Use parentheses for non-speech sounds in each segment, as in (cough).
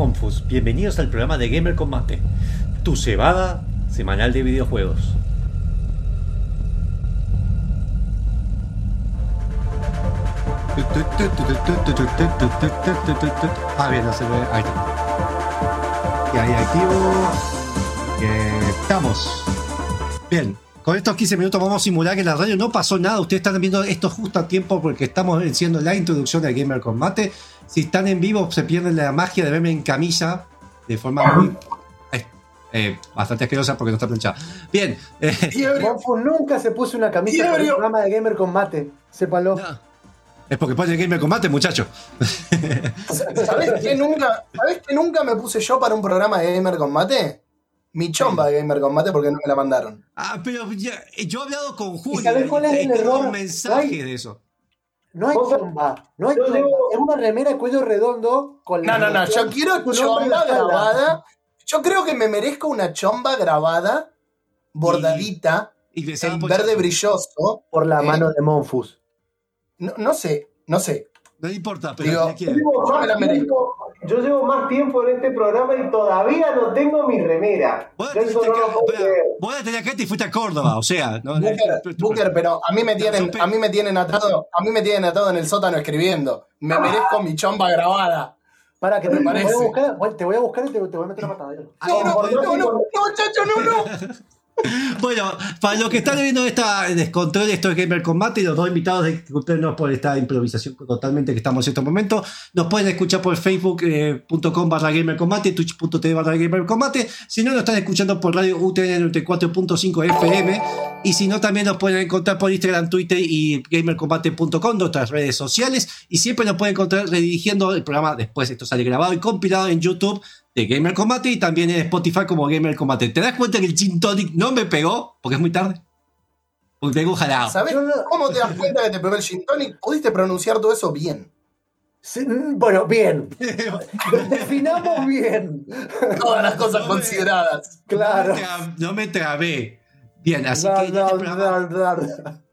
Monfus. Bienvenidos al programa de Gamer Combate, tu cebada semanal de videojuegos. Ah, bien, no se ve. Ahí. Y ahí activo. Eh, estamos. Bien, con estos 15 minutos vamos a simular que en la radio no pasó nada. Ustedes están viendo esto justo a tiempo porque estamos haciendo la introducción de Gamer Combate. Si están en vivo, se pierden la magia de verme en camisa de forma muy. eh, eh, bastante asquerosa porque no está planchada. Bien. eh, nunca se puso una camisa para el programa de Gamer Combate. Sépalo. no. Es porque pone Gamer Combate, muchachos. ¿Sabés qué nunca, ¿Sabés qué nunca me puse yo para un programa de Gamer Combate? Mi chomba de Gamer Combate porque no me la mandaron. Ah, pero ya- yo he hablado con Julio. sabés cuál es y el error? un mensaje Ay. de eso. No hay chomba. No hay chomba. Es una remera de cuello redondo con No, no, no, yo quiero la chomba grabada. Yo creo que me merezco una chomba grabada, bordadita, Y en verde brilloso. Por la Eh. mano de Monfus. No, no sé, no sé. No importa, pero Digo, Yo Yo me tiempo, llevo más tiempo en este programa y todavía no tengo mi remera. Vos no tenés acá y te fuiste a Córdoba, o sea. ¿no? Booker, Booker, pero a mí me tienen, a mí me tienen atado, a mí me tienen atado en el sótano escribiendo. Me merezco mi chomba grabada. Para que te, Me te voy a buscar, te voy a buscar y te, te voy a meter una patada. No, no, no, no, no, chacho, no, no. (laughs) Bueno, para los que están viendo esta descontrol, esto es Gamer Combate y los dos invitados, disculpenos por esta improvisación totalmente que estamos en este momento. Nos pueden escuchar por facebook.com barra Gamer Combate, twitch.tv barra Gamer Combate. Si no, nos están escuchando por radio UTN 94.5 FM. Y si no, también nos pueden encontrar por Instagram, Twitter y gamercombate.com, nuestras redes sociales. Y siempre nos pueden encontrar redirigiendo el programa después. Esto sale grabado y compilado en YouTube de Gamer Combate y también en Spotify como Gamer Combate. ¿Te das cuenta que el Gin Tonic no me pegó? Porque es muy tarde. Porque tengo jalado. ¿Sabés Yo no- cómo te das cuenta que te pegó el gin tonic? Pudiste pronunciar todo eso bien. Sí, mm, bueno, bien. (laughs) Definamos bien. Todas las cosas consideradas. Claro. No me, tra- no me trabé. Bien, así que en este, programa,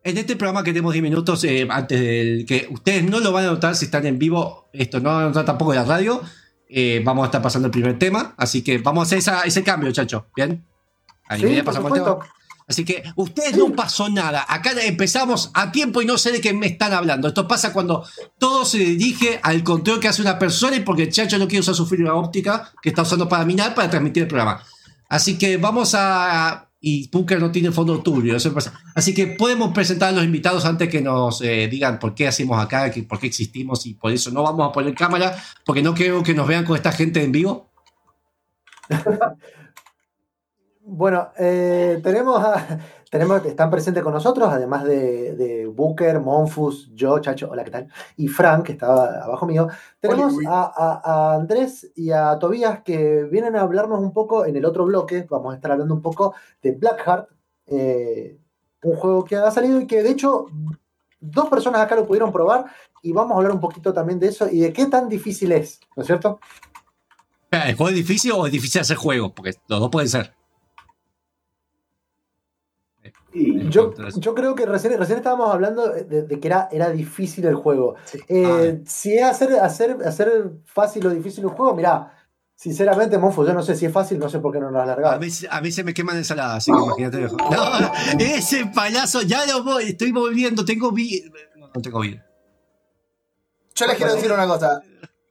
en este programa que tenemos 10 minutos eh, antes del que ustedes no lo van a notar si están en vivo, esto no van a notar tampoco en la radio. Eh, vamos a estar pasando el primer tema, así que vamos a hacer esa- ese cambio, chacho. Bien. Ahí Sí, pasamos el tema. Así que ustedes no pasó nada. Acá empezamos a tiempo y no sé de qué me están hablando. Esto pasa cuando todo se dirige al control que hace una persona y porque el chacho no quiere usar su fibra óptica que está usando para minar para transmitir el programa. Así que vamos a. Y Booker no tiene fondo turbio, eso. Así que podemos presentar a los invitados antes que nos eh, digan por qué hacemos acá, por qué existimos y por eso no vamos a poner cámara, porque no quiero que nos vean con esta gente en vivo. (laughs) Bueno, eh, tenemos, a- tenemos, están presentes con nosotros, además de, de Booker, Monfus, yo, Chacho, hola, ¿qué tal? Y Frank, que estaba abajo mío. Tenemos a, a- a Andrés y a Tobías que vienen a hablarnos un poco en el otro bloque. Vamos a estar hablando un poco de Blackheart, eh, un juego que ha salido y que de hecho dos personas acá lo pudieron probar y vamos a hablar un poquito también de eso y de qué tan difícil es, ¿no es cierto? Espera, ¿El juego es difícil o es difícil hacer juego? Porque los dos pueden ser. Yo, yo creo que recién, recién estábamos hablando de, de que era, era difícil el juego. Eh, si es hacer, hacer, hacer fácil o difícil un juego, mirá, sinceramente, Monfo, yo no sé si es fácil, no sé por qué no lo has A largado. mí, a mí se me queman ensalada, así que imagínate. viejo. No, (laughs) ese payaso, ya lo voy, estoy volviendo, tengo vida. No, no tengo vida. Yo les quiero decir una cosa.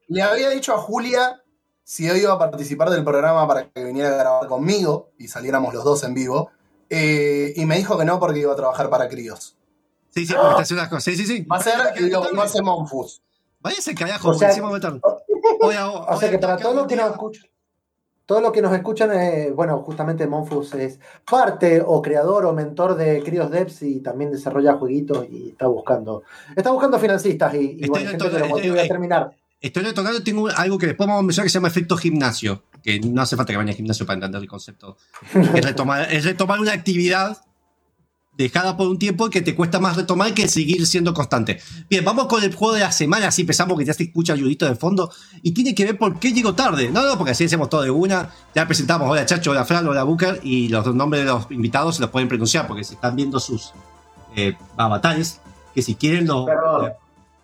Le había dicho a Julia si hoy iba a participar del programa para que viniera a grabar conmigo y saliéramos los dos en vivo. Eh, y me dijo que no porque iba a trabajar para Críos. Sí, sí, porque te hace unas cosas. Sí, sí, sí. Va a ser lo que no hace Monfus. Váyase carajo, O sea- encima me tarde. Voy a- (laughs) O sea que para todos los que nos escuchan, todos los que nos escuchan, eh, bueno, justamente Monfus es parte o creador o mentor de Crios Devs y también desarrolla jueguitos y está buscando, está buscando financistas y, y bueno, en gente que lo motive a terminar. Estoy retornando, tengo algo que después vamos a mencionar que se llama efecto gimnasio. Que no hace falta que vaya al gimnasio para entender el concepto. Es retomar, es retomar una actividad dejada por un tiempo que te cuesta más retomar que seguir siendo constante. Bien, vamos con el juego de la semana, así empezamos que ya se escucha ayudito de fondo y tiene que ver por qué llego tarde. No, no, porque así hacemos todo de una. Ya presentamos, hola Chacho, hola Fran, hola Booker y los nombres de los invitados se los pueden pronunciar porque se están viendo sus eh, avatares, que si quieren los... Perdón.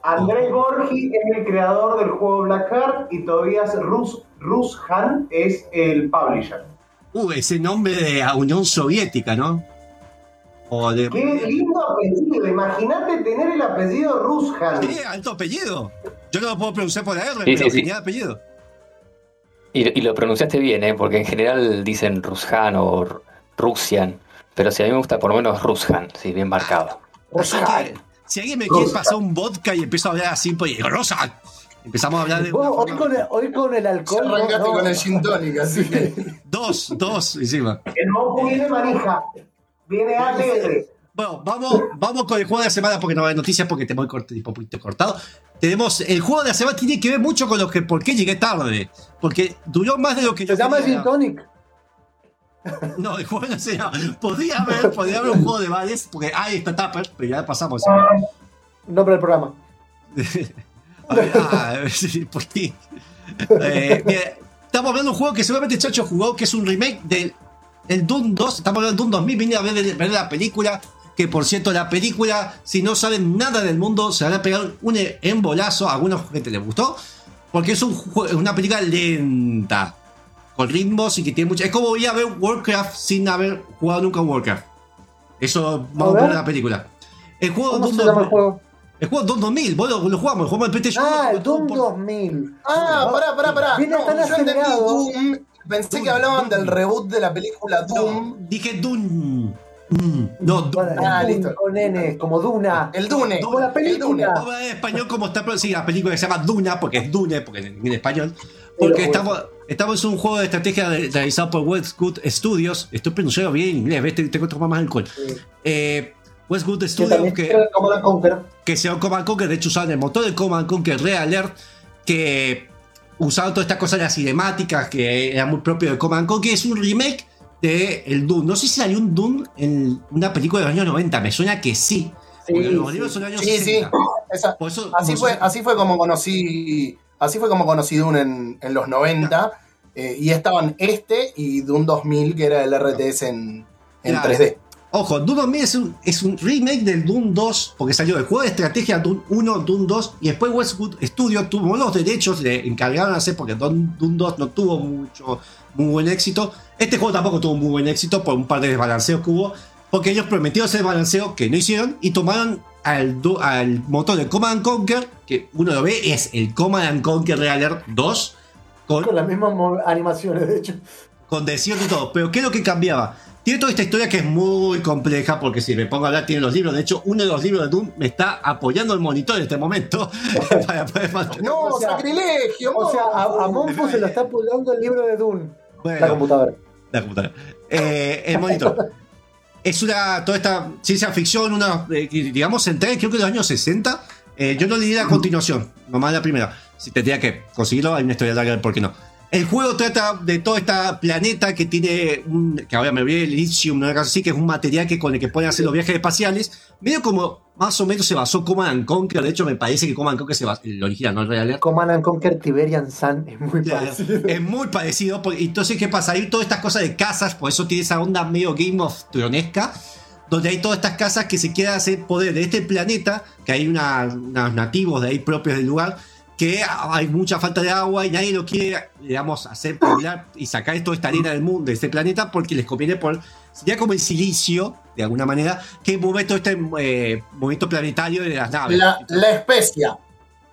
Andrés Borgi es el creador del juego Blackheart y Tobias Rus Rushan es el publisher. Uh, ese nombre de la Unión Soviética, ¿no? O de. Qué lindo apellido. Imagínate tener el apellido Rushan. Sí, alto apellido. Yo no lo puedo pronunciar por la R, Sí, pero sí, sí. genial apellido. Y, y lo pronunciaste bien, ¿eh? porque en general dicen Rushan o R- Russian. Pero si a mí me gusta por lo menos Rushan, sí, bien marcado. Que, si alguien me quiere pasar un vodka y empiezo a hablar así, pues digo, Rosa. Empezamos a hablar de. Hoy, con el, hoy con el alcohol. no, Arrancaste no. con el gin tonic, así que. Dos, dos encima. El monjo viene manija. Viene alegre. Bueno, vamos, vamos con el juego de la semana porque no hay noticias porque te voy un poquito cortado. Tenemos el juego de la semana tiene que ver mucho con lo que por qué llegué tarde. Porque duró más de lo que Se yo llama quería. Gin Tonic. No, el juego la semana. Podría haber, podría haber un juego de bares, porque hay esta Tupper, pero ya pasamos. Nombre del programa. (laughs) Ver, ah, sí, por ti. Eh, estamos hablando de un juego que seguramente Chacho jugó, que es un remake del el Doom 2. Estamos hablando del Doom 2000. Vine a ver, ver la película. Que por cierto, la película, si no saben nada del mundo, se van a pegar un embolazo. A algunos gente les gustó. Porque es un una película lenta. Con ritmos y que tiene mucha. Es como ir a ver Warcraft sin haber jugado nunca Warcraft. Eso vamos a ver. la película. El juego ¿Cómo Doom se llama 2000 el juego? el juego Doom 2000, vos lo, lo jugamos, lo jugamos en PlayStation. Ah, el Doom por- 2000. Ah, pará, pará, pará. Viene No, tan yo entendí. Doom. Pensé Doom, que hablaban Doom. del reboot de la película Doom. No, dije Doom. Mm, no, Doom. Ah, listo. Con N, como Duna. El Dune. Como la el Dune. película. A ver en español como está pronunciada la película que se llama Duna, porque es Dune, porque en, en español. Porque estamos, estamos en un juego de estrategia realizado por Westwood Studios. Estoy pronunciando bien en inglés, ¿ves? Te- Tengo que tomar más alcohol. Sí. Eh, Westwood Studios, que, que se Command Conquer, de hecho usaban el motor de Command Conquer Red Alert, que usaban todas estas cosas de las cinemáticas, que era muy propio de Command Conquer, es un remake de el Doom. No sé si salió un Doom en una película de los años 90, me suena que sí. Sí, los sí. libros son los años Sí, sí. 60. Esa- eso- así, fue, así fue como conocí. Así fue como conocí Dune en, en los 90. eh, y estaban este y Dune 2000, que era el RTS en, en Claro. 3D. Ojo, Doom 2000 es un, es un remake del Doom 2, porque salió el juego de estrategia Doom 1, Doom 2, y después Westwood Studios tuvo los derechos, le encargaron a hacer, porque Doom, Doom 2 no tuvo mucho, muy buen éxito. Este juego tampoco tuvo muy buen éxito por un par de desbalanceos que hubo, porque ellos prometieron hacer balanceo que no hicieron y tomaron al, do- al motor de Command Conquer, que uno lo ve, es el Command Conquer Real Alert 2, con Con las mismas mo- animaciones, de hecho. con desierto y todo. Pero ¿qué es lo que cambiaba? Tiene toda esta historia que es muy compleja, porque si me pongo a hablar, tiene los libros. De hecho, uno de los libros de Doom me está apoyando el monitor en este momento (laughs) (laughs) para poder mantener. ¡No, O sea- sacrilegio! O sea, a, a se lo está pulgando el libro de Dune. Bueno, La computadora. la computadora. Eh, el monitor. (laughs) Es una, toda esta ciencia ficción, una, eh, digamos, entre creo que de los años 60. Eh, yo no leí la continuación, nomás la primera. Si tendría que conseguirlo, hay una historia larga del por qué no. El juego trata de todo este planeta que tiene, un, que ahora me olvidé, el lithium, cosa así, que es un material que con el que pueden hacer los viajes espaciales. Medio como más o menos se basó Command Conquer. De hecho, me parece que Command Conquer se basó, el original, no el Real. Command and Conquer Tiberian Sun es muy Claro, parecido. es muy parecido. porque- entonces, ¿qué pasa? Hay todas estas cosas de casas, por eso tiene esa onda medio Game of Thronesca, donde hay todas estas casas que se quieren hacer poder de este planeta, que hay una- unos nativos de ahí propios del lugar, que hay mucha falta de agua y nadie lo quiere, digamos, hacer poblar y sacar toda esta arena del mundo, de este planeta, porque les conviene por. Sería como el silicio, de alguna manera, que mueve todo este eh, movimiento planetario de las naves. La, la especia.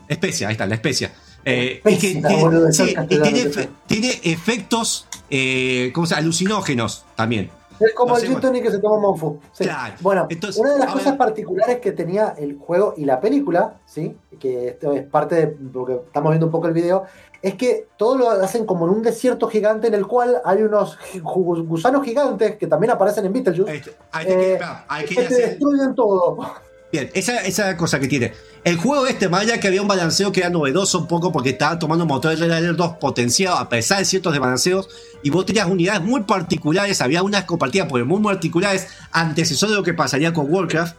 Especia, ahí está, la especia. Eh, y que tiene, boludo, sí, es tiene, efectos eh, ¿cómo se llama? alucinógenos también. Es como No el gin tonic que se toma Monfu. Sí. Claro. Bueno, Entonces, una de las cosas ver. particulares que tenía el juego y la película, ¿sí? Que esto es parte de porque estamos viendo un poco el video, es que todo lo hacen como en un desierto gigante en el cual hay unos gusanos gigantes que también aparecen en Beetlejuice. Este, hay que, Eh, hay que que te hacer- destruyen todo. Bien, esa esa cosa que tiene. El juego este, más allá que había un balanceo que era novedoso un poco porque estaba tomando un motor de Red Alert 2 potenciado a pesar de ciertos desbalanceos y vos tenías unidades muy particulares, había unas compartidas por muy particulares, antecesor de lo que pasaría con Warcraft.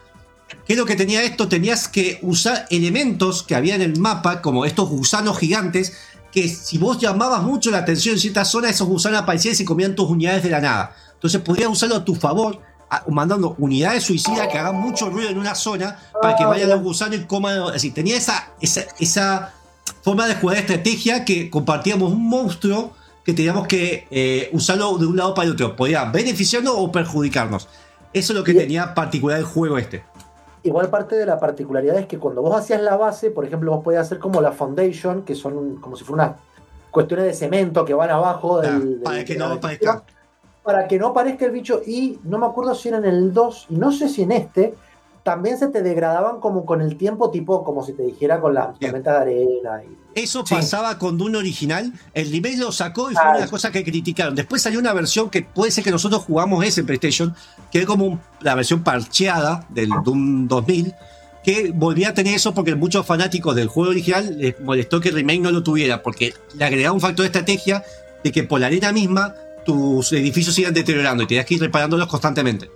¿Qué es lo que tenía esto? Tenías que usar elementos que había en el mapa, como estos gusanos gigantes, que si vos llamabas mucho la atención en cierta zona, esos gusanos aparecían y se comían tus unidades de la nada. Entonces podías usarlo a tu favor, mandando unidades suicidas que hagan mucho ruido en una zona para que Ah, vayan los gusanos y coman. Así, tenía esa, esa, esa forma de jugar estrategia que compartíamos un monstruo que teníamos que eh, usarlo de un lado para el otro. Podía beneficiarnos o perjudicarnos. Eso es lo que tenía particular el juego este. Igual parte de la particularidad es que cuando vos hacías la base, por ejemplo, vos podías hacer como la foundation, que son como si fueran unas cuestiones de cemento que van abajo del, para del- que no textura, Para que no aparezca el bicho. Y no me acuerdo si era en el 2, y no sé si en este, también se te degradaban como con el tiempo, tipo como si te dijera con las tormentas de arena. Y... Eso Sí. pasaba con Dune original. El remake lo sacó y fue Ah, una de las cosas que criticaron. Después salió una versión que puede ser que nosotros jugamos ese en PlayStation, que es como un- la versión parcheada del Doom 2000, que volvía a tener eso porque muchos fanáticos del juego original les molestó que el remake no lo tuviera, porque le agregaba un factor de estrategia de que por la arena misma tus edificios se iban deteriorando y tenías que ir reparándolos constantemente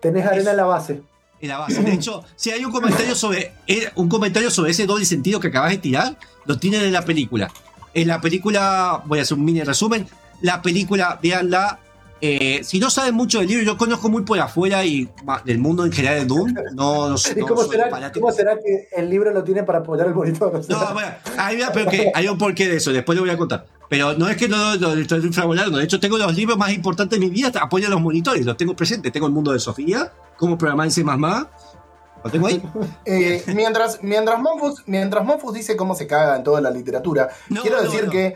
Tenés arena en la base. en la base. De hecho, si hay un comentario sobre eh, un comentario sobre ese doble sentido que acabas de tirar, lo tienen en la película. En la película, voy a hacer un mini resumen. La película, véanla. eh, si no saben mucho del libro, yo conozco muy por afuera y del mundo en general de Doom. No, no, (laughs) ¿Y no cómo, soy será, cómo será que el libro lo tiene para apoyar el monitor? No, bueno, hay, pero que hay un porqué de eso, después le voy a contar. Pero no es que no lo estoy infravalorando, de hecho tengo los libros más importantes de mi vida, apoyan los monitores, los tengo presentes. Tengo el mundo de Sofía, cómo programar en C++, lo tengo ahí. (laughs) Eh, mientras, mientras, Monfus, mientras Monfus dice cómo se caga en toda la literatura, No, quiero no, decir no. que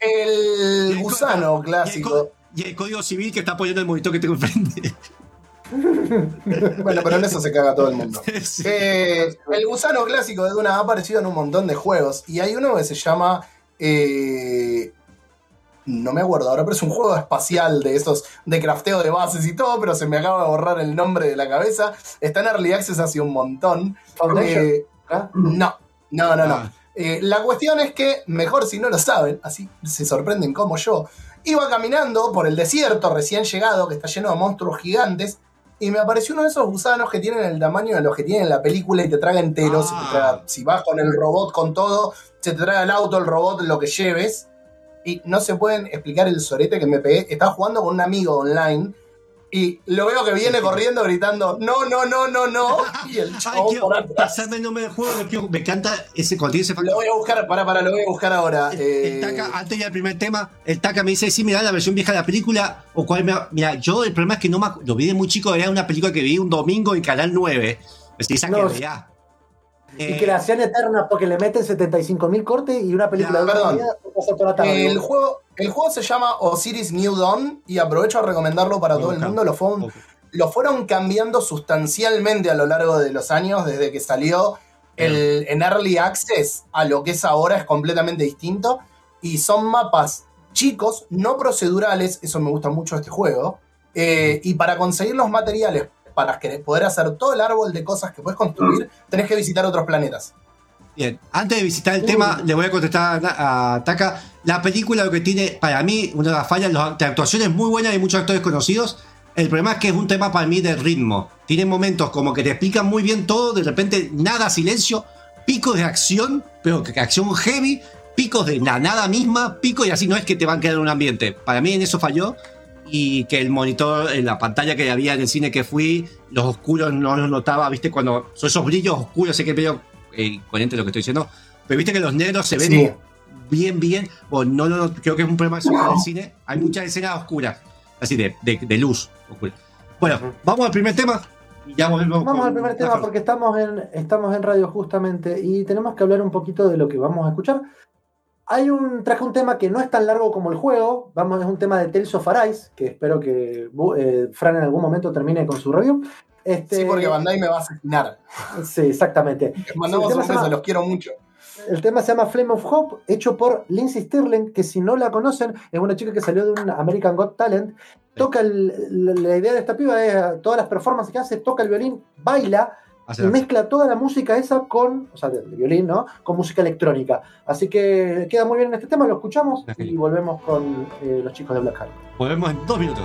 el gusano co- Y el, clásico. co- y el código civil que está apoyando el monitor que tengo enfrente. (laughs) Bueno, pero en eso se caga todo el mundo. (laughs) Sí. Eh, el gusano clásico de Duna ha aparecido en un montón de juegos. Y hay uno que se llama. Eh, no me acuerdo ahora, pero es un juego espacial de esos de crafteo de bases y todo, pero se me acaba de borrar el nombre de la cabeza. Está en Early Access hace un montón. Eh, ¿ah? no, no, no, no. Ah. Eh, la cuestión es que, mejor si no lo saben, así se sorprenden como yo, iba caminando por el desierto recién llegado, que está lleno de monstruos gigantes, y me apareció uno de esos gusanos que tienen el tamaño de los que tienen en la película y te traga enteros. Ah. y te traga- si vas con el robot con todo, se te traga el auto, el robot, lo que lleves. Y no se pueden explicar el sorete que me pegué. Estaba jugando con un amigo online. Y lo veo que viene corriendo gritando, no, no, no, no, no. (laughs) Y el Ay, por atrás. pasarme el nombre del juego, quiero- me encanta ese contiene ese Lo voy a buscar, para, para, lo voy a buscar ahora. El, Eh, el Taka, antes del primer tema, el Taka me dice, sí, mira la versión vieja de la película, o cuál me... Mira, yo el problema es que no me lo vi de muy chico, era una película que vi un domingo en Canal 9. Es esa No, que veía. Y Eh, que la hacían eterna porque le meten 75.000 cortes y una película Ya, de una perdón. hora pasa toda la tarde. el, juego, el juego se llama Osiris New Dawn y aprovecho a recomendarlo para todo el mundo. Lo, fueron- ok. lo fueron cambiando sustancialmente a lo largo de los años, desde que salió el, en Early Access a lo que es ahora es completamente distinto. Y son mapas chicos, no procedurales, eso me gusta mucho de este juego. eh, y para conseguir los materiales, para que- poder hacer todo el árbol de cosas que puedes construir, tenés que visitar otros planetas. Bien, antes de visitar el tema, le voy a contestar a, a Taka. La película lo que tiene, para mí, una de las fallas, la actuación es muy buena, hay muchos actores conocidos. El problema es que es un tema para mí de ritmo. Tiene momentos como que te explican muy bien todo, de repente nada, silencio, picos de acción, pero que acción heavy, picos de la nada misma, picos y así no es que te van a quedar en un ambiente. Para mí en eso falló y que el monitor en la pantalla que había en el cine que fui, los oscuros no los notaba, viste, cuando son esos brillos oscuros, sé que medio eh, incoherente lo que estoy diciendo, pero viste que los negros se ven Sí. bien, bien, o no, no, no, creo que es un problema eso con el cine, hay muchas escenas oscuras, así de, de, de luz oscura. Bueno, vamos al primer tema ya volvemos Vamos al primer tema porque estamos en, estamos en radio justamente y tenemos que hablar un poquito de lo que vamos a escuchar. Hay un, traje un tema que no es tan largo como el juego, vamos, es un tema de Tales of Arise, que espero que eh, Fran en algún momento termine con su review. Este, Sí, porque Bandai me va a asesinar. Sí, exactamente. Mandamos Sí, un beso, llama- los quiero mucho. El tema se llama Flame of Hope, hecho por Lindsay Stirling, que si no la conocen, es una chica que salió de un American Got Talent. Toca el- la, la idea de esta piba es eh, todas las performances que hace, toca el violín, baila y la- mezcla toda la música esa con, o sea, de, de violín, ¿no? Con música electrónica. Así que queda muy bien en este tema, lo escuchamos y volvemos con eh, los chicos de Black Heart. Volvemos en dos minutos.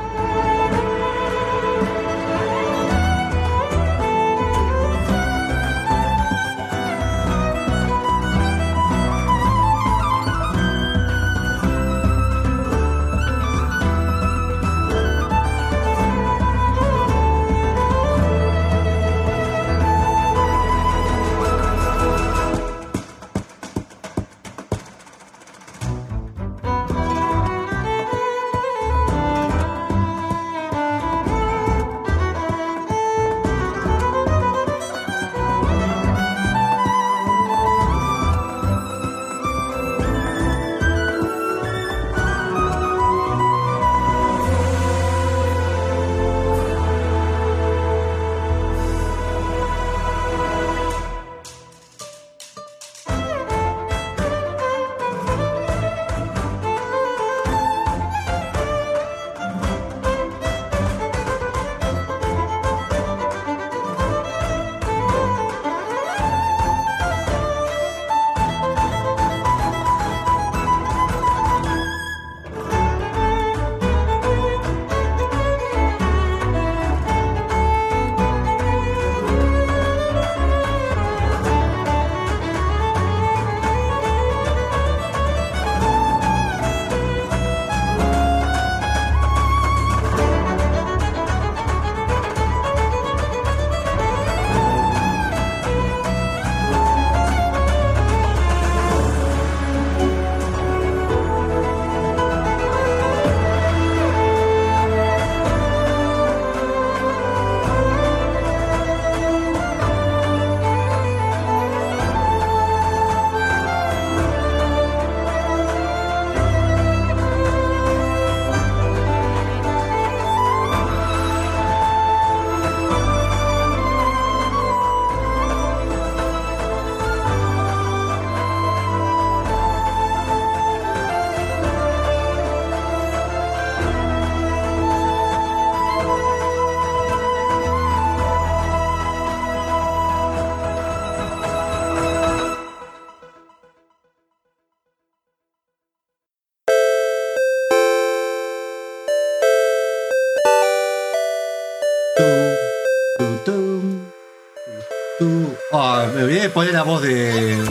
Poner la voz de,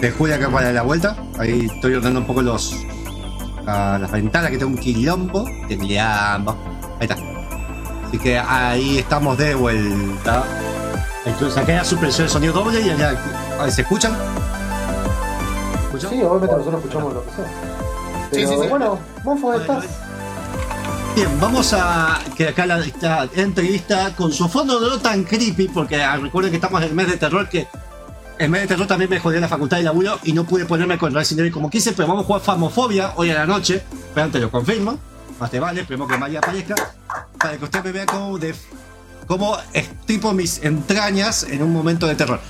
de Julia acá para la vuelta. Ahí estoy ordenando un poco los a las ventanas que tengo un quilombo. De quilombo. Ahí está. Así que ahí estamos de vuelta. Entonces saqué la supresión de sonido doble y allá. ¿se escuchan? ¿Escuchan? Sí, obviamente nosotros escuchamos lo que sea. Pero Sí, sí, sí. bueno, Monfo, ¿estás? Bien, vamos a que acá la, esta entrevista con su fondo no tan creepy, porque ah, recuerden que estamos en el mes de terror, que el mes de terror también me jodió la facultad de laburo y no pude ponerme con Resident Evil como quise, pero vamos a jugar Famofobia hoy a la noche, pero antes lo confirmo, más te vale, esperemos que María aparezca, para que usted me vea de, cómo tipo mis entrañas en un momento de terror.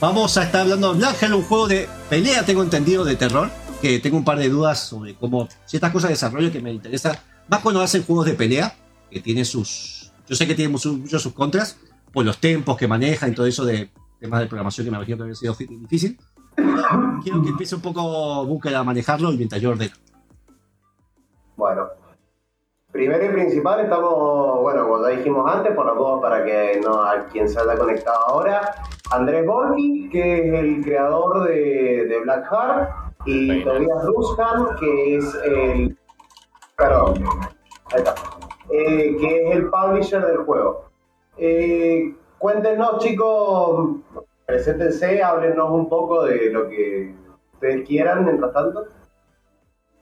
Vamos a estar hablando de un juego de pelea, tengo entendido, de terror, que tengo un par de dudas sobre cómo ciertas cosas de desarrollo que me interesa más cuando hacen juegos de pelea, que tiene sus. Yo sé que tiene muchos, sus contras, por los tempos que manejan y todo eso de temas de programación que me imagino que había sido difícil. Quiero que empiece un poco Búsqueda a manejarlo y mientras yo ordeno. Bueno, primero y principal estamos, bueno, como ya dijimos antes, por las dudas para que no a quien se haya conectado ahora, Andrés Borgi, que es el creador de, de Black Heart, y. Tobias Ruskan, que es el, perdón, ahí está, eh, que es el publisher del juego. Eh, cuéntenos, chicos, preséntense, háblenos un poco de lo que ustedes quieran, mientras tanto.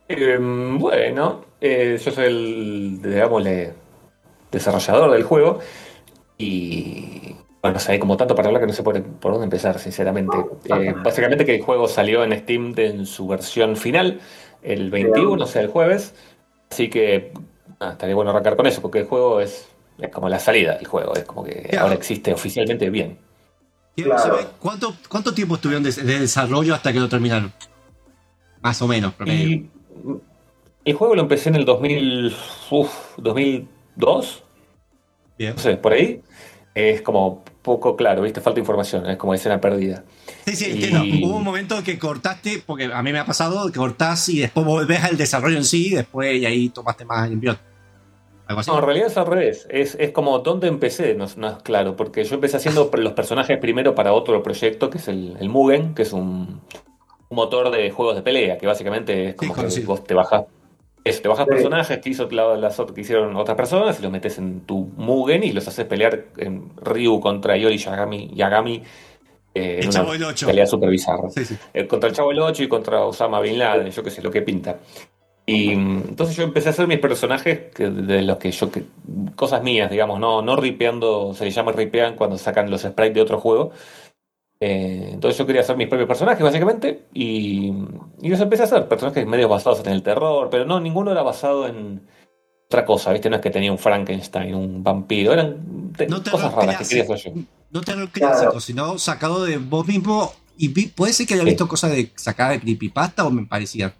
Eh, bueno, eh, yo soy el, desarrollador del juego y bueno, o sea, hay como tanto para hablar que no sé por, por dónde empezar, sinceramente. Eh, básicamente que el juego salió en Steam de- en su versión final el 21, o sea, el jueves, así que nada, estaría bueno arrancar con eso, porque el juego es, es como la salida del juego, es como que Claro. ahora existe oficialmente bien. Quiero Claro. saber ¿cuánto, ¿Cuánto tiempo estuvieron de, de desarrollo hasta que lo terminaron? Más o menos, promedio. Y el juego lo empecé en el 2000, uf, 2002, Bien. no sé, por ahí. Es como poco claro, ¿viste? Falta información, es como escena perdida. Sí, sí, Y- entiendo. Hubo un momento que cortaste, porque a mí me ha pasado, que cortás y después volvés al desarrollo en sí, y después y ahí tomaste más el envión. Algo así. No, en realidad es al revés. Es, es como dónde empecé, no, es- no es claro, porque yo empecé haciendo (laughs) los personajes primero para otro proyecto, que es el, el Mugen, que es un, un motor de juegos de pelea, que básicamente es como que conocido. vos te bajas. Eso, te bajas Sí. personajes que, hizo la- las que hicieron otras personas y los metes en tu Mugen y los haces pelear en Ryu contra Yori Yagami, Yagami eh, El Chavo del Ocho. pelea super bizarra. Sí, sí. Eh, contra el Chavo el 8 y contra Osama Bin Laden, yo qué sé, lo que pinta. Y entonces yo empecé a hacer mis personajes que- de los que yo, que- cosas mías, digamos, no, no ripeando, se les llama ripean cuando sacan los sprites de otro juego. Eh, entonces yo quería hacer mis propios personajes, básicamente, y, y los empecé a hacer, personajes medio basados en el terror, pero no, ninguno era basado en otra cosa, ¿viste? No es que tenía un Frankenstein, un vampiro, eran te- No te cosas raras que quería hacer yo. no terror clásico, Claro. sino sacado de vos mismo. Y vi- puede ser que haya Sí. visto cosas de sacada de creepypasta o me parecía.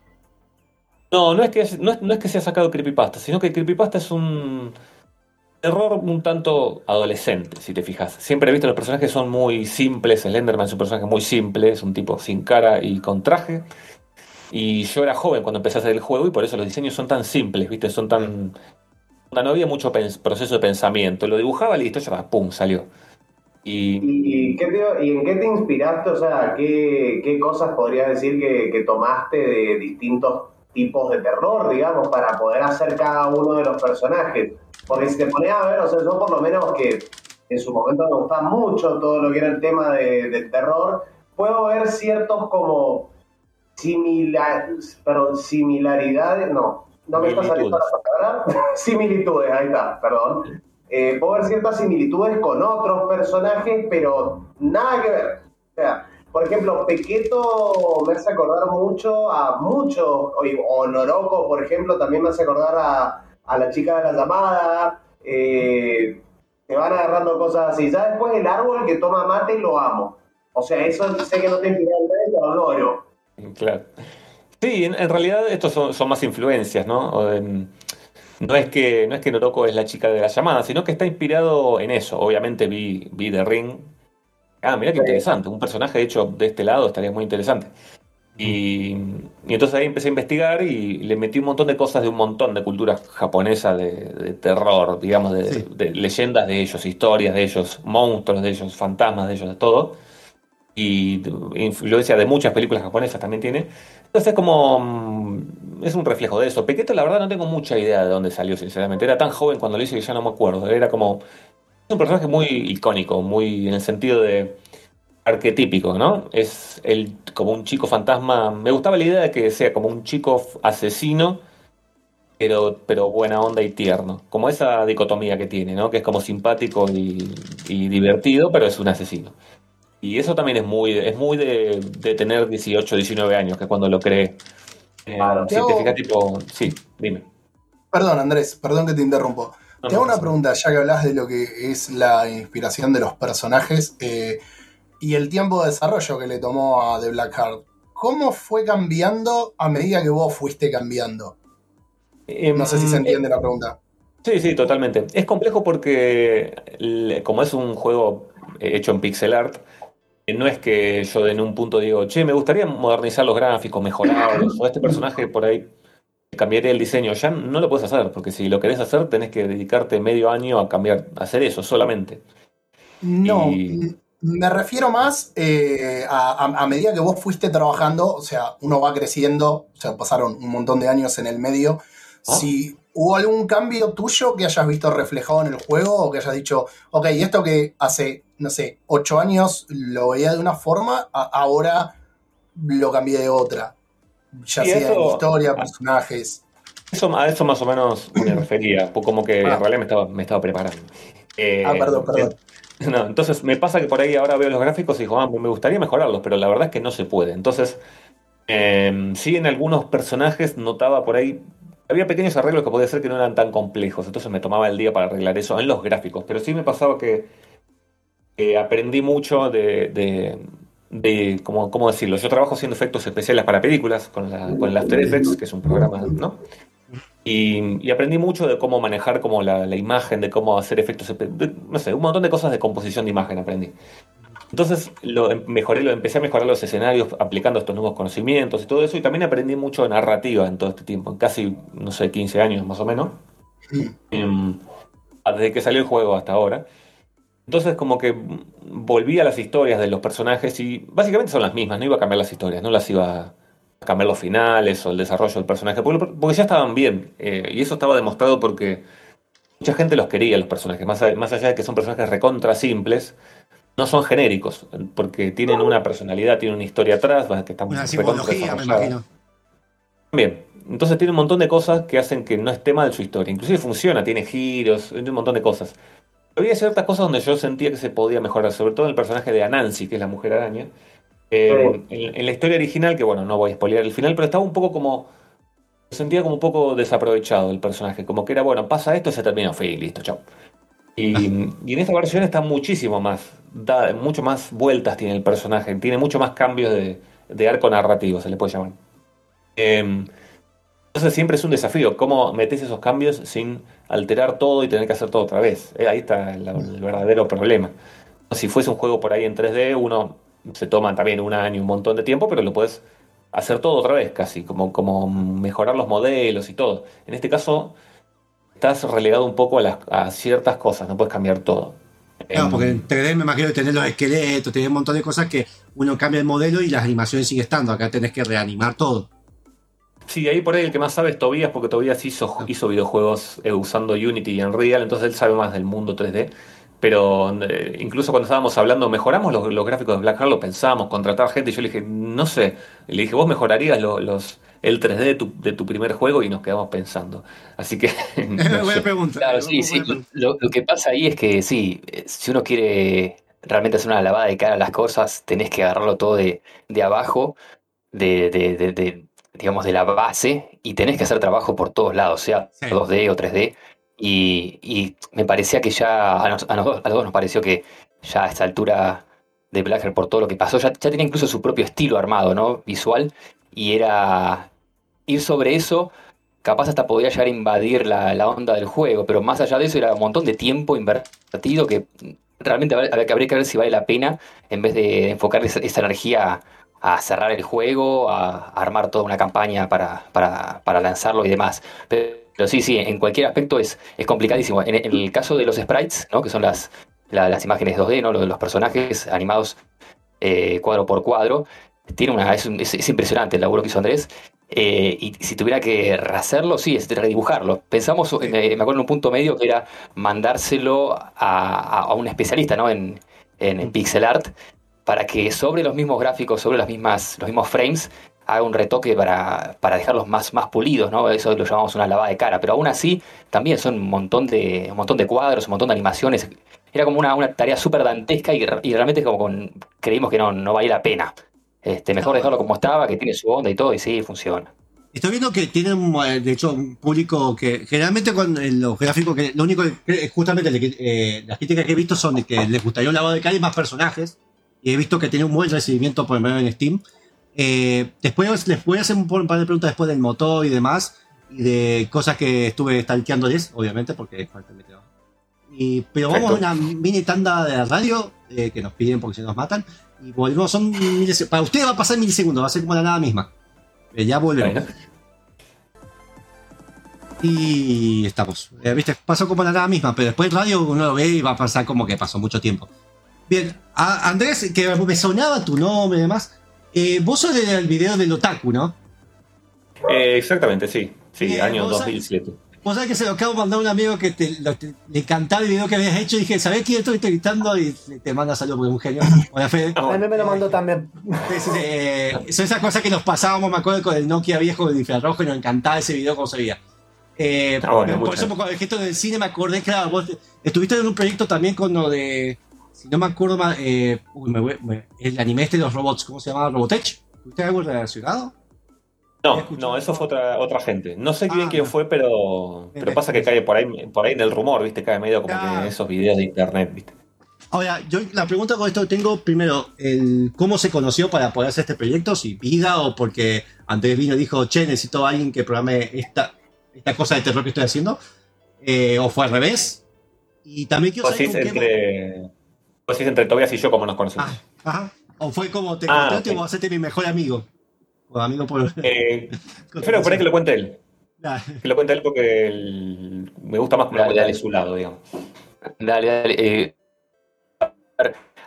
No, no es que, no es, no es que sacado creepypasta, sino que creepypasta es un terror un tanto adolescente, si te fijas. Siempre he visto los personajes son muy simples, Slenderman es un personaje muy simple, es un tipo sin cara y con traje. Y yo era joven cuando empecé a hacer el juego y por eso los diseños son tan simples, ¿viste? Son tan... No había mucho proceso de pensamiento. Lo dibujaba, listo, ya pum, salió. Y ¿Y, qué y en qué te inspiraste? O sea, ¿qué, qué cosas podrías decir que tomaste de distintos tipos de terror, digamos, para poder hacer cada uno de los personajes? Porque si te pones a ver, o sea, yo por lo menos que en su momento me gustaba mucho todo lo que era el tema de- del terror, puedo ver ciertos como similar, perdón, similaridades, no, no me está saliendo la palabra, (laughs) similitudes, ahí está, perdón. Eh, puedo ver ciertas similitudes con otros personajes, pero nada que ver. O sea, por ejemplo, Pequeto me hace acordar mucho a muchos, o, o Noroko, por ejemplo, también me hace acordar a, a la chica de la llamada. Eh, te van agarrando cosas así. Ya después el árbol que toma mate lo amo. O sea, eso sé que no te inspira pero lo adoro. Claro. Sí, en, realidad estos son, más influencias, ¿no? Em, no es que, no es que Noroko es la chica de la llamada, sino que está inspirado en eso. Obviamente vi, vi The Ring. Ah, mira qué interesante. Un personaje hecho de este lado estaría muy interesante. Y, y entonces ahí empecé a investigar y le metí un montón de cosas de un montón de cultura japonesa de, de terror, digamos, de, Sí. de leyendas de ellos, historias de ellos, monstruos de ellos, fantasmas de ellos, de todo. Y influencia de muchas películas japonesas también tiene. Entonces es como... mm, Es un reflejo de eso. Pequeto, la verdad, no tengo mucha idea de dónde salió, sinceramente. Era tan joven cuando lo hice que ya no me acuerdo. Era como... Un personaje muy icónico, muy en el sentido de arquetípico, ¿no? Es el, como un chico fantasma. Me gustaba la idea de que sea como un chico asesino, pero, pero buena onda y tierno. Como esa dicotomía que tiene, ¿no? Que es como simpático y, y divertido, pero es un asesino. Y eso también es muy, es muy de, de tener 18, 19 años, que cuando lo creé. Eh, Claro. si Te te hago- fijas, tipo. Sí, dime. Perdón, Andrés, perdón que te interrumpo. No, Te hago una pregunta, ya que hablas de lo que es la inspiración de los personajes eh, y el tiempo de desarrollo que le tomó a The Black Heart. ¿Cómo fue cambiando a medida que vos fuiste cambiando? No sé si se Em, entiende la pregunta. Sí, sí, totalmente. Es complejo porque como es un juego eh, hecho en pixel art, eh, no es que yo en un punto digo, che, me gustaría modernizar los gráficos, mejorarlos, o este personaje por ahí cambiaría el diseño. Ya no lo puedes hacer, porque si lo querés hacer tenés que dedicarte medio año a cambiar, a hacer eso solamente. No, y- me refiero más eh, a, a- a medida que vos fuiste trabajando, o sea, uno va creciendo, o sea, pasaron un montón de años en el medio. Ah. Si hubo algún cambio tuyo que hayas visto reflejado en el juego o que hayas dicho, ok, esto que hace, no sé, ocho años lo veía de una forma, a- ahora lo cambié de otra. Ya Y sea en historia, personajes. Eso, a eso más o menos me refería, como que Ah. en realidad me estaba, me estaba preparando. Eh, Ah, perdón, perdón. No, entonces me pasa que por ahí ahora veo los gráficos y digo, ah, me gustaría mejorarlos, pero la verdad es que no se puede. Entonces, eh, sí en algunos personajes notaba por ahí, había pequeños arreglos que podía ser que no eran tan complejos, entonces me tomaba el día para arreglar eso en los gráficos, pero sí me pasaba que eh, aprendí mucho de, de, de ¿cómo, cómo decirlo? Yo trabajo haciendo efectos especiales para películas con, la, con el After Effects, que es un programa, ¿no? Y, y aprendí mucho de cómo manejar como la, la imagen, de cómo hacer efectos, de- no sé, un montón de cosas de composición de imagen aprendí. Entonces lo em- mejoré, lo empecé a mejorar los escenarios aplicando estos nuevos conocimientos y todo eso, y también aprendí mucho de narrativa en todo este tiempo, en casi, no sé, 15 años más o menos, Em, desde que salió el juego hasta ahora. Entonces como que volví a las historias de los personajes y básicamente son las mismas, no iba a cambiar las historias, no las iba a cambiar los finales o el desarrollo del personaje, porque, porque ya estaban bien, eh, y eso estaba demostrado porque mucha gente los quería, los personajes, más, a- más allá de que son personajes recontra simples, no son genéricos, porque tienen una personalidad, tienen una historia atrás, que está Una simbología, me imagino. Bien, entonces tiene un montón de cosas que hacen que no esté mal su historia. Inclusive funciona, tiene giros, tiene un montón de cosas. Había ciertas cosas donde yo sentía que se podía mejorar, sobre todo en el personaje de Anansi, que es la mujer araña. Eh, en, en la historia original, que bueno, no voy a spoilear el final, pero estaba un poco como... Sentía como un poco desaprovechado el personaje, como que era, bueno, pasa esto, se termina, fue listo, chao. Y, (laughs) y en esta versión está muchísimo más, da mucho más vueltas tiene el personaje, tiene mucho más cambios de, de arco narrativo, se le puede llamar. Eh, entonces siempre es un desafío, cómo metes esos cambios sin alterar todo y tener que hacer todo otra vez. Eh, ahí está el, el verdadero problema. Si fuese un juego por ahí en 3D, uno se toma también un año, un montón de tiempo, pero lo puedes hacer todo otra vez casi, como, como mejorar los modelos y todo. En este caso, estás relegado un poco a, las, a ciertas cosas, no puedes cambiar todo. Claro, porque en 3D me imagino que tener los esqueletos, tener un montón de cosas que uno cambia el modelo y las animaciones sigue estando. Acá tenés que reanimar todo. Sí, ahí por ahí el que más sabe es Tobías, porque Tobías hizo, hizo videojuegos eh, usando Unity y Unreal, entonces él sabe más del mundo 3D. Pero eh, incluso cuando estábamos hablando, mejoramos los, los gráficos de Black Heart, lo pensamos, contratar gente, y yo le dije, no sé, le dije, vos mejorarías lo- los, el 3D de tu, de tu primer juego y nos quedamos pensando. Así que, (laughs) no Buena pregunta. Claro, sí, Buena sí. pregunta. Lo, lo que pasa ahí es que sí, si uno quiere realmente hacer una lavada de cara a las cosas, tenés que agarrarlo todo de, de abajo, de, de- de- de, digamos, de la base, y tenés que hacer trabajo por todos lados, sea Sí. 2D o 3D. Y, y me parecía que ya, a, nos- a nos- a los dos nos pareció que ya a esta altura de Blackheart, por todo lo que pasó, ya, ya tenía incluso su propio estilo armado, ¿no? Visual, y era ir sobre eso capaz hasta podía llegar a invadir la, la onda del juego, pero más allá de eso era un montón de tiempo invertido que realmente habría, habría que habría que ver si vale la pena en vez de enfocar esa, esa energía a cerrar el juego, a, armar toda una campaña para, para, para lanzarlo y demás. Pero, sí, sí, en cualquier aspecto es, es complicadísimo. En, el caso de los sprites, ¿no? que son las, las imágenes 2D, ¿no? los, personajes animados eh, cuadro por cuadro, tiene una, es, es, impresionante el laburo que hizo Andrés. Eh, y si tuviera que rehacerlo, sí, es redibujarlo. Pensamos, me, me acuerdo en un punto medio que era mandárselo a, a un especialista ¿no? en, en, pixel art para que sobre los mismos gráficos, sobre las mismas, los mismos frames, haga un retoque para, para dejarlos más, más pulidos, ¿no? Eso lo llamamos una lavada de cara. Pero aún así, también son un montón de, un montón de cuadros, un montón de animaciones. Era como una, una tarea súper dantesca y, y, realmente como con, creímos que no, no valía la pena. Este, mejor dejarlo como estaba, que tiene su onda y todo, y sí, funciona. Estoy viendo que tienen, eh, de hecho, un público que generalmente con los gráficos, que lo único que justamente eh, las críticas que he visto son de que les gustaría un lavado de cara y más personajes. Y he visto que tiene un buen recibimiento por ejemplo en Steam. Eh, después les voy a hacer un par de preguntas después del motor y demás. Y de cosas que estuve stalkeándoles, obviamente, porque y, pero vamos a una mini tanda de radio que nos piden porque se nos matan. Y volvemos, son Para ustedes va a pasar milisegundos, va a ser como la nada misma. Eh, ya volvemos. Y estamos. Eh, Viste, pasó como la nada misma, pero después radio uno lo ve y va a pasar como que pasó mucho tiempo. Bien, Andrés, que me sonaba tu nombre y demás. Eh, vos sos del video del Otaku, ¿no? exactamente, sí. Sí, año 2007. Vos sabés que se lo acabo de mandar a un amigo que te, le encantaba el video que habías hecho y dije, ¿sabés quién estoy gritando? Y te manda saludos porque es un genio. Hola, Fede. A mí me lo mandó también. Eh, son esas cosas que nos pasábamos, me acuerdo, con el Nokia viejo del infrarrojo y nos encantaba ese video como se veía. Eh, ah, por eso, con el gesto del cine me acordé, claro, vos estuviste en un proyecto también con lo de, si no me acuerdo mal, eh, el anime este de los robots, ¿cómo se llamaba? ¿Robotech? ¿Tuviste algo relacionado? No, no, eso fue otra, otra gente. No sé bien ah, quién fue, pero, pero pasa que cae por ahí, por ahí en el rumor, ¿viste? Cae medio como que en esos videos de internet, ¿viste? Ahora, yo la pregunta con esto tengo primero, el, ¿cómo se conoció para poder hacer este proyecto? Si vida o porque Andrés vino y dijo, che, necesito a alguien que programe esta, esta cosa de terror que estoy haciendo. Eh, o fue al revés. Y también quiero saber. Pues entre, pues entre Tobias y yo, como nos conocimos. Ah, ajá. O fue como te ah, contaste o hacerte mi mejor amigo. O amigo por. Eh, pero por ahí que lo cuente él. Que lo cuente él porque me gusta más que lo de su lado, digamos. Dale, dale. Eh,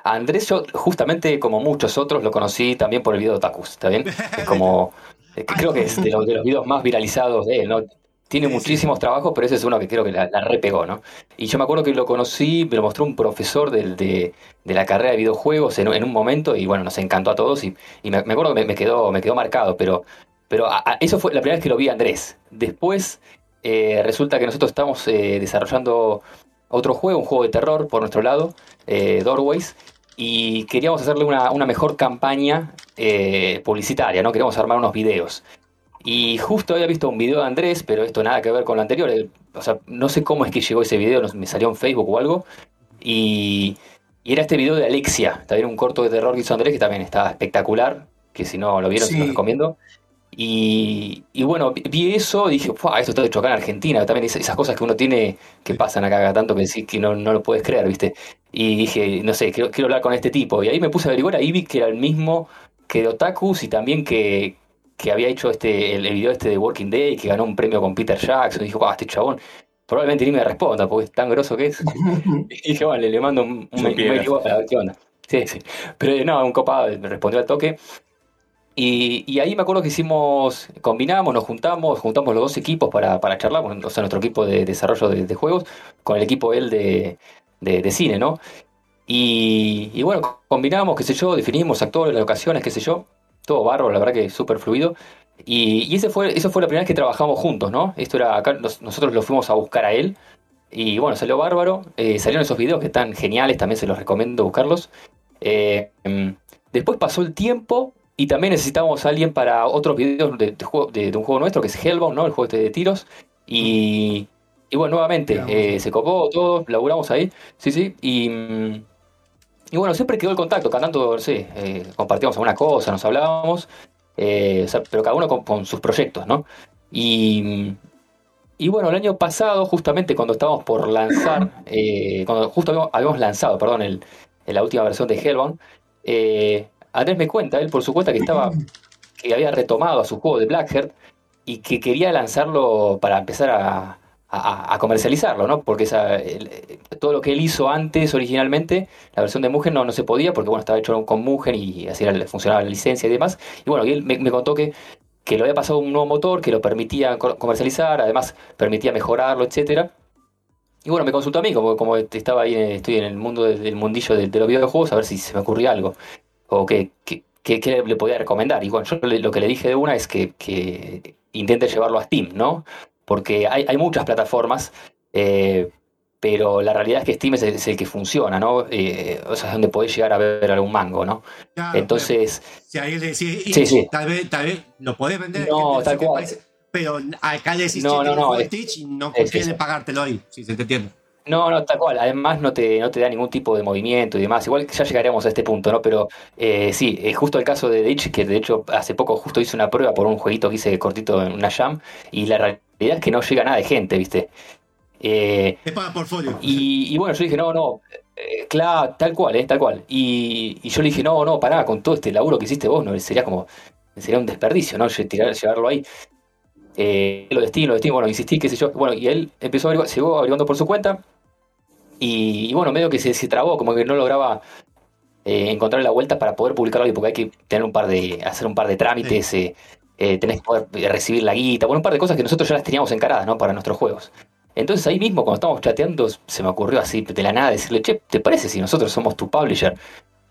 Andrés, yo justamente como muchos otros lo conocí también por el video de Otakus, ¿está bien? Es como. (laughs) creo que es de los, de los videos más viralizados de él, ¿no? Tiene muchísimos trabajos, pero ese es uno que creo que la, repegó, ¿no? Y yo me acuerdo que lo conocí, me lo mostró un profesor de, de, la carrera de videojuegos en, un momento y bueno, nos encantó a todos y, me, acuerdo que me, quedó, me quedó marcado, pero, pero eso fue la primera vez que lo vi a Andrés. Después eh, resulta que nosotros estamos eh, desarrollando otro juego, un juego de terror por nuestro lado, eh, Doorways, y queríamos hacerle una, una mejor campaña publicitaria, ¿no? Queríamos armar unos videos. Y justo había visto un video de Andrés, pero esto nada que ver con lo anterior. o sea, no sé cómo es que llegó ese video, me salió en Facebook o algo. Y, era este video de Alexia, también un corto de terror que hizo Andrés, que también está espectacular, que si no lo vieron, se lo recomiendo. Y, bueno, vi eso y dije, esto está hecho acá en Argentina. También esas, cosas que uno tiene que pasan acá, acá tanto que, que no, no lo puedes creer, ¿viste? Y dije, no sé, quiero, quiero hablar con este tipo. Y ahí me puse a averiguar, ahí vi que era el mismo que de Otakus y también que, que había hecho este, el, video este de Working Day, que ganó un premio con Peter Jackson, y dijo, ah, este chabón probablemente ni me responda, porque es tan grosso que es. (laughs) y dije, vale, le mando un, un mail para ver qué onda. Sí, sí. Pero no, un copado, me respondió al toque. Y, y, ahí me acuerdo que hicimos, combinamos, nos juntamos, juntamos los dos equipos para, para charlar, o sea, nuestro equipo de desarrollo de, juegos, con el equipo él de, de, de cine, ¿no? Y, y, bueno, combinamos, qué sé yo, definimos actores, locaciones, qué sé yo todo bárbaro, la verdad que súper fluido. Y, y, ese fue, eso fue la primera vez que trabajamos juntos, ¿no? Esto era acá, nosotros lo fuimos a buscar a él. Y bueno, salió bárbaro. Eh, salieron esos videos que están geniales, también se los recomiendo buscarlos. Eh, em, después pasó el tiempo y también necesitábamos a alguien para otros videos de, de, un juego nuestro que es Hellbound, ¿no? El juego este de tiros. Y, y bueno, nuevamente, eh, se copó todo, laburamos ahí. Sí, sí. Y. Y bueno, siempre quedó el contacto, cada tanto, sí, eh, compartíamos alguna cosa, nos hablábamos, eh, pero cada uno con, sus proyectos, ¿no? Y, y bueno, el año pasado, justamente cuando estábamos por lanzar, (coughs) eh, cuando justo habíamos, lanzado, perdón, el, la última versión de Hellbound, Andrés me cuenta, él por su cuenta, que estaba, que había retomado a su juego de Blackheart y que quería lanzarlo para empezar a, a- a comercializarlo, ¿no? Porque esa, el- todo lo que él hizo antes originalmente, la versión de Mugen no, no se podía porque bueno, estaba hecho con Mugen y así era- funcionaba la licencia y demás. Y bueno, y él me, me contó que, que le había pasado un nuevo motor que lo permitía co- comercializar, además permitía mejorarlo, etcétera. Y bueno, me consultó a mí, como, como estaba ahí, estoy en el mundo del, del mundillo de, de los videojuegos, a ver si se me ocurría algo. O qué, qué, qué- qué le podía recomendar. Y bueno, yo le- lo que le dije de una es que, que intente llevarlo a Steam, ¿no? Porque hay, hay muchas plataformas, eh, pero la realidad es que Steam es el, es el que funciona, ¿no? Eh, o sea, es donde podés llegar a ver algún mango, ¿no? Claro, Entonces, pero si ahí le decís, Sí, y sí. Tal, vez, tal vez lo podés vender. No, tal cual. parece- pero acá le decís, No, no, no, Stitch y no eso. pagártelo ahí, si se te entiende. No, no, tal cual. Además no te, no te da ningún tipo de movimiento y demás. Igual ya llegaremos a este punto, ¿no? Pero eh, sí, es justo el caso de Ditch, que de hecho hace poco justo hice una prueba por un jueguito que hice cortito en una jam, y la realidad es que no llega nada de gente, ¿viste? Eh, Es para portfolio. y, y bueno, yo dije, no, no, eh, claro, tal cual, ¿eh? Tal cual. Y, y yo le dije, no, no, pará, con todo este laburo que hiciste vos, no sería como, sería un desperdicio, ¿no? Tirar, llevarlo ahí. Eh, lo destino, lo destino, bueno, insistí, qué sé yo. Bueno, y él empezó a averiguar, averiguando por su cuenta. Y, y bueno, medio que se, se trabó, como que no lograba eh, encontrar la vuelta para poder publicarlo porque hay que tener un par de, hacer un par de trámites, eh, eh, tenés que poder eh, recibir la guita, bueno, un par de cosas que nosotros ya las teníamos encaradas, ¿no? Para nuestros juegos. Entonces ahí mismo, cuando estábamos chateando, se me ocurrió así de la nada decirle, che, ¿te parece si nosotros somos tu publisher?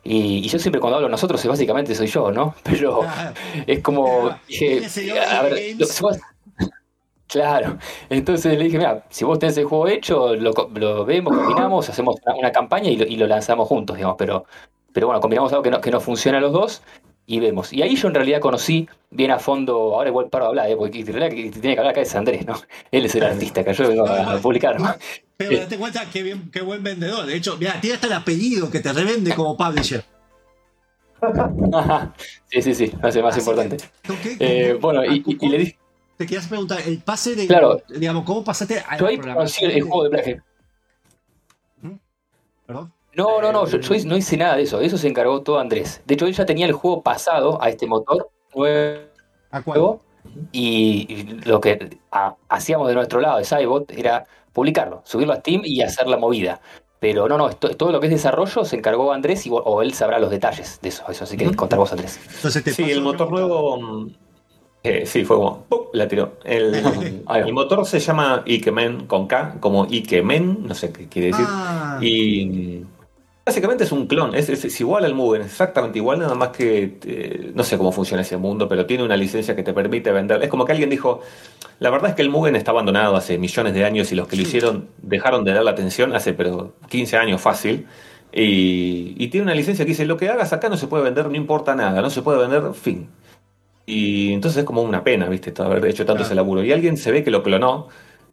Y, y yo siempre cuando hablo nosotros, básicamente soy yo, ¿no? (laughs) Pero Ah, es como, Ah, dije, ¿quién es el a ver, lo- Claro, entonces le dije, mira, si vos tenés el juego hecho, lo, lo vemos, combinamos, hacemos una, una campaña y lo, y lo lanzamos juntos, digamos, pero, pero bueno, combinamos algo que no, que nos funciona a los dos y vemos. Y ahí yo en realidad conocí bien a fondo, ahora igual paro de hablar, ¿eh? porque en realidad que tiene que hablar acá es Andrés, ¿no? (laughs) Él es el artista, que yo vengo a, publicar. ¿no? Pero date cuenta qué, bien, qué buen vendedor. De hecho, mira, tiene hasta el apellido que te revende como publisher. (laughs) Ajá. Sí, sí, sí, hace más Así importante. que, ¿con qué- Eh, bueno, y, y- y le dije, Te querías preguntar, el pase de. Claro. Digamos, ¿cómo pasaste a yo la ahí conocí el, programación juego de Blackhead. ¿Perdón? No, no, no, yo, no hice nada de eso, eso se encargó todo Andrés. De hecho, él ya tenía el juego pasado a este motor nuevo ¿A cuál? y lo que ha- hacíamos de nuestro lado de Cybot era publicarlo, subirlo a Steam y hacer la movida. Pero no, no, esto- todo lo que es desarrollo se encargó Andrés y, o- él sabrá los detalles de eso. Eso sí que contar vos, Andrés. Entonces Sí, el motor nuevo. Eh, sí, fue como. ¡pum! La tiró. (laughs) El, motor se llama Ikemen con K, como Ikemen, no sé qué quiere decir. Ah, Y básicamente es un clon, es, es- es igual al Mugen, exactamente igual, nada más que eh, no sé cómo funciona ese mundo, pero tiene una licencia que te permite vender. Es como que alguien dijo, la verdad es que el Mugen está abandonado hace millones de años y los que lo hicieron dejaron de dar la atención hace pero 15 años fácil. Y, y tiene una licencia que dice, lo que hagas acá no se puede vender, no importa nada, no se puede vender, fin. Y entonces es como una pena, ¿viste? todo Haber hecho tanto Claro. ese laburo. Y alguien se ve que lo clonó,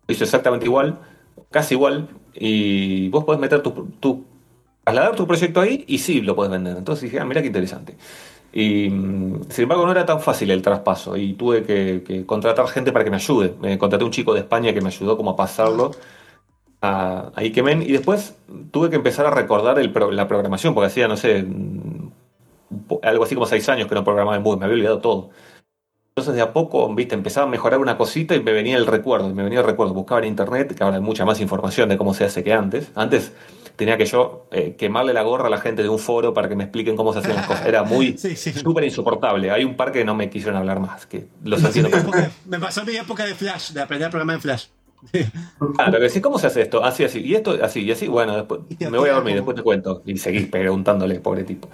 lo hizo exactamente igual, casi igual, y vos podés meter tu, tu trasladar tu proyecto ahí y sí lo puedes vender. Entonces dije, ah, mira qué interesante. Y mm, sin embargo no era tan fácil el traspaso y tuve que, que contratar gente para que me ayude. Me contraté un chico de España que me ayudó como a pasarlo a, a Ikemen y después tuve que empezar a recordar el pro- la programación porque hacía, no sé, algo así como seis años que no programaba en Vue, me había olvidado todo. Entonces de a poco, viste, empezaba a mejorar una cosita y me venía el recuerdo, y me venía el recuerdo. Buscaba en internet, que ahora hay mucha más información de cómo se hace que antes. Antes tenía que yo eh, quemarle la gorra a la gente de un foro para que me expliquen cómo se hacían las cosas. Era muy (laughs) Sí, sí. súper insoportable. Hay un par que no me quisieron hablar más, que los Me pasó, entiendo. en mi época, me pasó mi época de Flash, de aprender a programar en Flash. Claro, que sí, ¿cómo se hace esto? Así, así. Y esto, así, y así. Bueno, después me voy a dormir, después te cuento. Y seguís preguntándole, pobre tipo.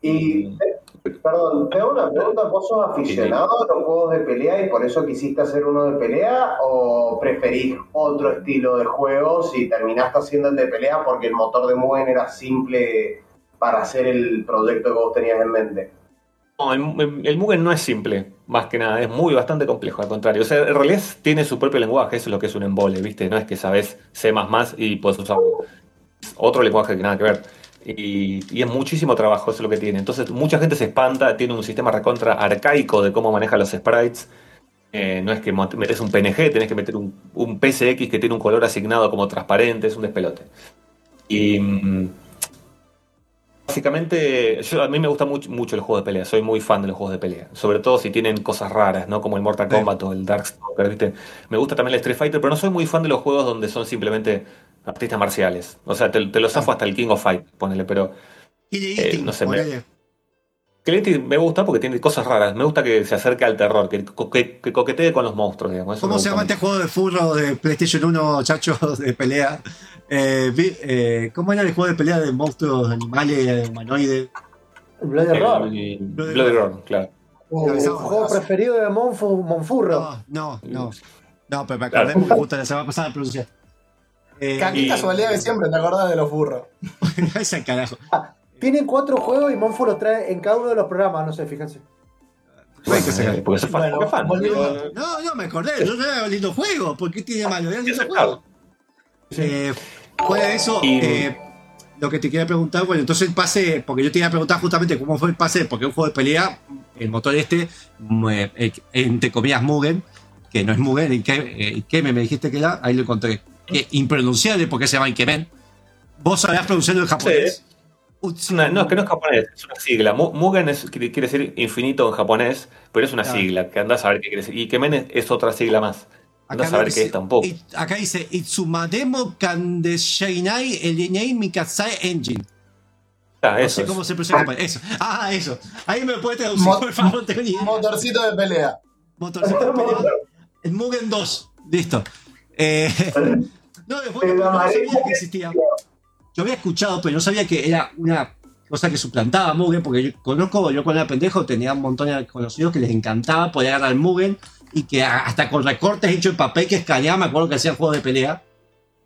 Y, eh, perdón, te hago una pregunta. ¿Vos sos aficionado a los juegos de pelea y por eso quisiste hacer uno de pelea? ¿O preferís otro estilo de juegos y terminaste haciendo el de pelea porque el motor de Mugen era simple para hacer el proyecto que vos tenías en mente? No, el, el Mugen no es simple, más que nada, es muy bastante complejo, al contrario. O sea, en realidad tiene su propio lenguaje, eso es lo que es un embole, ¿viste? No es que sabes C y puedes usar otro lenguaje que nada que ver. Y, es muchísimo trabajo, eso es lo que tiene. Entonces, mucha gente se espanta, tiene un sistema recontra arcaico de cómo maneja los sprites. Eh, no es que metes un PNG, tenés que meter un, un PSX que tiene un color asignado como transparente, es un despelote. Y. básicamente, yo, a mí me gusta mucho, mucho el juego de pelea, soy muy fan de los juegos de pelea, sobre todo si tienen cosas raras, ¿no? Como el Mortal Sí. Kombat o el Darkstalker, ¿viste? Me gusta también el Street Fighter, pero no soy muy fan de los juegos donde son simplemente artistas marciales. O sea, te, te lo zafo hasta el King of Fight, ponele, pero Eh, no sé, me- Clint me gusta porque tiene cosas raras, me gusta que se acerque al terror, que, que, que coquetee con los monstruos, digamos. ¿Cómo se llama este juego de furro de PlayStation 1, chachos (laughs) de pelea? Eh, vi- eh, ¿Cómo era el juego de pelea de monstruos, animales, humanoides? El- Bloody Bloody Roar. Roar, claro. Uh, Esa- juego preferido de Monfu- Monfurro. No, no, no. No, pero me acordé porque justo la semana pasada pronuncié. Eh, Qué Y- casualidad que siempre te acordás de los burros. (laughs) ese carajo. Tienen cuatro juegos y Monfu los trae en cada uno de los programas, no sé, fíjense. Que Eh, porque fan, porque es fan. No, no, me acordé. Yo era un lindo juego. ¿Por qué tiene malo? Era un lindo Sí, juego. Eh, fuera de eso, eh, lo que te quería preguntar, bueno, entonces el pase, porque yo te iba a preguntar justamente cómo fue el pase, porque un juego de pelea, el motor este, mm, entre comillas Mugen, que no es Mugen, y que, me dijiste que era, ahí lo encontré. Que impronunciable porque se llama Ikemen. ¿Vos sabés pronunciarlo en japonés? Es no, es que no es japonés, es una sigla. Mu- Mugen es, quiere decir infinito en japonés, pero es una sigla, que andás a ver qué quiere decir. Y Kemen es, es otra sigla más. Andás a ver qué es tampoco. acá dice Itsumademo Kandeshainai Elinei Mikasai Engine. Ah, No eso sé es. cómo se japonés. Eso. Ah, eso. Ahí me puede traducir, Mo- por favor, no tengo ni idea. Motorcito de pelea. Motorcito de pelea. El Mugen 2. Listo. Eh, (laughs) no, después Pero no, no sabía que existía. Yo había escuchado, pero no sabía que era una cosa que suplantaba a Mugen, porque yo conozco, yo cuando era pendejo tenía un montón de conocidos que les encantaba poder agarrar Mugen y que hasta con recortes hechos en papel que escaneaba, me acuerdo que hacían juegos de pelea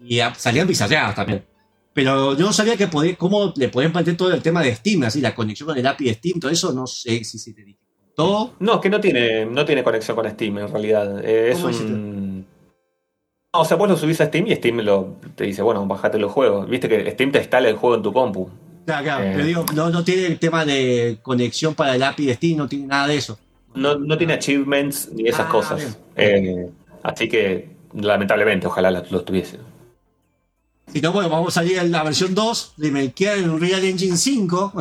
y salían bizarreadas también. Pero yo no sabía que podía, cómo le podían plantear todo el tema de Steam, así la conexión con el API de Steam, todo eso, no sé si se te dije. Todo. No, es que no tiene, no tiene conexión con Steam en realidad. Eh, es ¿Cómo un. No, o sea, vos lo subís a Steam y Steam lo, te dice, bueno, bajate los juegos. Viste que Steam te instala el juego en tu compu. Claro, claro, Eh. pero digo, no, no tiene el tema de conexión para el API de Steam, no tiene nada de eso. No, no tiene achievements ni esas Ah, cosas. Eh, así que, lamentablemente, ojalá los tuviese. Si no, bueno, vamos a salir en la versión 2, remakear en Unreal Engine 5.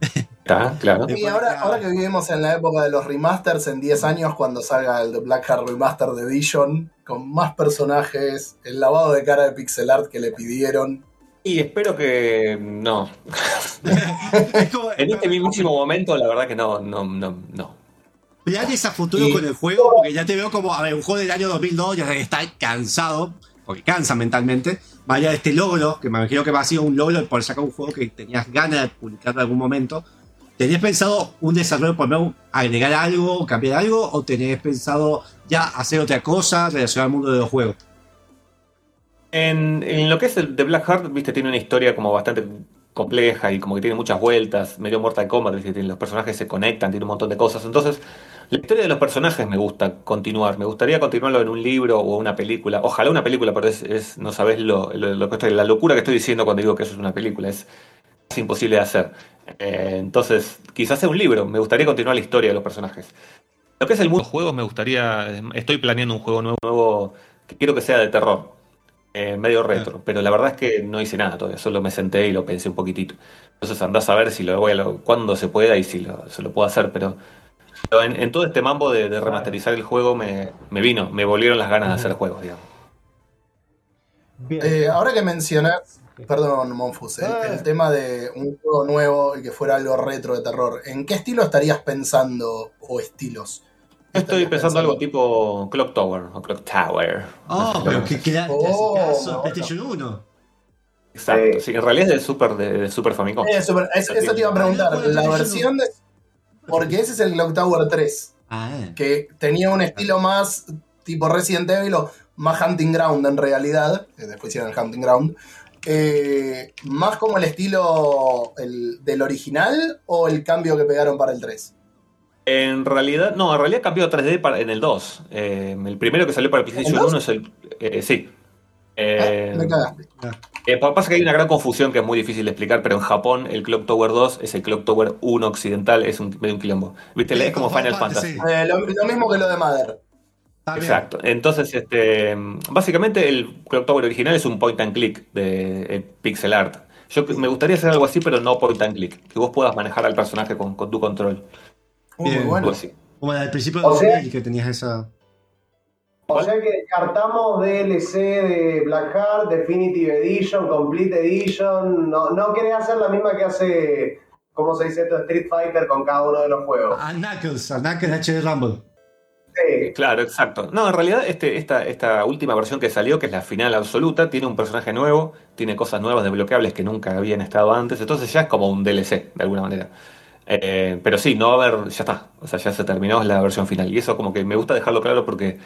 (laughs) Está, claro. Y ahora, ahora que vivimos en la época de los remasters, en 10 años, cuando salga el de Black Heart Remaster Edition, con más personajes, el lavado de cara de pixel art que le pidieron. Y espero que no. (laughs) En este mismísimo momento, la verdad que no, no, no, no. planes a futuro Y- con el juego, porque ya te veo como, a ver, un juego del año 2002 ya está cansado, porque cansa mentalmente. Vaya este logro, que me imagino que va a ser un logro por sacar un juego que tenías ganas de publicar en algún momento. ¿Tenías pensado un desarrollo, por agregar algo, cambiar algo, o tenías pensado ya hacer otra cosa relacionada al mundo de los juegos? En, lo que es el de Black Heart, viste, tiene una historia como bastante compleja y como que tiene muchas vueltas, medio Mortal Kombat, los personajes se conectan, tiene un montón de cosas. Entonces, la historia de los personajes me gusta continuar. Me gustaría continuarlo en un libro o una película. Ojalá una película, pero no sabes lo, lo- lo la locura que estoy diciendo cuando digo que eso es una película. Es, es imposible de hacer. Eh, entonces, quizás sea un libro. Me gustaría continuar la historia de los personajes. Lo que es el mundo de los juegos, me gustaría. Estoy planeando un juego nuevo, nuevo que quiero que sea de terror. eh, medio retro, pero la verdad es que no hice nada todavía, solo me senté y lo pensé un poquitito. Entonces andás a ver si lo voy a lo, cuándo se pueda y si lo, se lo puedo hacer, pero, pero en, en todo este mambo de, de remasterizar el juego me, me vino, me volvieron las ganas de hacer juegos, digamos. Bien. Eh, ahora que mencionás, perdón, Monfus, el, el tema de un juego nuevo y que fuera algo retro de terror, ¿en qué estilo estarías pensando o estilos? Estoy pensando algo tipo Clock Tower o Clock Tower. Oh, No sé si pero que cla- Oh, bueno. PlayStation 1. Exacto, sí, en realidad es de Super, de, de Super Famicom. Eh, super- es- eso te iba a preguntar, Ah, la versión de... Porque ese es el Clock Tower 3, Ah, eh. que tenía un estilo más tipo Resident Evil o más Hunting Ground en realidad, que después hicieron el Hunting Ground, eh, más como el estilo el- del original o el cambio que pegaron para el 3. En realidad, no, en realidad cambió a 3D para, en el 2. Eh, el primero que salió para el PlayStation ¿El 2? 1 es el. eh, sí. Eh, Ah, me cagaste. eh, pa- pasa que hay una gran confusión que es muy difícil de explicar, pero en Japón el Clock Tower 2 es el Clock Tower 1 occidental, es un, medio un quilombo. ¿Viste? Sí, Es como Final Fantasy. Fantasy. Eh, lo, lo mismo que lo de Mother. Bien. Exacto. Entonces, este, básicamente el Clock Tower original es un point and click de eh, pixel art. Yo me gustaría hacer algo así, pero no point and click. Que vos puedas manejar al personaje con, con tu control. Uh, muy Bien. bueno. Algo así. Como al principio de O sea- 2000 que tenías esa. O sea que descartamos DLC de Blackheart, Definitive Edition, Complete Edition. No, no querés hacer la misma que hace, ¿cómo se dice esto? Street Fighter con cada uno de los juegos. A Knuckles, a Knuckles HD Rumble. Sí. Claro, exacto. No, en realidad este, esta, esta última versión que salió, que es la final absoluta, tiene un personaje nuevo, tiene cosas nuevas desbloqueables que nunca habían estado antes, entonces ya es como un DLC, de alguna manera. Eh, pero sí, no va a haber, ya está, o sea, ya se terminó la versión final. Y eso como que me gusta dejarlo claro porque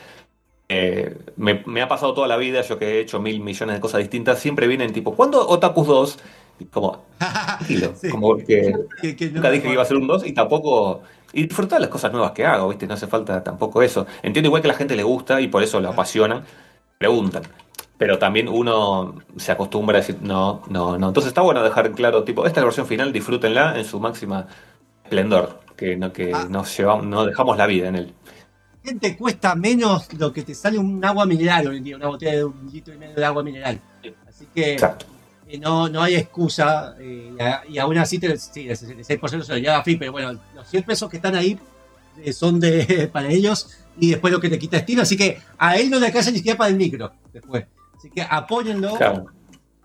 eh, me, me ha pasado toda la vida, yo que he hecho mil millones de cosas distintas, siempre vienen tipo, ¿cuándo Otakus 2? Y como, tranquilo, (laughs) Sí. como que (laughs) Que- que no- Nunca dije que iba a ser un 2 y tampoco. Y disfrutar las cosas nuevas que hago, ¿viste? No hace falta tampoco eso. Entiendo igual que a la gente le gusta y por eso lo apasiona, preguntan. Pero también uno se acostumbra a decir, no, no, no. Entonces está bueno dejar claro, tipo, esta es la versión final, disfrútenla en su máxima esplendor. Que no, que Ah. nos llevamos, no dejamos la vida en él. ¿Qué te cuesta menos lo que te sale un agua mineral hoy en día? Una botella de un litro y medio de agua mineral. Así que Exacto. No, no hay excusa. eh, y a- y aún así, te, sí, el 66% se lo lleva free, pero bueno, los 100 pesos que están ahí eh, son de (laughs) para ellos y después lo que te quita estilo. Así que a él no le alcanza ni siquiera para el micro después. Así que apóyenlo. Claro.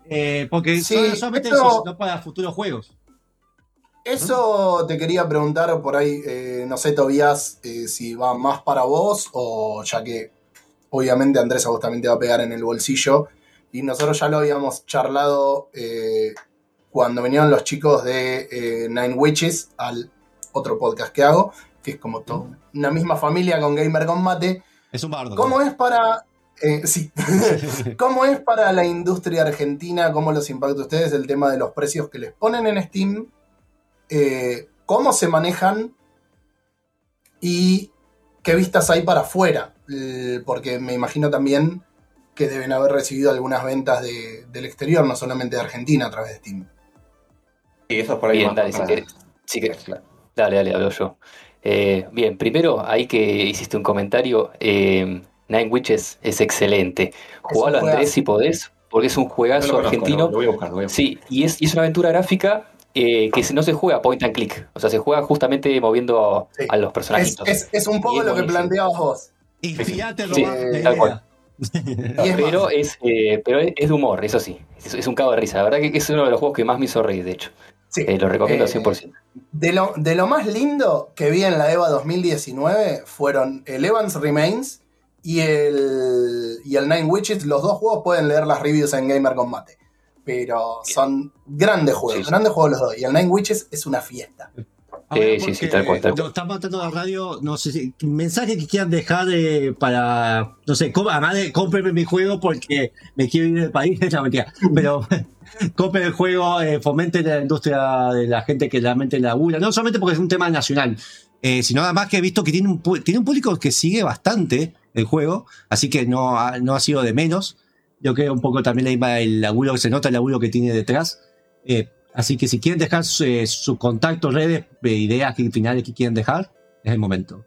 eh, porque Sí, solamente esto- eso, no para futuros juegos. Eso te quería preguntar por ahí, eh, no sé, Tobías, eh, si va más para vos o ya que obviamente Andrés a vos también te va a pegar en el bolsillo. Y nosotros ya lo habíamos charlado eh, cuando vinieron los chicos de eh, Nine Witches al otro podcast que hago, que es como todo, una misma familia con Gamer con Mate. Es un bardo. ¿Cómo es para... eh, sí. (laughs) ¿Cómo es para la industria argentina? ¿Cómo los impacta a ustedes el tema de los precios que les ponen en Steam? ¿Cómo se manejan? ¿Y qué vistas hay para afuera? Porque me imagino también que deben haber recibido algunas ventas de- del exterior, no solamente de Argentina a través de Steam. Y eso es por ahí. Bien, dale, si querés. Si querés. Claro. Dale, dale, hablo yo. Eh, bien, primero, ahí que hiciste un comentario, eh, Nine Witches es excelente. Jugalo, Andrés, si podés, porque es un No lo juegazo conozco, argentino. Lo voy a buscar, lo voy a buscar. Sí, y es, y es una aventura gráfica eh, que no se juega point and click. O sea, se juega justamente moviendo Sí. a los Es, personajitos. es- es un Y poco es lo que planteabas vos. Inspirate, Sí, Román, la tal idea. cual. (laughs) Es pero es, eh, pero es, es de humor, eso sí. Es, es un cago de risa. La verdad que es uno de los juegos que más me hizo reír, de hecho. sí. Eh, lo recomiendo Eh, 100%. De lo, de lo más lindo que vi en la EVA 2019 fueron el Evans Remains y el, y el Nine Witches. Los dos juegos pueden leer las reviews en Gamer Combate. Pero son grandes juegos, Sí, sí. grandes juegos los dos. Y el Nine Witches es una fiesta. Ahora, Eh, sí, sí, tal cual, tal cual. Nos están matando la radio, no sé si. Mensaje que quieran dejar eh, para. No sé, com- además de cómprenme mi juego porque me quiero ir del país, (laughs) mentira. Pero (laughs) compren el juego, eh, fomenten la industria de la gente que realmente labura. No solamente porque es un tema nacional, eh, sino además que he visto que tiene un, tiene un público que sigue bastante el juego, así que no ha, no ha sido de menos. Yo creo un poco también el laburo que se nota, el laburo que tiene detrás. Eh, así que si quieren dejar su- eh, sus contactos, redes, eh, ideas finales que quieren dejar, es el momento.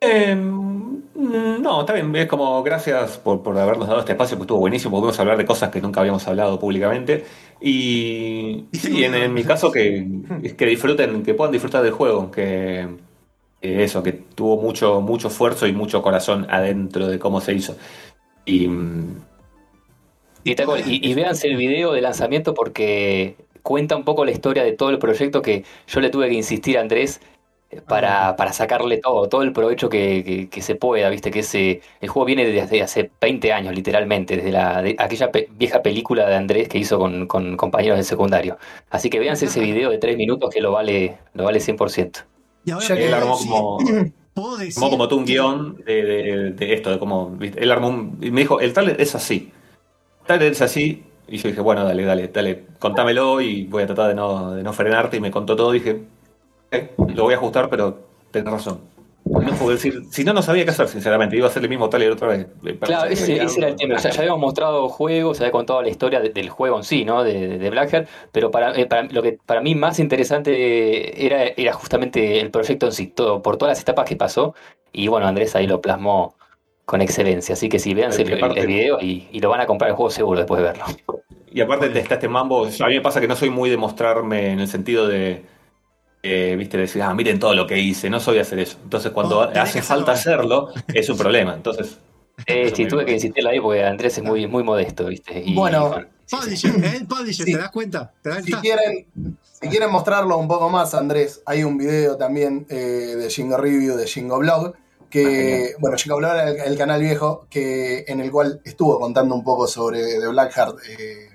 Eh, mm, no, está bien, es como gracias por, por habernos dado este espacio, que estuvo buenísimo, pudimos hablar de cosas que nunca habíamos hablado públicamente. Y, sí, en, en mi caso, que, que disfruten, que puedan disfrutar del juego, que, eso, que tuvo mucho, mucho esfuerzo y mucho corazón adentro de cómo se hizo. Y mm, Y. Y, y véanse el video de lanzamiento porque cuenta un poco la historia de todo el proyecto que yo le tuve que insistir a Andrés eh, para, para sacarle todo, todo el provecho que, que- que se pueda, viste que ese, el juego viene desde hace 20 años, literalmente, desde la, de aquella pe- vieja película de Andrés que hizo con, con compañeros del secundario. Así que véanse ese video de 3 minutos que lo vale, lo vale 100%. Y ahora Ya que- él armó como, (coughs) puedo decir. armó como tú un guion de, de- de esto, de cómo, él armó un, y me dijo, el tal es así, tal es así, y yo dije, bueno, dale, dale, dale, contámelo y voy a tratar de no, de no frenarte, y me contó todo, dije, "Ok, lo voy a ajustar, pero tenés razón. No puedo decir, si no, no sabía qué hacer, sinceramente, iba a hacer el mismo tal y otra vez. Claro, ese, ese era el tema. O sea, ya habíamos mostrado juegos, se había contado la historia de- del juego en sí, ¿no? De, de Blackheart, pero para, eh, para- lo que para mí más interesante era, era justamente el proyecto en sí, todo, por todas las etapas que pasó. Y bueno, Andrés ahí lo plasmó con excelencia. Así que sí, Es que el, el aparte- video y, y lo van a comprar el juego seguro después de verlo. Y aparte te está este mambo. A mí me pasa que no soy muy de mostrarme en el sentido de. eh, viste, decir, ah, miren todo lo que hice, no soy de hacer eso. Entonces, cuando Oh, hace falta hacerlo. es un problema. Entonces, Eh, sí, tuve que insistirle ahí porque Andrés es muy, muy modesto, ¿viste? Y, Bueno. Publisher, el Sí. ¿te das cuenta? ¿Te das Si quieren, si quieren mostrarlo un poco más, Andrés, hay un video también eh, de Jingo Review, de Jingo Blog, que, bueno, Jingo Blog era el, el canal viejo, que, en el cual estuvo contando un poco sobre The Blackheart eh,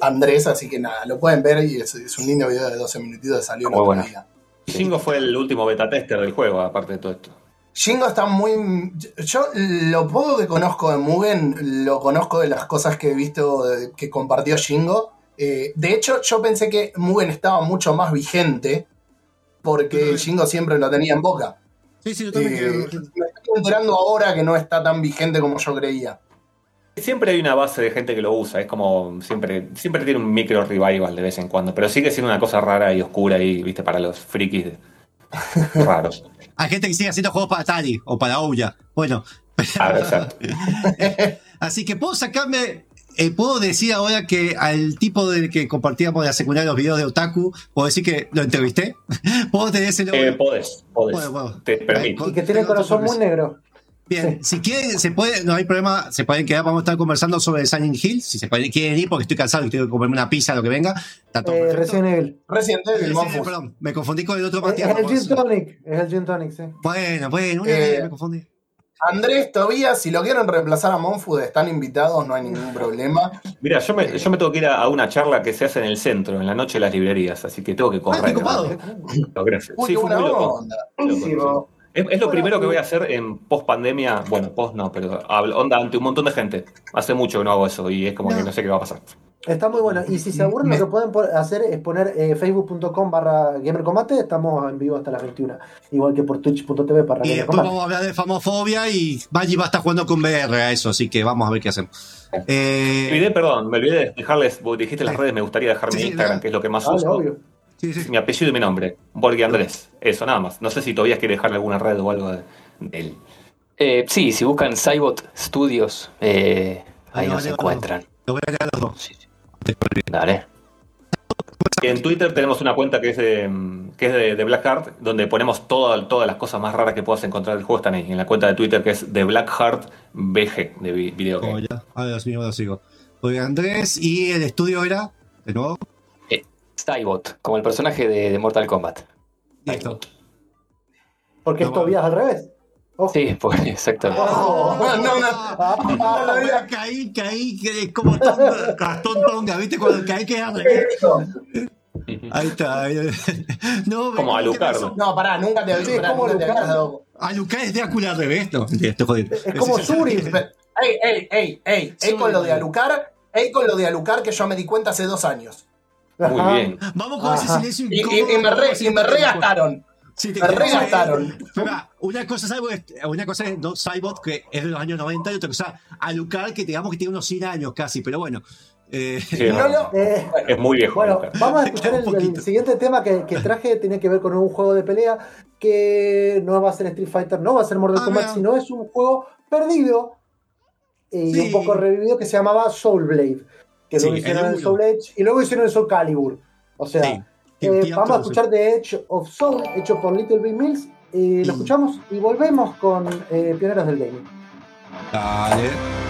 Andrés, así que nada, lo pueden ver y es, es un lindo video de 12 minutitos que salió el Muy otro bueno. día. Shingo fue el último beta tester del juego, aparte de todo esto. Shingo está muy. Yo lo poco que conozco de Mugen, lo conozco de las cosas que he visto de- que compartió Shingo. Eh, de hecho, yo pensé que Mugen estaba mucho más vigente porque Shingo siempre lo tenía en boca. Sí, sí, yo también Eh, me estoy enterando ahora que no está tan vigente como yo creía. Siempre hay una base de gente que lo usa, es como siempre, siempre tiene un micro revival de vez en cuando, pero sigue siendo una cosa rara y oscura y, viste, para los frikis de- (laughs) raros. Hay gente que sigue haciendo juegos para Atari o para Ouya. Bueno, Ah, exacto. (laughs) así que puedo sacarme. Eh, puedo decir ahora que al tipo del que compartíamos de la secundaria los videos de Otaku, puedo decir que lo entrevisté. (laughs) puedo tener ese Eh, podés, podés. Bueno, bueno. Te permito. Y que tiene el corazón muy negro. Bien, si quieren, se puede, no hay problema, se pueden quedar, vamos a estar conversando sobre Silent Hill, si se pueden, quieren ir porque estoy cansado y tengo que comerme una pizza, lo que venga. Está todo Eh, perfecto. Resident Evil. Resident Evil, perdón, me confundí con el otro Es, Matías. es el. Gin Tonic. Es el Gin Tonic, sí. Bueno, bueno, una Eh, vez me confundí. Andrés, todavía, si lo quieren reemplazar a Monfus, están invitados, no hay ningún problema. Mira, yo me, yo me tengo que ir a, a una charla que se hace en el centro, en la noche de las librerías, así que tengo que Ah, correr. copado. No, Gracias. Uy, Sí, fue muy loco. Es, es lo primero que voy a hacer en post pandemia. Bueno, post no, pero onda ante un montón de gente. Hace mucho que no hago eso y es como que no sé qué va a pasar. Está muy bueno. Y si se aburren, Me- lo que pueden hacer es poner eh, facebook.com barra gamercombate. Estamos en vivo hasta las 21. Igual que por twitch.tv para Y después gamercombate. vamos a hablar de famofobia y Maggi va a estar jugando con VR a eso, así que vamos a ver qué hacemos. Me Eh, olvidé, perdón, me olvidé de dejarles, vos dijiste las Sí. redes, me gustaría dejar Sí, mi sí, Instagram, dale. que es lo que más Vale, uso. obvio. sí, sí. Mi apellido y mi nombre, Borghi Andrés. Eso, nada más. No sé si todavía quiere dejarle alguna red o algo de, de él. Eh, sí, si buscan Cybot Studios, eh, ahí nos encuentran. Lo voy a los dos. Dale. En Twitter tenemos una cuenta que es de, mm, que es de, de Blackheart, donde ponemos toda- todas las cosas más raras que puedas encontrar del juego. Están ahí, en la cuenta de Twitter que es de Blackheart BG, de vi- video Oh, sigo. Oye, Andrés, y el estudio era, de nuevo, Cybot, como el personaje de, de Mortal Kombat. listo. Porque No, es Tobías al revés. Ojo. Sí, pues (laughs) exactamente. Oh, no, no, no. Ah, ah, Ahora caí, caí, que es como tonga, Gastón Tonga, ¿viste? Cuando caí que. Ahí está. ahí- No, Como me- Alucard. No, pará, nunca te, Sí, pará, ¿cómo nunca te Alucard? habías dado. Alucard es Drácula al revés, no, mentira, estoy jodiendo. Es como. Shuri. Ey, ey, ey, ey, ey con lo de Alucar, ey con lo de Alucar que yo me di cuenta hace dos años. Muy Ajá. bien. Vamos con ese silencio Y, y- incómodo. y me, re, y me regastaron. Sí, te- regastaron. Una cosa es algo, una cosa es no, Cybot, que es de los años 90, y otra cosa, Alucard, que digamos que tiene unos 100 años casi, pero bueno. Eh, Sí, No, no, no. Eh, Es muy viejo. Bueno, Alucard. vamos a escuchar el, el siguiente tema que, que (laughs) traje. Tiene que ver con un juego de pelea que no va a ser Street Fighter, no va a ser Mortal Ah, Kombat, mira. sino es un juego perdido y Sí. un poco revivido que se llamaba Soul Blade. Que Sí, luego hicieron el. Soul Edge y luego hicieron el Soul Calibur. O sea, Sí. Eh, vamos a escuchar The Edge of Soul, hecho por Little Big Mills. Lo escuchamos y volvemos con eh, Pioneros del Gaming. Dale.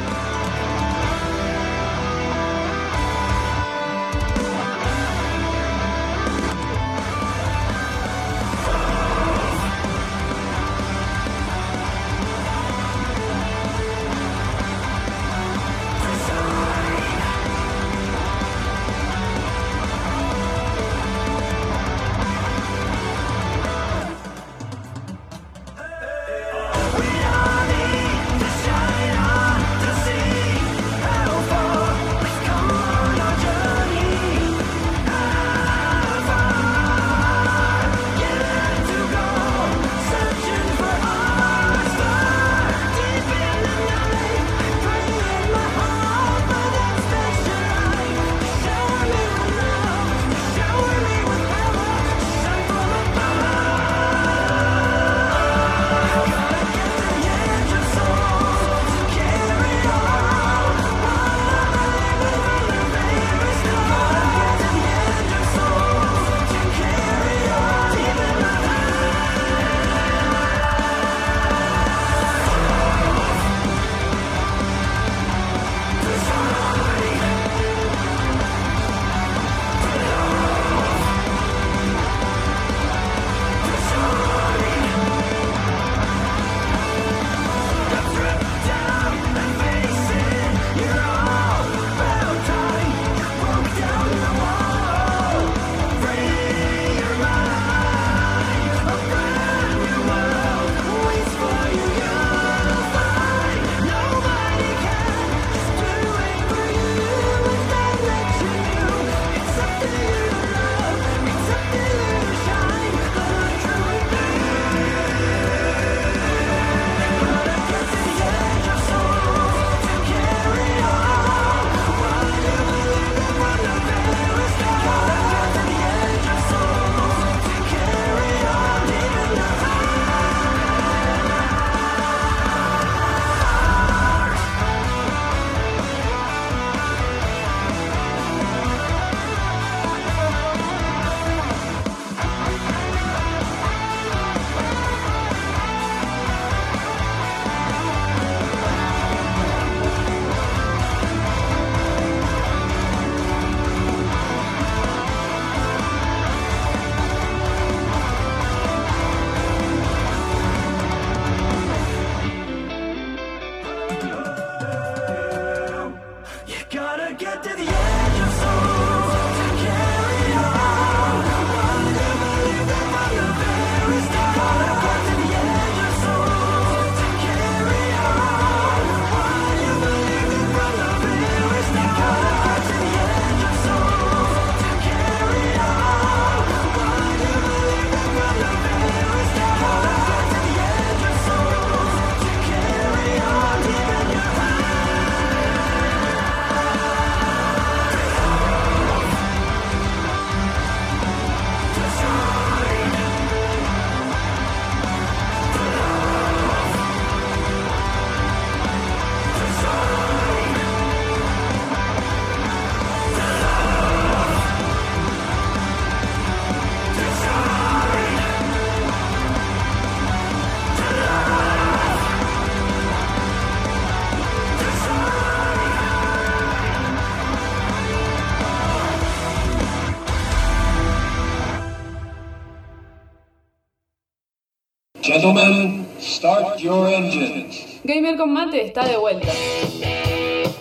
Gamer con mate está de vuelta.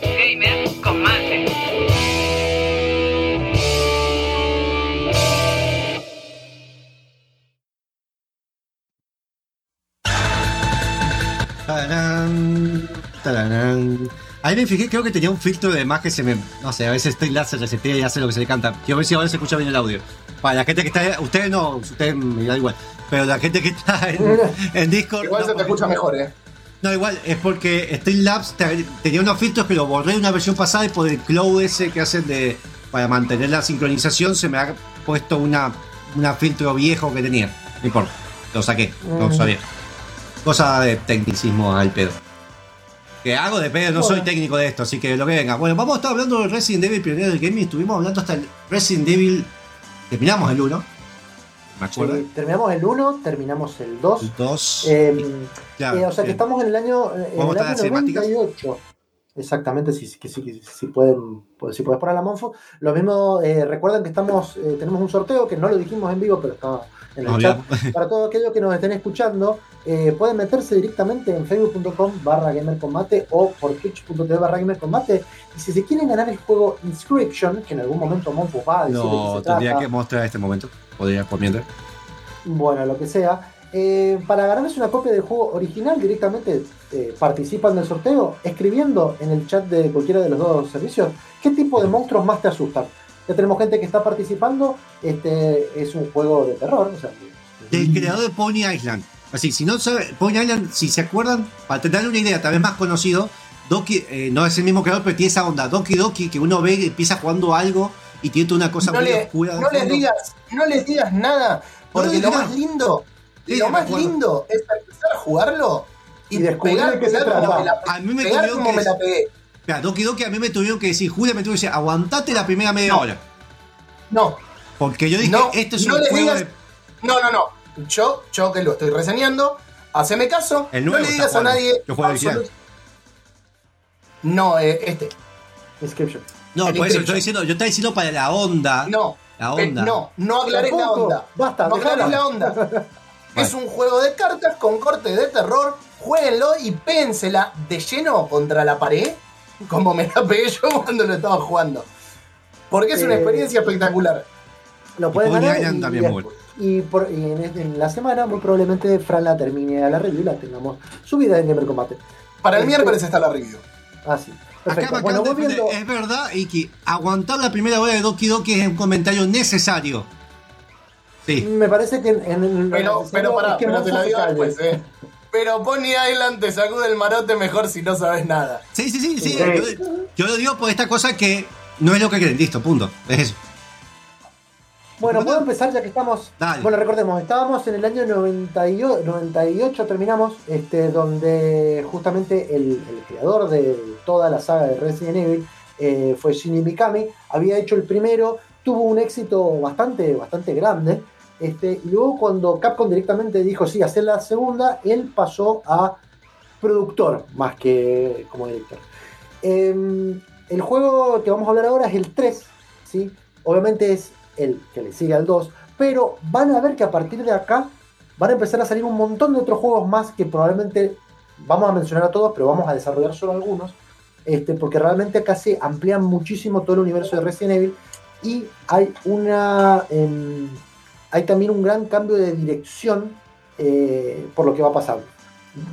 Gamer con mate. Tarán, tarán. Ahí me fijé, creo que tenía un filtro de más que se me. No sé, a veces estoy se resetea y hace lo que se le canta. Quiero ver si ahora se escucha bien el audio. Para la gente que está. Ustedes no, ustedes me da igual. Pero la gente que está en, (laughs) en Discord. Igual no, se te escucha mejor, ¿eh? No, igual, es porque Streamlabs te- tenía unos filtros que lo borré una versión pasada y por el cloud ese que hacen de. Para mantener la sincronización se me ha puesto una, una filtro viejo que tenía. No importa. Lo saqué, no Mm. sabía. Cosa de tecnicismo al pedo. Que hago de pedo, no soy técnico de esto, así que lo que venga. Bueno, vamos a estar hablando del Resident Evil pionero del gaming. Estuvimos hablando hasta el Resident Evil. Terminamos el 1. Me acuerdo. Sí, terminamos el 1, terminamos el 2. El 2. Eh, claro, eh, o sea que estamos en el año, en ¿Vamos el año las cinemáticas? 98. Exactamente, si, si, si, si pueden, pues, si puedes poner la Monfo. Lo mismo, eh, recuerden que estamos, eh, tenemos un sorteo que no lo dijimos en vivo, pero está en el chat. Para todos aquellos que nos estén escuchando, eh, pueden meterse directamente en facebook.com barra gamercombate o por twitch.tv barra gamercombate. Y si se quieren ganar el juego Inscription, que en algún momento Monfo va a decir de qué No, tendría que mostrar este momento. Podría mientras. bueno, lo que sea. Eh, para ganarse una copia del juego original directamente eh, participan del sorteo escribiendo en el chat de cualquiera de los dos servicios qué tipo de monstruos más te asustan. Ya tenemos gente que está participando, este es un juego de terror. O sea, Del creador de Pony Island. Así, si no sabe, Pony Island, si se acuerdan, para tener una idea, tal vez más conocido, Doki, eh, no es el mismo creador, pero tiene esa onda. Doki Doki, que uno ve y empieza jugando algo y tiene toda una cosa No, muy le- oscura. de no les digas, no les digas nada, porque lo más lindo, Sí, lo más acuerdo. lindo es empezar a jugarlo y, Y qué se trata. la, A mí me pegar como que me la decir- pegué. Espera, Doki Doki a mí me tuvieron que decir, Julia me tuvo que decir, aguantate la primera media No. hora. No, Porque yo dije, No, este es no un les juego digas- de. no, no, no. Yo, yo que lo estoy reseñando, haceme caso, El no le digas a nadie. Yo juego absolut-. No, eh, este. Inscription. No, por eso Inscription. estoy diciendo, yo estaba diciendo para la onda. No, La eh, onda. no, no aclaré la onda. Basta, no aclaré la onda. (laughs) Es un juego de cartas con corte de terror. Jueguenlo y pénsela de lleno contra la pared, como me la pegué yo (laughs) cuando lo estaba jugando. Porque es una Eh, experiencia espectacular. Lo pueden ganar y, también y- muy bueno. y por- y en, en la semana muy probablemente Fran la termine a la review y la tengamos subida en Gamer Combate. Para el este- miércoles está la review. Así. Acá Perfecto. me Bueno, volviendo. Es verdad, Iki, aguantar la primera hora de Doki Doki es un comentario necesario. Sí. Me parece que en, en el. Pero, pero pará, es que pero te lo digo después, eh. Pero Pony Island te sacude el marote mejor si no sabes nada. Sí, sí, sí, sí. Sí. Yo, yo lo digo por esta cosa que no es lo que creen. Listo, punto. Es eso. Bueno, puedo empezar ya que estamos. Dale. Bueno, recordemos, estábamos en el año 98, 98 terminamos, este, donde justamente el, el creador de toda la saga de Resident Evil eh, fue Shinji Mikami. Había hecho el primero, tuvo un éxito bastante, bastante grande. Este, y luego cuando Capcom directamente dijo sí, hacer la segunda, él pasó a productor más que como director. Em, el juego que vamos a hablar ahora es el 3, ¿sí? Obviamente es el que le sigue al 2, pero van a ver que a partir de acá van a empezar a salir un montón de otros juegos más que probablemente vamos a mencionar a todos, pero vamos a desarrollar solo algunos, este, porque realmente acá se amplían muchísimo todo el universo de Resident Evil y hay una em, hay también un gran cambio de dirección eh, por lo que va pasando.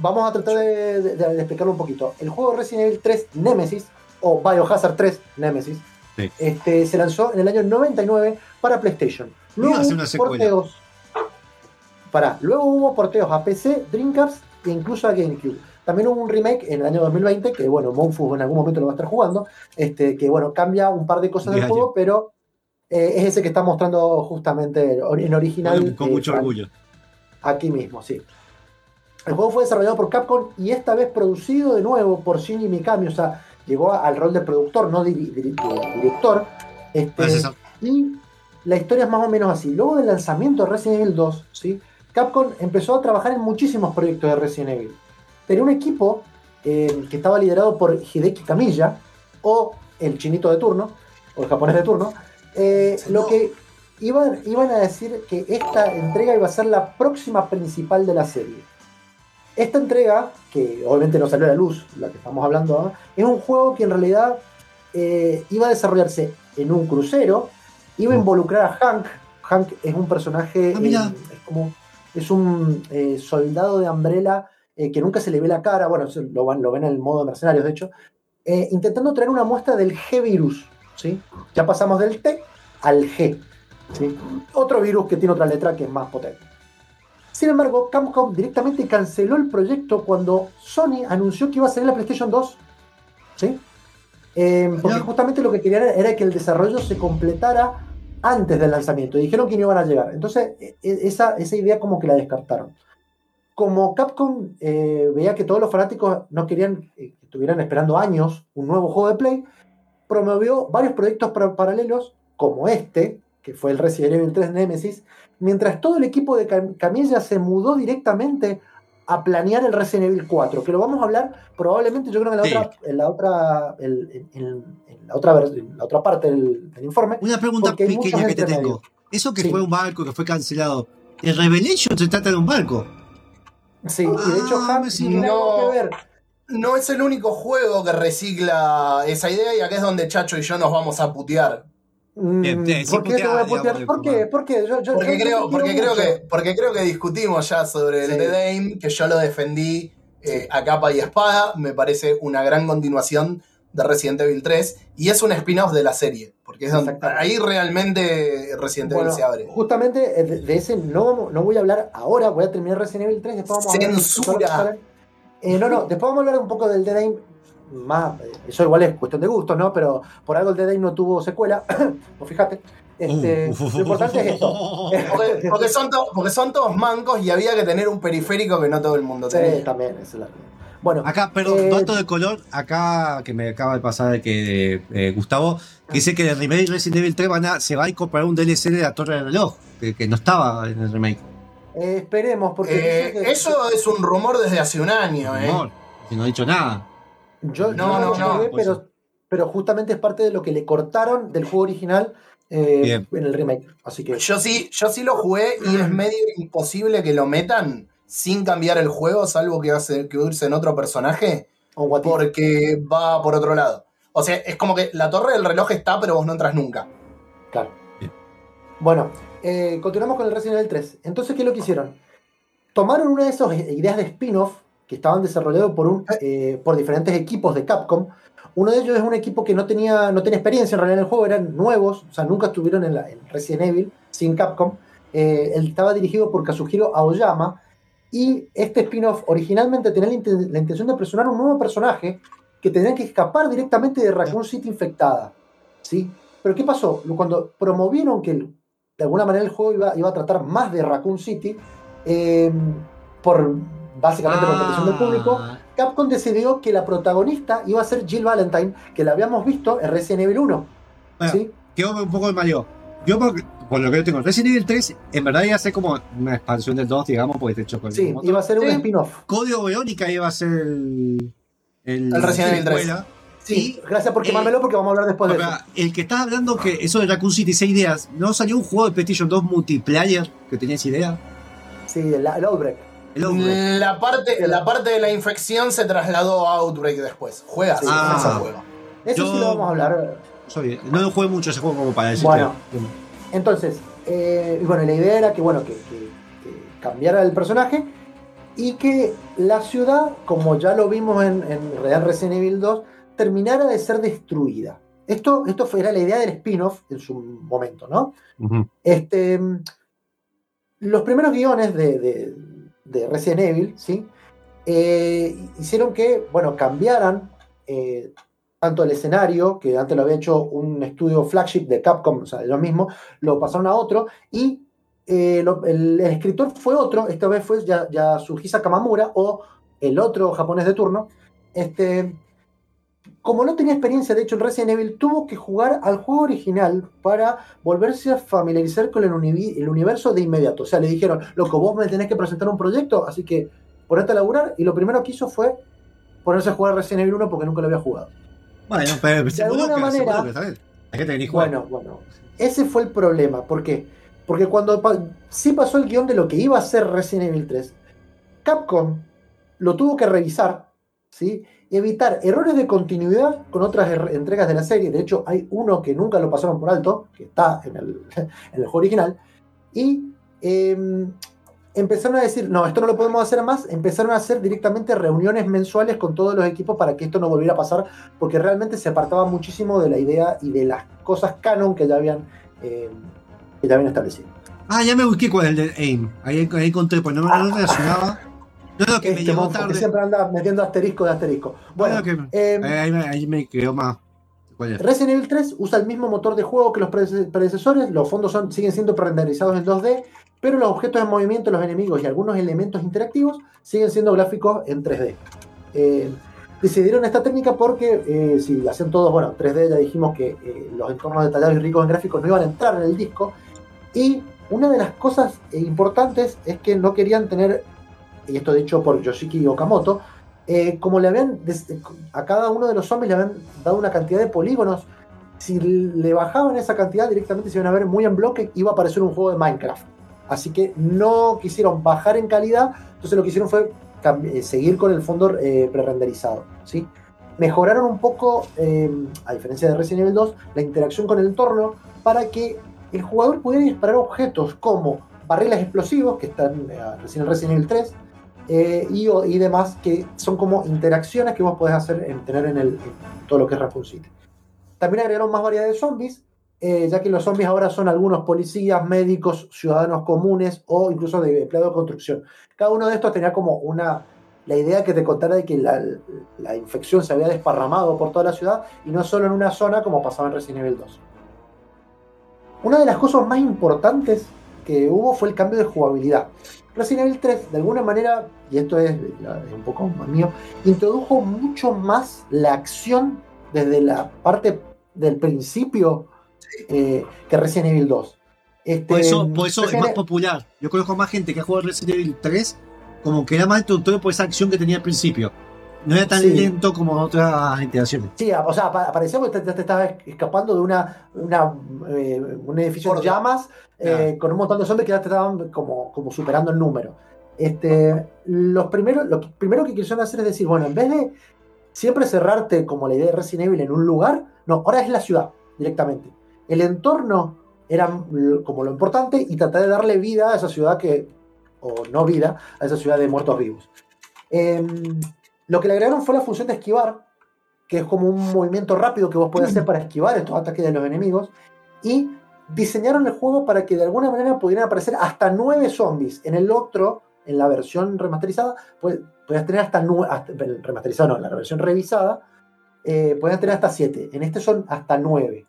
Vamos a tratar de, de- de explicarlo un poquito. El juego Resident Evil 3 Nemesis, o Biohazard 3 Nemesis, Sí. este, se lanzó en el año 99 para PlayStation. Luego hubo una porteos. Pará, luego hubo porteos a PC, Dreamcast e incluso a GameCube. También hubo un remake en el año 2020, que bueno, Monfu en algún momento lo va a estar jugando, este, que bueno, cambia un par de cosas del juego, pero eh, es ese que está mostrando justamente en original. Con eh, mucho orgullo. Aquí mismo, sí. El juego fue desarrollado por Capcom y esta vez producido de nuevo por Shinji Mikami, o sea, llegó al rol de productor, no de director. Este, y la historia es más o menos así. Luego del lanzamiento de Resident Evil 2, ¿sí? Capcom empezó a trabajar en muchísimos proyectos de Resident Evil. Tenía un equipo eh, que estaba liderado por Hideki Kamiya, o el chinito de turno, o el japonés de turno, eh, lo que iban, iban a decir que esta entrega iba a ser la próxima principal de la serie. Esta entrega, que obviamente no salió a la luz, la que estamos hablando ahora, es un juego que en realidad eh, iba a desarrollarse en un crucero, iba a involucrar a Hank. Hank es un personaje, Ah, eh, es como, es un eh, soldado de Umbrella que nunca se le ve la cara, bueno, lo, van- lo ven en el modo mercenarios, de hecho, intentando traer una muestra del G-Virus, ¿sí? Ya pasamos del T al G, ¿sí? Otro virus que tiene otra letra que es más potente. Sin embargo, Capcom directamente canceló el proyecto cuando Sony anunció que iba a salir la PlayStation 2. ¿Sí? Eh, porque justamente lo que querían era que el desarrollo se completara antes del lanzamiento. Y dijeron que no iban a llegar. Entonces, e- e- esa, esa idea como que la descartaron. Como Capcom eh, veía que todos los fanáticos no querían eh, que estuvieran esperando años un nuevo juego de Play, promovió varios proyectos para- paralelos, como este, que fue el Resident Evil 3 Nemesis, mientras todo el equipo de Cam- Camilla se mudó directamente a planear el Resident Evil 4, que lo vamos a hablar probablemente, yo creo que en la Sí. otra, en la otra, el- en, en- en la otra, en la otra parte del, del informe. Una pregunta pequeña que te tengo. medio. Eso que Sí. fue un barco que fue cancelado. ¿El Revelation se trata de un barco? Sí, y de hecho, Ah, tiene sirve. algo que No. ver. No es el único juego que recicla esa idea y acá es donde Chacho y yo nos vamos a putear. Mm, Bien, bien, ¿Por qué te voy a putear, ¿Por qué? ¿Por qué? Yo- yo- Porque yo- creo, porque creo que, porque creo que discutimos ya sobre el Sí. The Dame, que yo lo defendí eh, a capa y espada. Me parece una gran continuación de Resident Evil 3 y es un spin-off de la serie. Porque es donde, ahí realmente Resident Bueno, Evil se abre. Justamente eh, de, ese no, no voy a hablar ahora, voy a terminar Resident Evil 3, después vamos a hablar Censura. Eh, no, no, después vamos a hablar un poco del Dead Aim, más, eh, eso igual es cuestión de gustos, ¿no? Pero por algo el Dead Aim no tuvo secuela, (coughs) pues fíjate. Este, Uh. lo importante es esto. (laughs) Porque, porque son to- porque son todos mancos y había que tener un periférico que no todo el mundo Sí, tenía. también, esa es la Bueno, Acá, perdón, Eh, dato de color, acá que me acaba de pasar que eh, Gustavo, que dice que el remake de Resident Evil 3 van a, se va a incorporar un DLC de la Torre del Reloj, que, que no estaba en el remake. eh, esperemos, porque Eh, eso es un rumor desde hace un año, ¿eh? Rumor, si no he dicho nada. Yo No, no, lo no, jugué, pero, pero justamente es parte de lo que le cortaron del juego original eh, en el remake. Así que Yo sí, yo sí lo jugué y es (clears throat) medio imposible que lo metan sin cambiar el juego, salvo que hace que irse en otro personaje, if. porque va por otro lado. O sea, es como que la torre del reloj está, pero vos no entras nunca. Claro. Bien. Bueno, eh, continuamos con el Resident Evil 3. Entonces, ¿qué es lo que hicieron? Tomaron una de esas ideas de spin-off que estaban desarrollados por, un, eh, por diferentes equipos de Capcom. Uno de ellos es un equipo que no tenía, no tenía experiencia en realidad en el juego, eran nuevos, o sea, nunca estuvieron en, la, en Resident Evil sin Capcom. Eh, él estaba dirigido por Kazuhiro Aoyama y este spin-off originalmente tenía la, inten- la intención de presionar un nuevo personaje que tenía que escapar directamente de Raccoon City infectada. ¿sí? Pero ¿qué pasó? Cuando promovieron que el- de alguna manera el juego iba, iba a tratar más de Raccoon City, eh, por básicamente por petición del público, Ah, Capcom decidió que la protagonista iba a ser Jill Valentine, que la habíamos visto en Resident Evil 1. Bueno, ¿sí? quedó un poco de Mario. Yo, por, por lo que yo tengo, Resident Evil 3, en verdad iba a ser como una expansión del 2, digamos, porque te hecho con Sí, iba a ser un Sí. spin-off. Código Verónica iba a ser el. El, El Resident Evil 3. secuela. Sí, Y, gracias por eh, quemármelo porque vamos a hablar después de eso. Ahora, el que estás hablando que eso de Raccoon City, esa ideas, ¿no salió un juego de PlayStation 2 multiplayer que tenía esa idea? Sí, el, el Outbreak. El Outbreak. La parte, la parte de la infección se trasladó a Outbreak después. Juegas Sí, Ah. ese juego. Eso Yo- sí lo vamos a hablar. Soy- no lo jugué mucho ese juego como para decirte. Bueno. Entonces, eh, bueno, la idea era que, bueno, que, que- que cambiara el personaje y que la ciudad, como ya lo vimos en, en Real Resident Evil 2, terminara de ser destruida. Esto, esto fue, era la idea del spin-off en su momento, ¿no? Este, los primeros guiones de, de- de Resident Evil, ¿sí? Eh, hicieron que, bueno, cambiaran eh, tanto el escenario, que antes lo había hecho un estudio flagship de Capcom, o sea, ellos mismos, lo pasaron a otro, y eh, lo- el, escritor fue otro, esta vez fue ya, Yasuhisa Kamamura, o el otro japonés de turno. Este, como no tenía experiencia, de hecho, en Resident Evil, tuvo que jugar al juego original para volverse a familiarizar con el, universo de inmediato. O sea, le dijeron, loco, vos me tenés que presentar un proyecto, así que ponete a laburar. Y lo primero que hizo fue ponerse a jugar Resident Evil 1 porque nunca lo había jugado. Bueno, pero De alguna manera- Hay gente que ni juega. Bueno, bueno. Ese fue el problema. ¿Por qué? Porque cuando pa- sí pasó el guion de lo que iba a ser Resident Evil 3, Capcom lo tuvo que revisar, evitar errores de continuidad con otras entregas de la serie. De hecho, hay uno que nunca lo pasaron por alto, que está (laughs) en el, juego original. Y em, empezaron a decir, no, esto no lo podemos hacer más. Empezaron a hacer directamente reuniones mensuales con todos los equipos para que esto no volviera a pasar, porque realmente se apartaba muchísimo de la idea y de las cosas canon que ya habían, eh, que ya habían establecido. Ah, ya me busqué cuál es el de AIM. Ahí, ahí encontré, pues no me no relacionaba. No lo que me Este llegó que siempre anda metiendo asterisco de asterisco. Bueno, que- eh, ahí, me- ahí me quedó más. Resident Evil 3 usa el mismo motor de juego que los prede- predecesores, los fondos son, siguen siendo renderizados en 2D, pero los objetos en movimiento, los enemigos y algunos elementos interactivos siguen siendo gráficos en 3D. Eh, decidieron esta técnica porque eh, si hacen todos, bueno, 3D ya dijimos que eh, los entornos detallados y ricos en gráficos no iban a entrar en el disco, y una de las cosas eh, importantes es que no querían tener, y esto dicho por Yoshiki Okamoto, eh, como le habían a cada uno de los zombies le habían dado una cantidad de polígonos, si le bajaban esa cantidad directamente se iban a ver muy en bloque, iba a aparecer un juego de Minecraft. Así que no quisieron bajar en calidad, entonces lo que hicieron fue eh, seguir con el fondo eh, prerenderizado. ¿sí? Mejoraron un poco, eh, a diferencia de Resident Evil 2, la interacción con el entorno para que el jugador pudiera disparar objetos como barriles explosivos, que están recién en Resident Evil 3, eh, y, demás, que son como interacciones que vos podés hacer en, tener en, el, todo lo que es Raccoon. También agregaron más variedad de zombies, eh, ya que los zombies ahora son algunos policías, médicos, ciudadanos comunes o incluso de empleados de construcción. Cada uno de estos tenía como una la idea que te contara de que la, la infección se había desparramado por toda la ciudad y no solo en una zona como pasaba en Resident Evil 2. Una de las cosas más importantes que hubo fue el cambio de jugabilidad. Resident Evil 3, de alguna manera, y esto es, es un poco más mío, introdujo mucho más la acción desde la parte del principio eh, que Resident Evil 2. Este, Por eso, por eso es más popular. Yo conozco más gente que ha jugado Resident Evil 3 como que era más introductorio por esa acción que tenía al principio. No era tan Sí. lento como otras iteraciones. Sí, o sea, pa- parecía que te, te- estabas escapando de una, una, eh, un edificio Por- llamas eh, con un montón de zombies que ya te estaban como, como superando el número. Este, los primeros, lo primero que quisieron hacer es decir, bueno, en vez de siempre cerrarte como la idea de Resident Evil en un lugar, no, ahora es la ciudad directamente. El entorno era como lo importante y tratar de darle vida a esa ciudad que, o no vida, a esa ciudad de muertos vivos. Em, lo que le agregaron fue la función de esquivar, que es como un movimiento rápido que vos podés hacer (clears throat) para esquivar estos ataques de los enemigos. Y diseñaron el juego para que de alguna manera pudieran aparecer hasta nueve zombies. En el otro, en la versión remasterizada, pues, podías tener hasta nueve, remasterizada no, en la versión revisada, eh, podías tener hasta siete. En este son hasta nueve.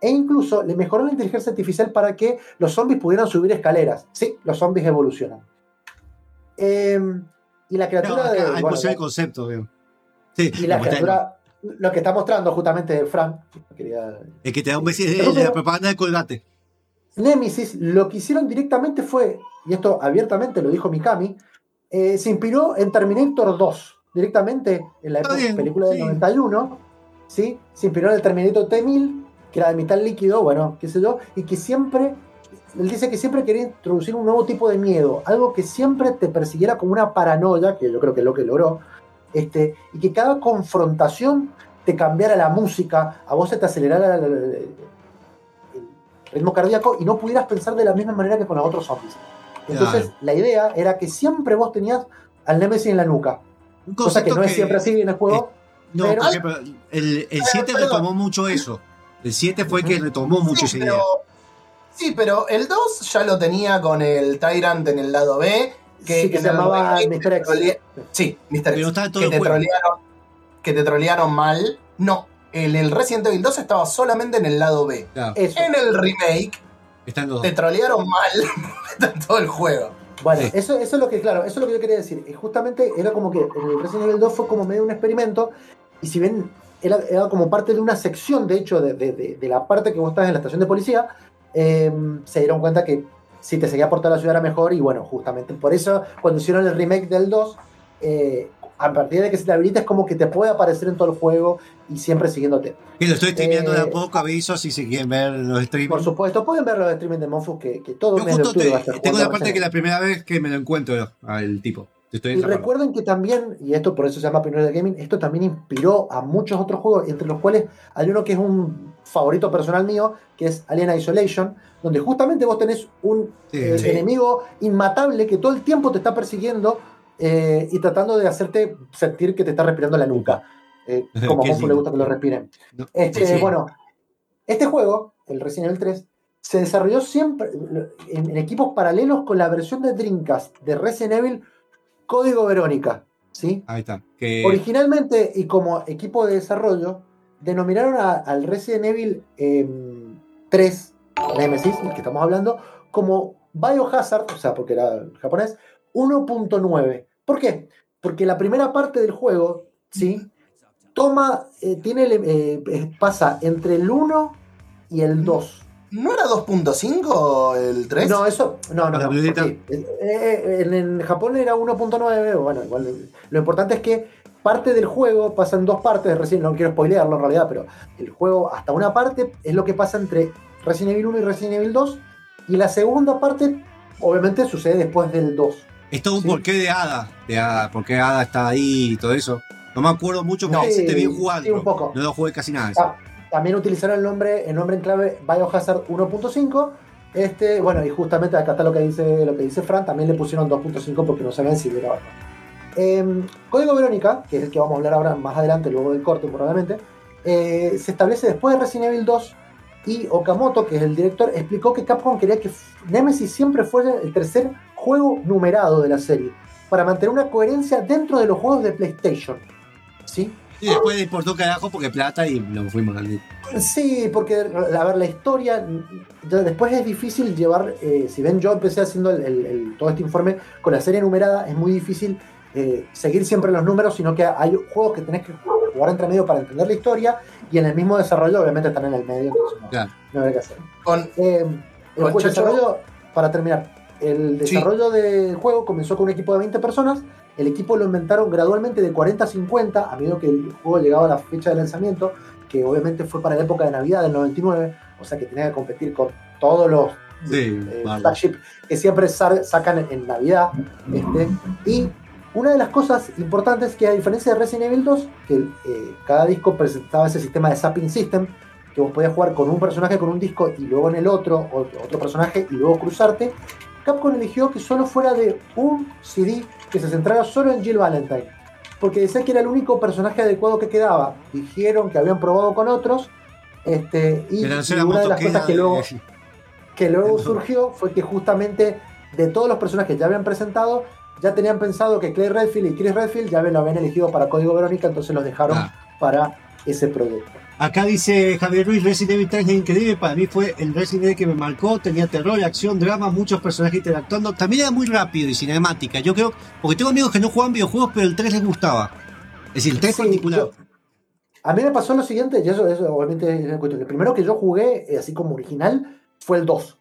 E incluso le mejoró la inteligencia artificial para que los zombies pudieran subir escaleras. Sí, los zombies evolucionan. Em, y la No, criatura de. acá hay bueno, el concepto, veo. Sí, y la criatura, lo que está mostrando justamente Fran, quería- El que te da un beso de, de la propaganda de colgate. Nemesis, lo que hicieron directamente fue, y esto abiertamente lo dijo Mikami, eh, se inspiró en Terminator 2, directamente en la época- bien, película del sí. 91, ¿sí? se inspiró en el Terminator T-1000, que era de metal líquido, bueno, qué sé yo, y que siempre, él dice que siempre quería introducir un nuevo tipo de miedo, algo que siempre te persiguiera como una paranoia, que yo creo que es lo que logró, este, y que cada confrontación te cambiara la música, a vos se te acelerara el, el- el ritmo cardíaco y no pudieras pensar de la misma manera que con los otros zombies. Entonces, Claro. la idea era que siempre vos tenías al Nemesis en la nuca, Un cosa que no es siempre así en el juego. No, pero- por ejemplo, el, el 7 perdón. retomó mucho eso. El 7 fue que retomó mucho Sí, esa pero, idea. Sí, pero el 2 ya lo tenía con el Tyrant en el lado B. Que, Sí, que se llamaba Mr. X. trolea- Sí, Mr. X. que te trolearon, que te trolearon mal. No, el, el Resident Evil 2 estaba solamente en el lado B. Claro. En el remake están te trolearon mal (laughs) en todo el juego. Bueno, Sí. eso, eso es lo que, claro, eso es lo que yo quería decir. Y justamente era como que el Resident Evil 2 fue como medio un experimento, y si bien era, era como parte de una sección, de hecho, de, de- de- de la parte que vos estás en la estación de policía, eh, se dieron cuenta que si te seguía por toda la ciudad era mejor, y bueno, justamente por eso, cuando hicieron el remake del 2, eh, a partir de que se te habilita es como que te puede aparecer en todo el juego y siempre siguiéndote. Y lo estoy streameando de Eh, a poco, aviso si se quieren ver los streams. Por supuesto, pueden ver los streaming de Monfus que, que todo Yo el mes de justo octubre te- tengo una parte que la primera vez que me lo encuentro al tipo. Estoy Y recuerden que también, y esto por eso se llama Pioneer de Gaming, esto también inspiró a muchos otros juegos, entre los cuales hay uno que es un favorito personal mío, que es Alien Isolation, donde justamente vos tenés un Sí, eh, sí. enemigo inmatable que todo el tiempo te está persiguiendo eh, y tratando de hacerte sentir que te está respirando la nuca. Eh, (laughs) como a Monfu le gusta que lo respiren. No, Este, sí. Bueno, este juego, el Resident Evil 3, se desarrolló siempre en, en equipos paralelos con la versión de Dreamcast de Resident Evil Código Verónica. ¿sí? Ahí está. Que, Originalmente, y como equipo de desarrollo, denominaron a- al Resident Evil em, 3, Nemesis, el que estamos hablando, como Biohazard, o sea, porque era japonés, 1.9. ¿Por qué? Porque la primera parte del juego, ¿sí? Toma, eh, tiene, eh, eh, pasa entre el 1 y el 2. ¿No era 2.5 el 3? No, eso, no, no, ¿La no, porque, eh, eh, en, en Japón era 1.9, bueno, igual, lo importante es que parte del juego pasa en dos partes, recién no quiero spoilearlo en realidad, pero el juego hasta una parte es lo que pasa entre Resident Evil 1 y Resident Evil 2, y la segunda parte obviamente sucede después del 2. es todo un sí. porqué de Ada. De Ada. ¿Por qué Ada está ahí y todo eso? No me acuerdo mucho porque No, te sí, vi jugando. sí, un poco. No lo jugué casi nada. Ah, también utilizaron el nombre, el nombre en clave Biohazard 1.5. Este, bueno, y justamente acá está lo que dice, lo que dice Fran, también le pusieron 2.5 porque no sabían si era Em, Código Verónica, que es el que vamos a hablar ahora más adelante, luego del corte probablemente, eh, se establece después de Resident Evil 2 y Okamoto, que es el director, explicó que Capcom quería que Nemesis siempre fuera el tercer juego numerado de la serie, para mantener una coherencia dentro de los juegos de PlayStation. ¿Sí? Y después importó carajo porque plata y lo fuimos al Sí, porque a ver, la historia, después es difícil llevar, eh, si ven yo empecé haciendo el- el- el- todo este informe con la serie numerada, es muy difícil eh, seguir siempre los números, sino que hay juegos que tenés que jugar entre medio para entender la historia y en el mismo desarrollo obviamente están en el medio, entonces no, no hay que hacer. Con, Eh, el Con juego- Chacho- desarrollo, para terminar, el Sí. desarrollo del juego comenzó con un equipo de 20 personas. El equipo lo inventaron gradualmente de 40 a 50 a medida que el juego llegaba a la fecha de lanzamiento, que obviamente fue para la época de Navidad del 99, o sea que tenía que competir con todos los Sí, eh, vale. flagship que siempre sa- sacan en, en Navidad. Este, y una de las cosas importantes es que a diferencia de Resident Evil 2, que eh, cada disco presentaba ese sistema de zapping system, que vos podías jugar con un personaje con un disco y luego en el otro, otro, otro personaje y luego cruzarte, Capcom eligió que solo fuera de un CD que se centrara solo en Jill Valentine. Porque decía que era el único personaje adecuado que quedaba. Dijeron que habían probado con otros. Este, y, y una de las cosas que luego, que luego surgió fue que justamente de todos los personajes que ya habían presentado, ya tenían pensado que Clay Redfield y Chris Redfield ya lo habían elegido para Código Verónica, entonces los dejaron Ah. para ese proyecto. Acá dice Javier Ruiz, Resident Evil 3 es increíble, para mí fue el Resident Evil que me marcó, tenía terror, acción, drama, muchos personajes interactuando, también era muy rápido y cinemática, yo creo, porque tengo amigos que no juegan videojuegos, pero el 3 les gustaba. Es decir, el 3 Sí, particular. yo- a mí me pasó lo siguiente, y eso, eso obviamente es. El primero que yo jugué, eh, así como original, fue el 2.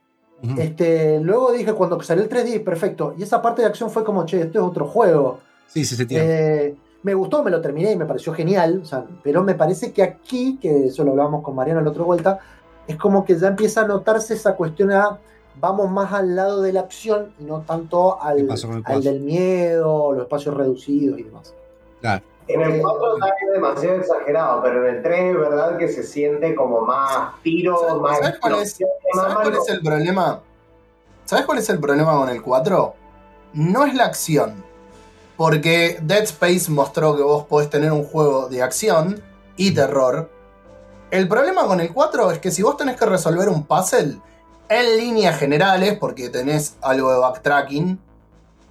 Este, luego dije, cuando salió el 3D, perfecto. Y esa parte de acción fue como, che, esto es otro juego. Sí, se sentía. Eh, me gustó, me lo terminé y me pareció genial. o sea, pero me parece que aquí, que eso lo hablábamos con Mariano la otra vuelta, es como que ya empieza a notarse esa cuestión a vamos más al lado de la acción y no tanto ¿Qué al, al del miedo, los espacios reducidos y demás. Claro. En el 4 está demasiado exagerado, pero en el 3 es verdad que se siente como más tiro, ¿Sabes- más sabes cuál es- ¿Sabes cuál es el problema? ¿Sabes cuál es el problema con el 4? No es la acción. Porque Dead Space mostró que vos podés tener un juego de acción y terror. El problema con el 4 es que si vos tenés que resolver un puzzle en líneas generales, porque tenés algo de backtracking,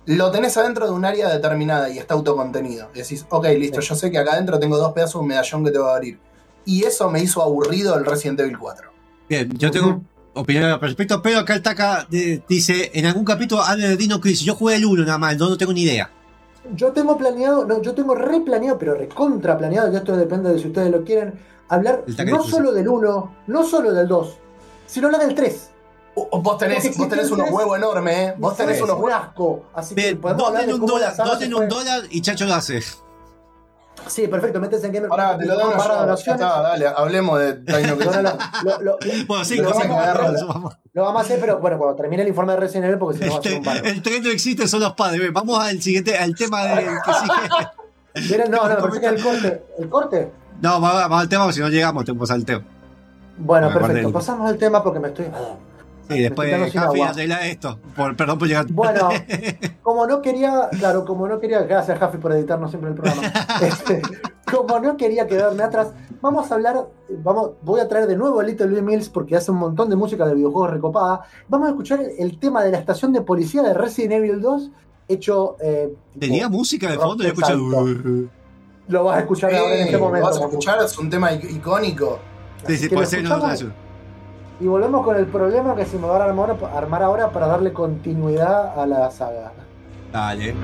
lo tenés adentro de un área determinada y está autocontenido. Y decís, ok, listo, yo sé que acá adentro tengo dos pedazos de un medallón que te va a abrir. Y eso me hizo aburrido el Resident Evil 4. Bien, yo tengo opinión al respecto, pero acá el Taka eh, dice, en algún capítulo habla de Dino Crisis, yo jugué el 1 nada más, el 2 no tengo ni idea. Yo tengo planeado, no, yo tengo replaneado, pero recontra planeado, ya esto depende de si ustedes lo quieren, hablar no solo del 1, no solo del 2, sino hablar del 3. Vos tenés, vos tenés unos (laughs) huevos enormes, ¿eh? Vos tenés unos un huevos. Así que donen de un dólar, donen fue- un dólar y Chacho lo hace. Sí, perfecto, métese en gamer. Ahora te lo doy donaciones. está, dale, hablemos de Dino (laughs) Bueno, sí, lo vamos a- vamos, vamos. lo vamos a hacer, pero bueno, cuando termine el informe de Resident Evil, porque si no va a ser un barro. El tren no existe, son los padres. Vamos al siguiente, al tema del que (laughs) sigue. No, no, parece que el corte. ¿El corte? No, vamos, vamos al tema, porque si no llegamos, tenemos al tema. Bueno, perfecto. Pasamos al tema porque me estoy. Sí, después agua. arregla esto. Por, perdón por llegar. Bueno, (laughs) como no quería, claro, como no quería, gracias Jafi por editarnos siempre el programa. (laughs) Este, como no quería quedarme atrás, vamos a hablar, vamos, voy a traer de nuevo a Little Big Mills porque hace un montón de música de videojuegos recopada. Vamos a escuchar el tema de la estación de policía de Resident Evil 2, hecho. eh, Tenía tipo, música de fondo escuché. Lo vas a escuchar ahora en este momento. vas a escuchar, es un tema ic- icónico. Sí, sí, puede lo ser. No, no, escuchamos y volvemos con el problema que se me va a armar, ahora para darle continuidad a la saga. Dale.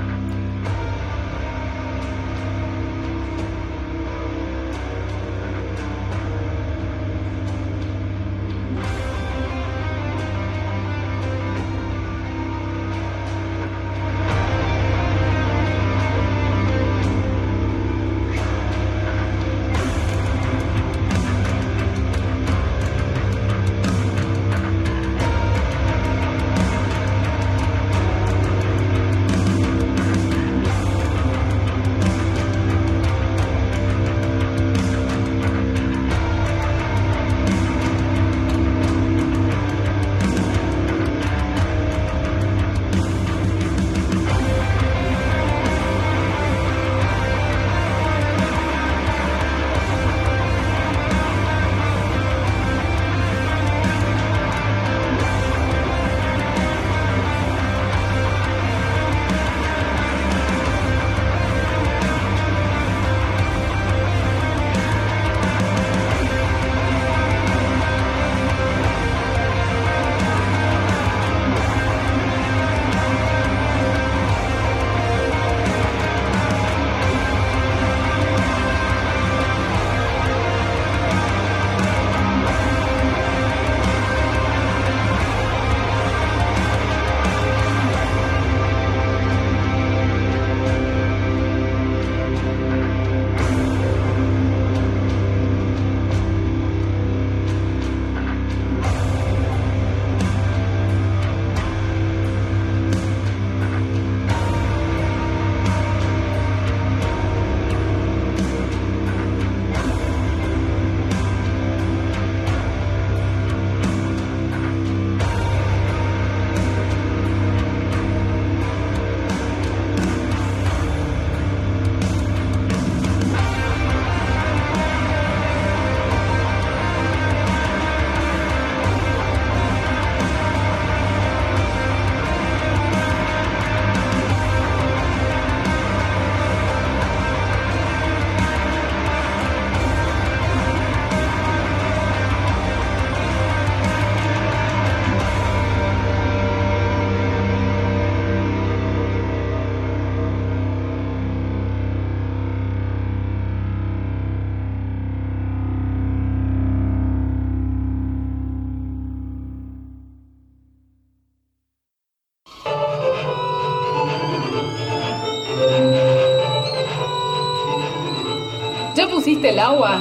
El agua?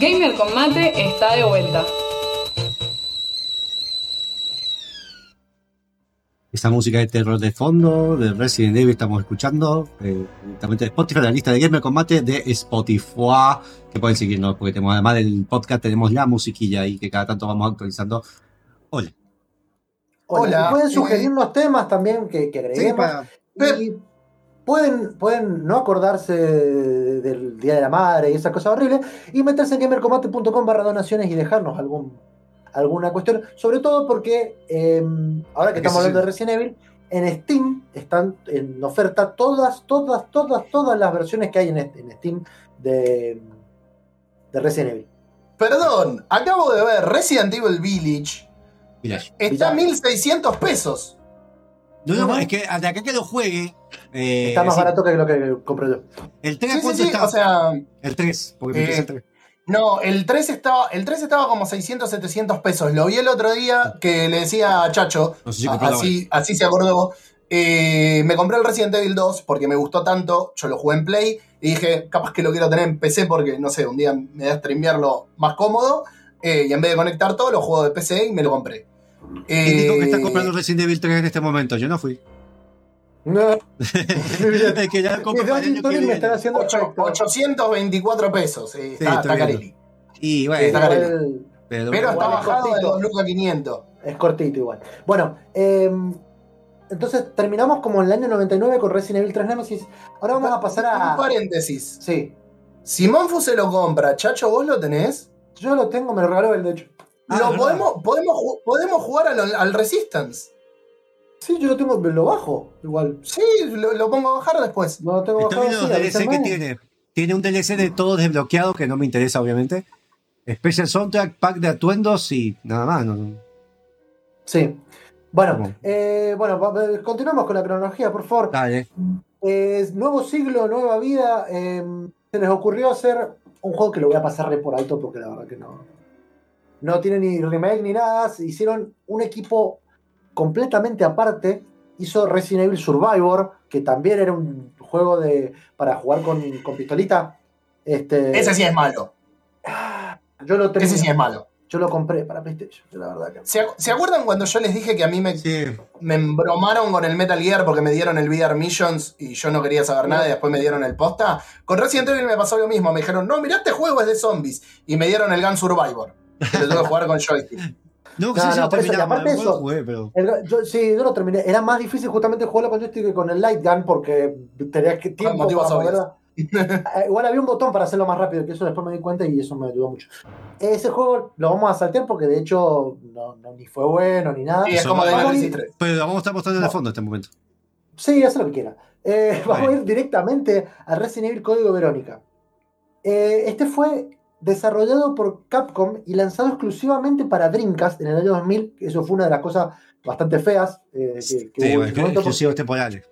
Gamer con mate está de vuelta. Esa música de terror de fondo, de Resident Evil, estamos escuchando eh, directamente de Spotify, la lista de Gamer Combate de Spotify, que pueden seguirnos, porque tenemos además del podcast, tenemos la musiquilla ahí que cada tanto vamos actualizando. Hola. Hola, Hola, pueden eh, sugerirnos temas también que, que agreguemos. Y pueden, pueden no acordarse de- del Día de la Madre y esa cosa horrible y meterse en gamercombate.com barra donaciones y dejarnos algún, alguna cuestión. Sobre todo porque eh, ahora que estamos hablando de Resident Evil, en Steam están en oferta todas, todas, todas, todas las versiones que hay en, en Steam de, de Resident Evil. Perdón, acabo de ver Resident Evil Village. Village. Está a Village. 1600 pesos. No, no, es que de acá que lo juegue. eh, Está más sí, barato que lo que compré yo. El 3 Sí, ¿cuánto sí. está? O sea, el 3, porque Eh, el 3. no, el 3 estaba, el 3 estaba como 600, 700 pesos. Lo vi el otro día que le decía a Chacho, No sé si así, así se acordó. Eh, me compré el Resident Evil 2 porque me gustó tanto, yo lo jugué en Play y dije, capaz que lo quiero tener en PC porque, no sé, un día me da streamearlo más cómodo eh, y en vez de conectar todo, lo juego de PC y me lo compré. ¿Quién dijo que está Eh, comprando Resident Evil 3 en este momento? Yo no fui. No, (laughs) es que ya para el año que me viene. están haciendo ocho- efecto. 824 pesos. eh, está, está carelli. Y Sí, bueno, está carelli. Igual pero, Pero está bajado de cortito. 2 lucas 500. es cortito igual. Bueno, eh, entonces terminamos como en el año 99 con Resident Evil 3 Nemesis. Ahora vamos a pasar Un a... paréntesis. Sí, Si Monfu se lo compra, Chacho, ¿vos lo tenés? yo lo tengo, me lo regaló él de hecho. Ah, lo podemos, podemos, podemos jugar al, al Resistance. Sí, yo lo tengo, lo bajo igual. Sí, lo, lo pongo a bajar después. No lo tengo Estoy bajado. viendo sí, los DLC que tiene. Tiene un DLC de todo desbloqueado que no me interesa, obviamente. Special Soundtrack, pack de atuendos y nada más. no- no. Sí. Bueno, eh, bueno, va- continuamos con la cronología, por favor. Dale. Eh, nuevo siglo, nueva vida. eh, se les ocurrió hacer un juego que lo voy a pasar re por alto porque la verdad que no. No tiene ni remake ni nada. se Hicieron un equipo completamente aparte. Hizo Resident Evil Survivor, que también era un juego de para jugar con, con pistolita. Este, Ese sí es malo. yo lo tenía, Ese sí es malo. yo lo compré para PlayStation, la verdad que. ¿Se, acu- se acuerdan cuando yo les dije que a mí me, Sí. me embromaron con el Metal Gear porque me dieron el VR Missions y yo no quería saber nada y después me dieron el posta? Con Resident Evil me pasó lo mismo. Me dijeron, no, mirá, este juego es de zombies. Y me dieron el Gun Survivor. Que lo tuve que jugar con joystick. No, No, si no, lo por eso, y terminamos, aparte no eso- lo jugué, pero. El- yo, sí, yo lo terminé. Era más difícil justamente jugarlo con joystick que con el light gun porque tenías que tiempo motivos para. (laughs) Eh, Igual había un botón para hacerlo más rápido, que eso después me di cuenta y eso me ayudó mucho. Ese juego lo vamos a saltear porque de hecho no, no- ni fue bueno ni nada. Y es como de Vamos a ir- Nemesis 3. Pero vamos a estar mostrando de No. fondo en este momento. Sí, haz lo que quiera. Eh, (laughs) vamos a ir directamente a Resident Evil Código Verónica. Eh, este fue desarrollado por Capcom y lanzado exclusivamente para Dreamcast en el año 2000. Eso fue una de las cosas bastante feas eh, que, que Sí, hubo bueno, exclusivos temporales.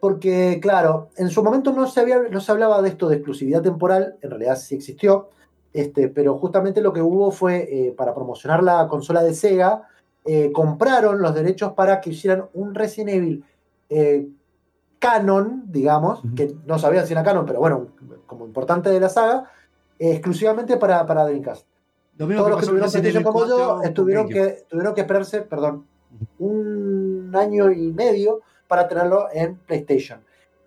porque, claro, en su momento no se, había, no se hablaba de esto de exclusividad temporal, en realidad sí existió, este, pero justamente lo que hubo fue, eh, para promocionar la consola de Sega, eh, compraron los derechos para que hicieran un Resident Evil canon, digamos, que no sabían si era canon, pero bueno, como importante de la saga, exclusivamente para, para Dreamcast. Lo mismo Todos los que tuvieron PlayStation como 4 yo estuvieron que, tuvieron que esperarse, perdón, un año y medio para tenerlo en PlayStation.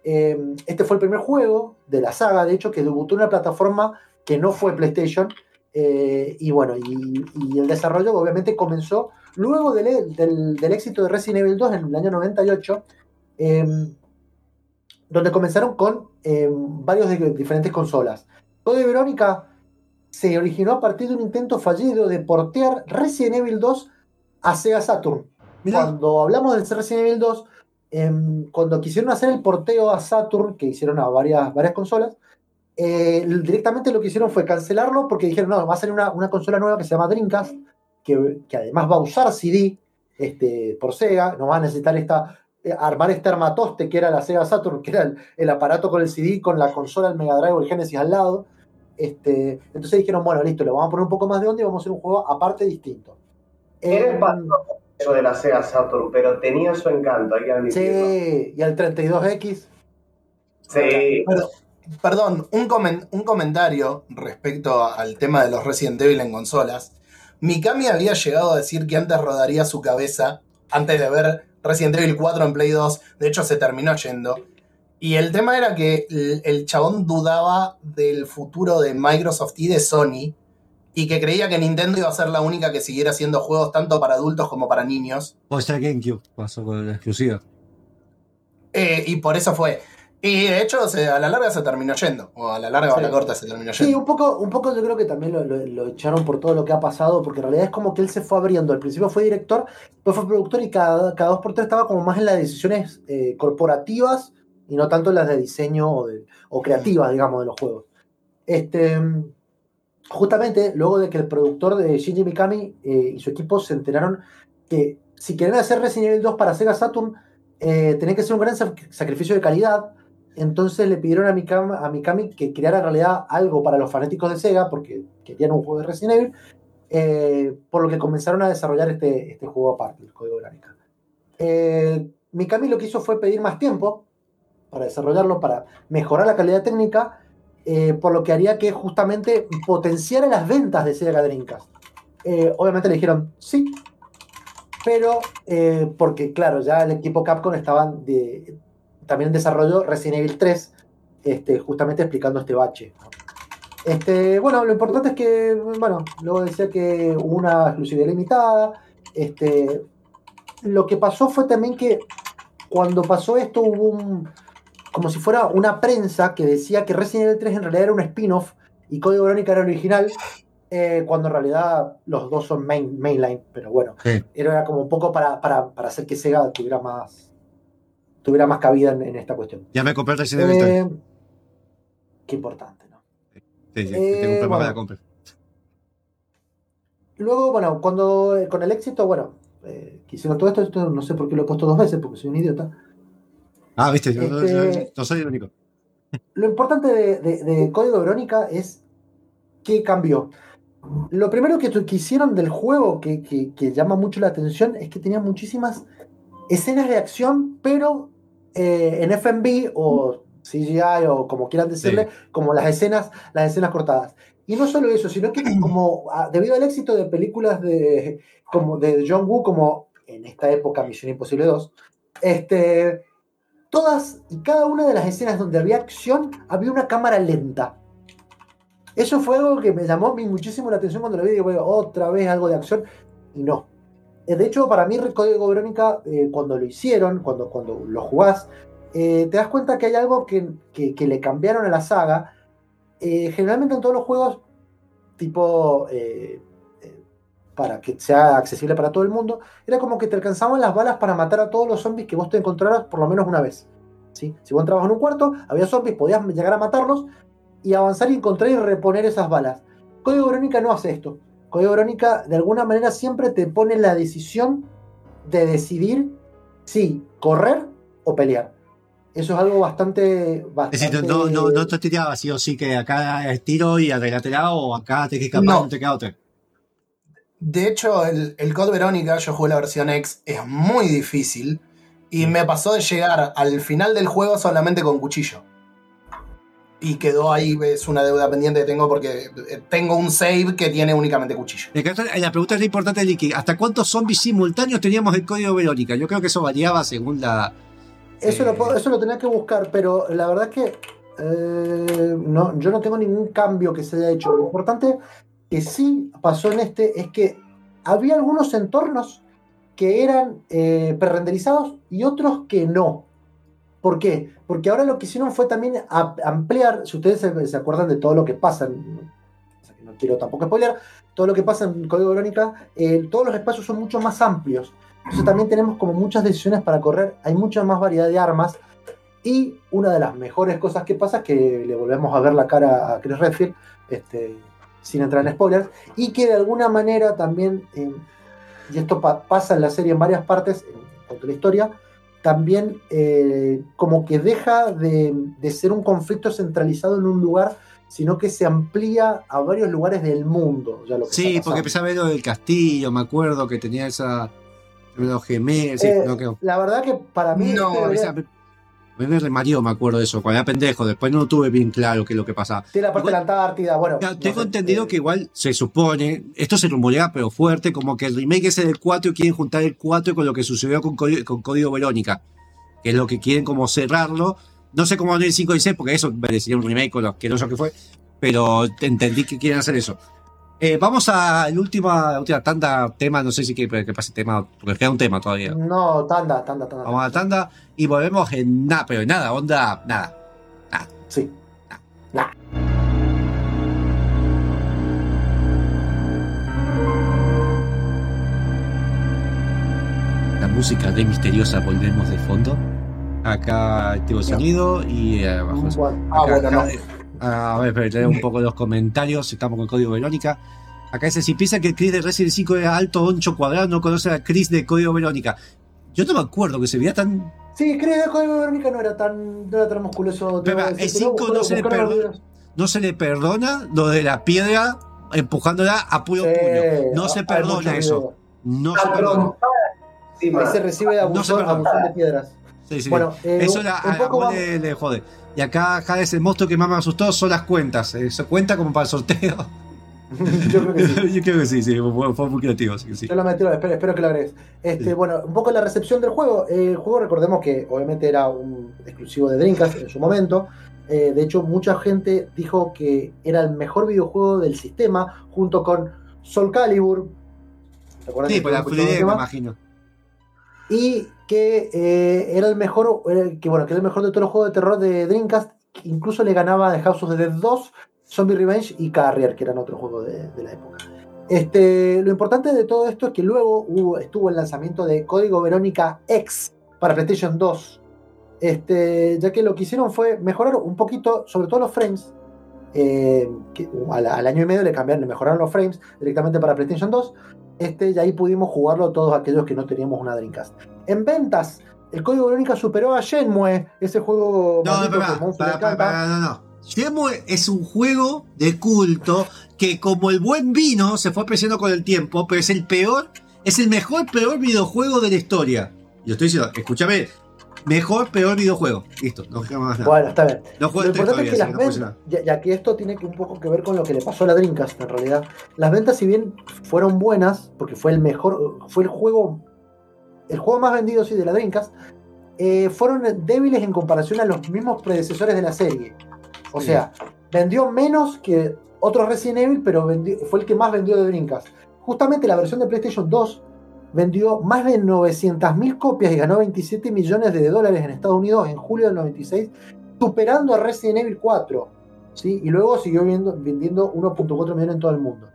Eh, este fue el primer juego de la saga, de hecho, que debutó en una plataforma que no fue PlayStation. eh, y bueno, y, y el desarrollo obviamente comenzó luego del, del- del éxito de Resident Evil 2 en el año 98, eh, donde comenzaron con eh, varios de diferentes consolas. Code Verónica se originó a partir de un intento fallido de portear Resident Evil 2 a Sega Saturn. Mirá. Cuando hablamos del Resident Evil 2, em, cuando quisieron hacer el porteo a Saturn, que hicieron a varias, varias consolas, eh, directamente lo que hicieron fue cancelarlo porque dijeron, no, va a salir una, una consola nueva que se llama Dreamcast, que, que además va a usar CD este, por Sega, no va a necesitar esta, eh, armar este armatoste que era la Sega Saturn, que era el, el aparato con el CD, con la consola, el Mega Drive o el Genesis al lado. Este, entonces dijeron, bueno, listo, le vamos a poner un poco más de onda y vamos a hacer un juego aparte distinto. Era espantoso eso de la Sega Saturn, pero tenía su encanto, hay que admitirlo. sí, y el 32X. Sí. Pero, perdón, un, comen- un comentario respecto al tema de los Resident Evil en consolas. Mikami había llegado a decir que antes rodaría su cabeza antes de ver Resident Evil 4 en Play 2. De hecho, se terminó yendo. Y el tema era que el, el chabón dudaba del futuro de Microsoft y de Sony. Y que creía que Nintendo iba a ser la única que siguiera haciendo juegos tanto para adultos como para niños. O sea, GameCube pasó con la exclusiva. Eh, y por eso fue. Y de hecho, se- a la larga se terminó yendo. O a la larga o a la Sí. corta se terminó Sí, yendo. un poco, un poco yo creo que también lo, lo- lo echaron por todo lo que ha pasado, porque en realidad es como que él se fue abriendo. Al principio fue director, después fue productor y cada, cada dos por tres estaba como más en las decisiones eh, corporativas y no tanto las de diseño o, de- o creativas, digamos, de los juegos. Este, justamente luego de que el productor de Shinji Mikami eh, y su equipo se enteraron que si querían hacer Resident Evil 2 para Sega Saturn, eh, tenía que ser un gran sac- sacrificio de calidad. Entonces le pidieron a Mikami, a Mikami que creara en realidad algo para los fanáticos de Sega, porque querían un juego de Resident Evil, eh, por lo que comenzaron a desarrollar este, este juego aparte, el código Verónica. Eh, Mikami lo que hizo fue pedir más tiempo para desarrollarlo, para mejorar la calidad técnica, eh, por lo que haría que justamente potenciara las ventas de Sega Dreamcast. Eh, obviamente le dijeron sí, pero eh, porque claro, ya el equipo Capcom estaba de, también en desarrollo Resident Evil 3, este, justamente explicando este bache. Este, bueno, lo importante es que, bueno, luego decía que hubo una exclusividad limitada. Este, lo que pasó fue también que cuando pasó esto hubo un, como si fuera una prensa que decía que Resident Evil 3 en realidad era un spin-off y Código Verónica era el original, eh, cuando en realidad los dos son main, mainline, pero bueno, Sí. era como un poco para, para, para hacer que Sega tuviera más, tuviera más cabida en, en esta cuestión. Ya me compré el Resident Evil 3. Eh, qué importante, ¿no? Sí, sí, eh, te compré para bueno. que la compre. Luego, bueno, cuando eh, con el éxito, bueno, que hicieron todo esto, esto no sé por qué lo he puesto dos veces, porque soy un idiota. Ah, viste, yo Este- yo no soy el único. Lo importante de, de- de Código Verónica es qué cambió. Lo primero que, que hicieron del juego que, que- que llama mucho la atención es que tenía muchísimas escenas de acción, pero eh, en FMV o CGI o como quieran decirle, como las escenas, las escenas cortadas. Y no solo eso, sino que (clears throat) como ah, debido al éxito de películas de, como de John Woo, como en esta época Misión Imposible 2, este, todas y cada una de las escenas donde había acción había una cámara lenta. Eso fue algo que me llamó muchísimo la atención cuando lo vi. Digo, "Bueno, otra vez algo de acción. Y no. Eh, De hecho, para mí, Código Verónica, eh, cuando lo hicieron, cuando, cuando lo jugás, eh, te das cuenta que hay algo que, que- le cambiaron a la saga. Generalmente en todos los juegos, tipo, para que sea accesible para todo el mundo, era como que te alcanzaban las balas para matar a todos los zombies que vos te encontraras por lo menos una vez. ¿sí? Si vos entrabas en un cuarto, había zombies, podías llegar a matarlos y avanzar y encontrar y reponer esas balas. Código Verónica no hace esto. Código Verónica de alguna manera siempre te pone la decisión de decidir si correr o pelear. Eso es algo bastante... Es decir, no, no, no te tiraba sí o sí que acá es tiro y arreglatela o acá te que escapar, No. no te queda otra. De hecho, el, el Code Verónica, yo jugué la versión X, es muy difícil. Y me pasó de llegar al final del juego solamente con cuchillo. Y quedó ahí, es una deuda pendiente que tengo porque eh, tengo un save que tiene únicamente cuchillo. Encanta- La pregunta es importante, Licky. ¿Hasta cuántos zombies simultáneos teníamos el código Verónica? Yo creo que eso variaba según la. Eso, Eh, lo, puedo- eso lo tenía que buscar, pero la verdad es que eh, no, yo no tengo ningún cambio que se haya hecho. Lo importante que sí pasó en este es que había algunos entornos que eran eh, prerenderizados y otros que no. ¿Por qué? Porque ahora lo que hicieron fue también ampliar, si ustedes se, se acuerdan de todo lo que pasa, no quiero tampoco spoiler, todo lo que pasa en Código Verónica, eh, todos los espacios son mucho más amplios. Entonces también tenemos como muchas decisiones para correr, hay mucha más variedad de armas y una de las mejores cosas que pasa es que le volvemos a ver la cara a Chris Redfield, este, sin entrar en spoilers, y que de alguna manera también, eh, y esto pa- pasa en la serie en varias partes, en cuanto a la historia, también eh, como que deja de, de ser un conflicto centralizado en un lugar, sino que se amplía a varios lugares del mundo. Ya lo que Sí, porque pasando. empecé a ver lo del castillo, me acuerdo que tenía esa. Los gemelos. Eh, no, que- La verdad que para mí... No, este debería- esa- me, remarió, me acuerdo de eso, cuando era pendejo. Después no tuve bien claro qué es lo que pasaba. Tiene la parte de la Antártida, bueno. No tengo sé, entendido eh, que igual se supone, esto se rumorea pero fuerte, como que el remake ese del 4 y quieren juntar el 4 con lo que sucedió con, Código- con Código Verónica, que es lo que quieren como cerrarlo. No sé cómo van el 5 y 6, porque eso merecería un remake con lo asqueroso que fue, pero entendí que quieren hacer eso. Eh, vamos a la última, última tanda, tema, no sé si que, que pase tema, porque queda un tema todavía. No, tanda, tanda, tanda. Vamos a la tanda y volvemos en nada, pero en nada, onda, nada. Sí. la música de Misteriosa volvemos de fondo. Acá activo el sonido y eh, abajo. Ah, Acá- bueno, no. acá- ah, a ver, espera, leo un poco los comentarios. Estamos con el código Verónica. Acá dice: Si piensa que el Chris de Resident 5 era alto, ancho, cuadrado, no conoce a Chris de código Verónica. Yo no me acuerdo que se veía tan. Sí, que el código de Verónica no era tan, no era tan musculoso. Pero, el pero cinco no se le perdona. No se le perdona lo de la piedra empujándola a puro Sí, puño. No se perdona eso. No se perdona. Ahí se recibe No perdona. abusón de piedras. Sí, sí. Bueno, eh, Eso la- a, vos va- le, le jode. Y acá Hades, el monstruo que más me asustó son las cuentas. Eso cuenta como para el sorteo. (laughs) Yo creo que sí. (laughs) Yo creo que sí, sí, fue, fue muy creativo. Así que sí. Yo lo metí, espero, espero que lo agregues. Este, Sí. Bueno, un poco la recepción del juego. Eh, el juego, recordemos que obviamente era un exclusivo de Dreamcast en su momento. Eh, de hecho, mucha gente dijo que era el mejor videojuego del sistema, junto con Soul Calibur. ¿Te acuerdas Sí, por la fluidez, me imagino. Y que eh, era el mejor, que bueno, que era el mejor de todos los juegos de terror de Dreamcast. Incluso le ganaba a House of the Dead 2, Zombie Revenge y Carrier, que eran otros juegos de, de la época. Este, lo importante de todo esto es que luego hubo, estuvo el lanzamiento de Código Verónica X para PlayStation 2. Este, ya que lo que hicieron fue mejorar un poquito, sobre todo los frames. eh, que al, al año y medio le cambiaron, le mejoraron los frames directamente para PlayStation 2. Este, y ahí pudimos jugarlo todos aquellos que no teníamos una Dreamcast. En ventas, el Código Verónica superó a Shenmue, ese juego No, no, maldito pará, que a Monster pará, le pará, encanta. pará, no, no. Shenmue es un juego de culto que como el buen vino se fue apreciando con el tiempo, pero es el peor, es el mejor, peor videojuego de la historia. Y lo estoy diciendo, escúchame, mejor, peor videojuego. Listo, no más nada. Bueno, está bien. no Lo importante es que las no ventas, ya, ya que esto tiene que un poco que ver con lo que le pasó a la Dreamcast en realidad. Las ventas, si bien fueron buenas, porque fue el mejor, fue el juego, el juego más vendido sí de la Dreamcast, eh, fueron débiles en comparación a los mismos predecesores de la serie. O Sí. sea, vendió menos que otros Resident Evil, pero vendió- fue el que más vendió de Dreamcast. Justamente la versión de PlayStation 2 vendió más de 900.000 copias y ganó 27 millones de dólares en Estados Unidos en julio del 96, superando a Resident Evil 4. ¿sí? Y luego siguió viendo- vendiendo 1.4 millones en todo el mundo.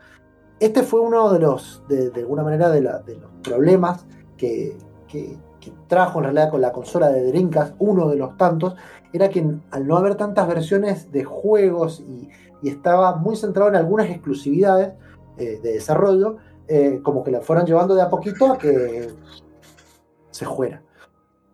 Este fue uno de los, de, de alguna manera, de, la- de los problemas que, que- que trajo en realidad con la consola de Dreamcast, uno de los tantos, era que al no haber tantas versiones de juegos y, y estaba muy centrado en algunas exclusividades eh, de desarrollo, eh, como que la fueron llevando de a poquito a que se fuera.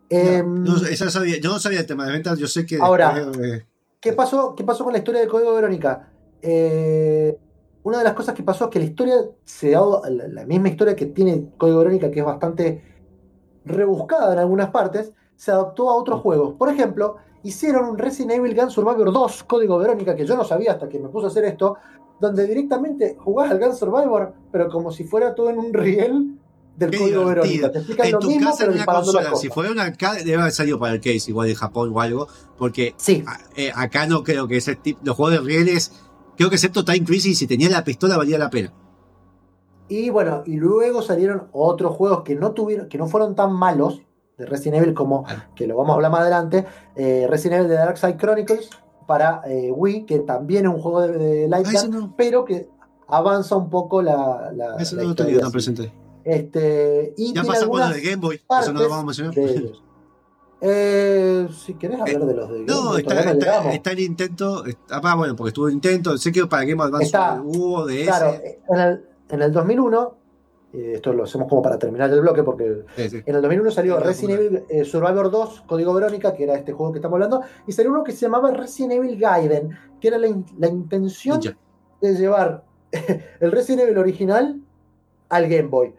Em, No, esa sabía- yo no sabía el tema de ventas, yo sé que Ahora, después, ¿Qué pasó, ¿Qué pasó con la historia del Código Verónica? Eh, una de las cosas que pasó es que la historia se da, la, la misma historia que tiene Código Verónica, que es bastante rebuscada en algunas partes, se adaptó a otros juegos. Por ejemplo, hicieron un Resident Evil Gun Survivor 2, Código Verónica, que yo no sabía hasta que me puse a hacer esto, donde directamente jugás al Gun Survivor, pero como si fuera todo en un riel del Qué Código. Verónica. Te explican en lo tu mismo, casa pero en una consola, si fuera un arcade, debe haber salido para el case, igual en Japón o algo, porque Sí, a- eh, acá no creo que ese tipo, los juegos de rieles, creo que excepto Time Crisis, si tenía la pistola valía la pena. Y bueno, y luego salieron otros juegos que no tuvieron, que no fueron tan malos de Resident Evil como que lo vamos a hablar más adelante. eh, Resident Evil de Dark Side Chronicles para eh, Wii, que también es un juego de, de Light Ah, no, pero que avanza un poco la, la, ese la no lo tenía tan presente. Este, y Ya tiene pasamos lo algunas de Game Boy, eso no lo vamos a mencionar. Eh, si querés hablar de los de Game No, Boy, está, no está, llegamos. está el intento, está- ah, bueno, porque estuvo el intento, sé que para Game Boy Advance Está- hubo de Claro, ese. en el, en el 2001, eh, esto lo hacemos como para terminar el bloque porque Sí, sí. En el 2001 salió Sí, Resident. Evil eh, Survivor 2, Código Verónica, que era este juego que estamos hablando, y salió uno que se llamaba Resident Evil Gaiden, que era la, in- la intención Ninja. de llevar (laughs) el Resident Evil original al Game Boy.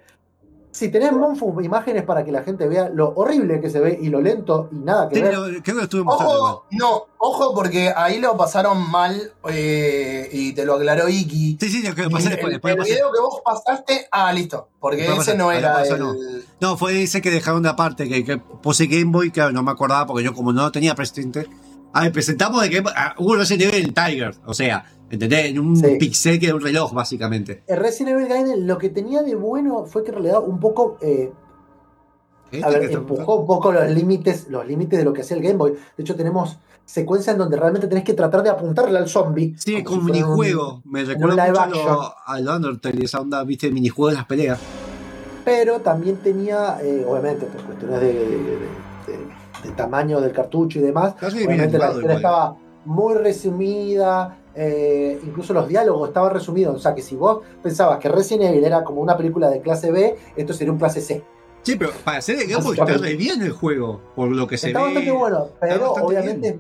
Si tenés Monfu imágenes para que la gente vea lo horrible que se ve y lo lento y nada que Sí, ver. lo- creo que lo estuve. Ojo, no, ojo porque ahí lo pasaron mal eh, y te lo aclaró Iki. Sí, sí, lo que pasé el, después, el video que vos pasaste, ah, listo, porque ese no era pasó, el... no. No, fue ese que dejaron de aparte, que, que puse Game Boy, claro, no me acordaba porque yo como no lo tenía presente. A ver, presentamos de que ah, hubo Resident Evil Tiger, o sea, ¿entendés? En un Sí. pixel que era un reloj, básicamente. El Resident Evil Gaiden lo que tenía de bueno fue que en realidad un poco eh, ¿Eh? a ¿Qué ver, empujó un poco los límites, los límites de lo que hacía el Game Boy. De hecho, tenemos secuencias en donde realmente tenés que tratar de apuntarle al zombie. Sí, como con si fuera un- minijuego. Me recuerda mucho a lo, a lo Undertale, esa onda, viste, minijuego de las peleas. Pero también tenía, eh, obviamente, por cuestiones de, de- de- de tamaño del cartucho y demás, Casi obviamente la historia estaba muy resumida. eh, incluso los diálogos estaban resumidos. O sea que si vos pensabas que Resident Evil era como una película de clase B, esto sería un clase C. Sí, pero para hacer el Game Boy está re bien el juego, por lo que se Está ve. bastante bueno, pero bastante obviamente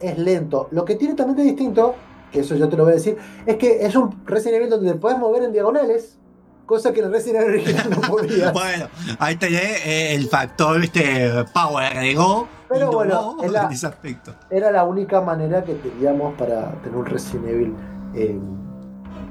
es lento. Lo que tiene también de distinto, que eso yo te lo voy a decir, es que es un Resident Evil donde te puedes mover en diagonales cosa que en el Resident Evil original no podía. (laughs) Bueno, ahí tenés eh, el factor este Power agregó. Pero bueno, la- en ese aspecto. Era la única manera que teníamos para tener un Resident Evil. eh,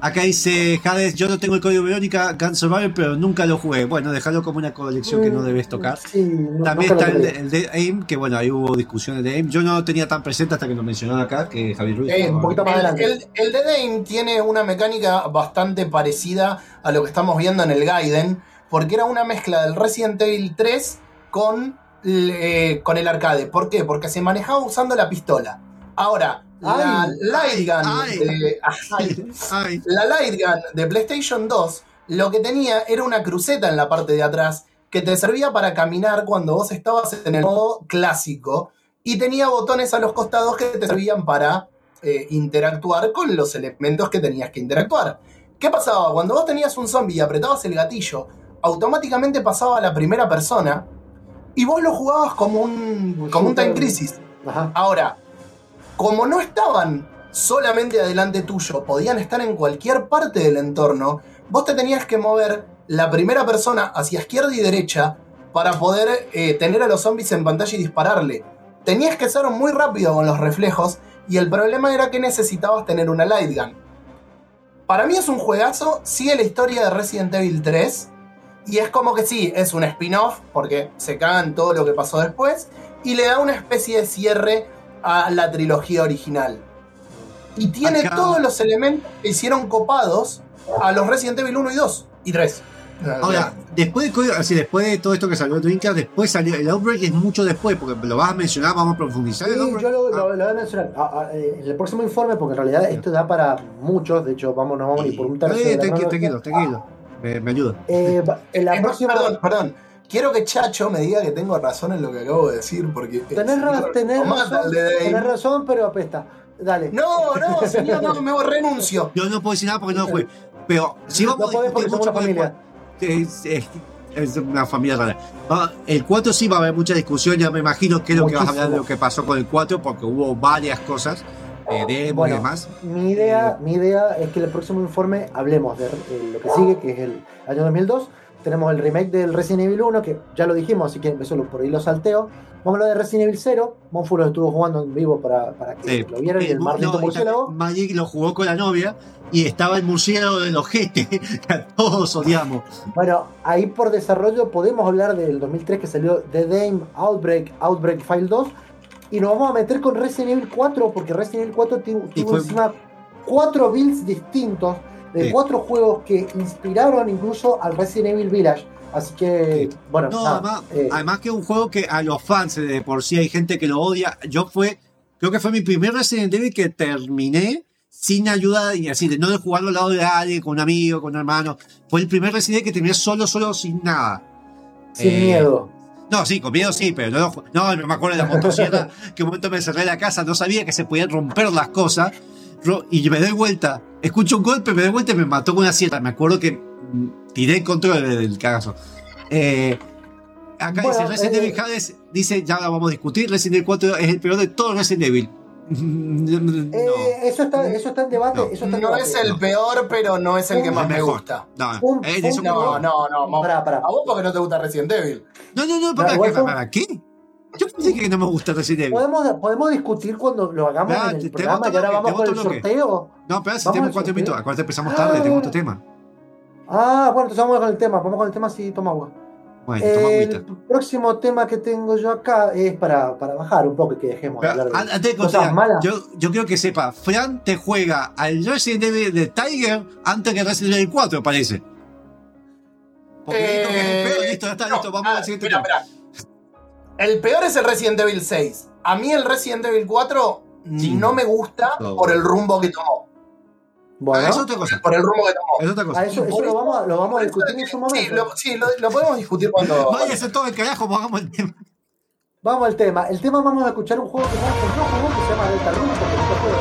Acá dice Hades, yo no tengo el código Verónica Gun Survivor, pero nunca lo jugué. Bueno, déjalo como una colección que no debes tocar. Sí, no- También está el, el de AIM, que bueno, ahí hubo discusiones de AIM. Yo no lo tenía tan presente hasta que lo mencionaron acá, que Javier Ruiz. Eh, un poquito más el, adelante. el, el de Dame tiene una mecánica bastante parecida a lo que estamos viendo en el Gaiden, porque era una mezcla del Resident Evil 3 con, eh, con el arcade. ¿Por qué? Porque se manejaba usando la pistola. Ahora, la Ay, Light Gun ay. de- ay, Ay, la Light Gun de PlayStation 2 lo que tenía era una cruceta en la parte de atrás que te servía para caminar cuando vos estabas en el modo clásico y tenía botones a los costados que te servían para eh, interactuar con los elementos que tenías que interactuar. ¿Qué pasaba? Cuando vos tenías un zombie y apretabas el gatillo, automáticamente pasaba a la primera persona y vos lo jugabas como un, como un Time Crisis. Ajá. Ahora, como no estaban solamente adelante tuyo, podían estar en cualquier parte del entorno, vos te tenías que mover la primera persona hacia izquierda y derecha para poder eh, tener a los zombies en pantalla y dispararle. Tenías que ser muy rápido con los reflejos y el problema era que necesitabas tener una light gun. Para mí es un juegazo, sigue la historia de Resident Evil 3 y es como que sí, es un spin-off porque se cagan todo lo que pasó después y le da una especie de cierre a la trilogía original. Y tiene Acá- todos los elementos que hicieron copados a los Resident Evil 1 y 2 y 3. Ahora, después de, código- así, después de todo esto que salió de Dreamcast, después salió el Outbreak, es mucho después, porque lo vas a mencionar, vamos a profundizar. el Sí, yo lo, Ah, lo- lo voy a mencionar. Ah, ah, eh, en el próximo informe, porque en realidad esto da para muchos, de hecho, vamos, no vamos ni por un tercio. eh, tranquilo, tranquilo, tranquilo. Me, me ayuda. Eh, en la próxima. Perdón, perdón. Quiero que Chacho me diga que tengo razón en lo que acabo de decir, porque. Tenés, ra- tenés no razón, tenés razón, pero apesta. Dale. No, no, señor, no, me voy, renuncio. Yo no puedo decir nada porque no jugué. Pero si No vamos a podés porque discutir mucho una familia. Es, es- es una familia rara. Ah, El 4 sí va a haber mucha discusión, ya me imagino que es lo que vas a hablar de lo que pasó con el 4, porque hubo varias cosas, eh, Bueno, y demás. Mi idea, mi idea es que en el próximo informe hablemos de eh, lo que sigue, que es el año 2002. Tenemos el remake del Resident Evil 1, que ya lo dijimos, así que empezó por ahí lo salteo. Vamos a hablar de Resident Evil 0. Monfu lo estuvo jugando en vivo para, para que Sí. lo vieran. y el no, maldito y murciélago. Magic lo jugó con la novia y estaba el murciélago del ojete, (laughs) que a todos odiamos. Bueno, ahí por desarrollo podemos hablar del 2003 que salió The Dame Outbreak, Outbreak File 2. Y nos vamos a meter con Resident Evil 4, porque Resident Evil 4 tu- Y tuvo encima cuatro builds distintos de Sí. cuatro juegos que inspiraron incluso al Resident Evil Village. Así que, Sí. bueno, No, nada, además, eh, además que es un juego que a los fans de por sí hay gente que lo odia. Yo fue, creo que fue mi primer Resident Evil que terminé sin ayuda y así, de no de jugarlo al lado de alguien, con un amigo, con un hermano. Fue el primer Resident Evil que terminé solo, solo, sin nada. sin eh, miedo. No, sí, con miedo sí, pero no, no, me acuerdo de la motosierra, (laughs) que un momento me cerré la casa, no sabía que se podían romper las cosas, y me doy vuelta, escucho un golpe, me doy vuelta y me mató con una sierra. Me acuerdo que mm, tiré el control del, cagazo. Eh, acá Bueno, dice Resident eh, Evil Hades, dice, ya lo vamos a discutir, Resident Evil 4 es el peor de todos Resident Evil. no, Eh, eso, está, eso está en debate. No. eso está en No debate. es el peor, pero no es el que más me gusta. no, Un- eh, un- No, no, no. Pará, pará. A vos porque no te gusta Resident Evil. no, no, no, ¿para, son- ¿para qué? Yo pensé que no me gusta Resident Evil. ¿Podemos, podemos discutir cuando lo hagamos Ya, en el te programa y ahora vamos con el sorteo. No, pero si tenemos cuatro minutos, acuérdate, empezamos tarde, tengo otro tema. Ah, bueno, entonces vamos con el tema. Vamos con el tema si toma agua. Bueno, toma el próximo tema que tengo yo acá es para, para bajar un poco y que dejemos de Pero, hablar de antes de cosas malas. yo, yo quiero que sepa, Fran te juega al Resident Evil de Tiger antes que Resident Evil 4, parece. Porque peor, listo, ya está, Eh, no, listo, vamos ah, al siguiente espera, tema. espera. El peor es el Resident Evil 6. A mí el Resident Evil 4 Sí. no me gusta No. por el rumbo que tomó. Bueno, Ah, es otra cosa, Por el rumbo que tomó. es otra cosa. a eso, y eso por lo eso- vamos, a- lo vamos a eso discutir en su momento. Sí, lo, sí, lo- lo podemos discutir cuando. (laughs) Váyase todo el carajo, hagamos el tema. Vamos al tema. El tema vamos a escuchar un juego que no, no jugó, que se llama Delta Rune, porque nunca juego.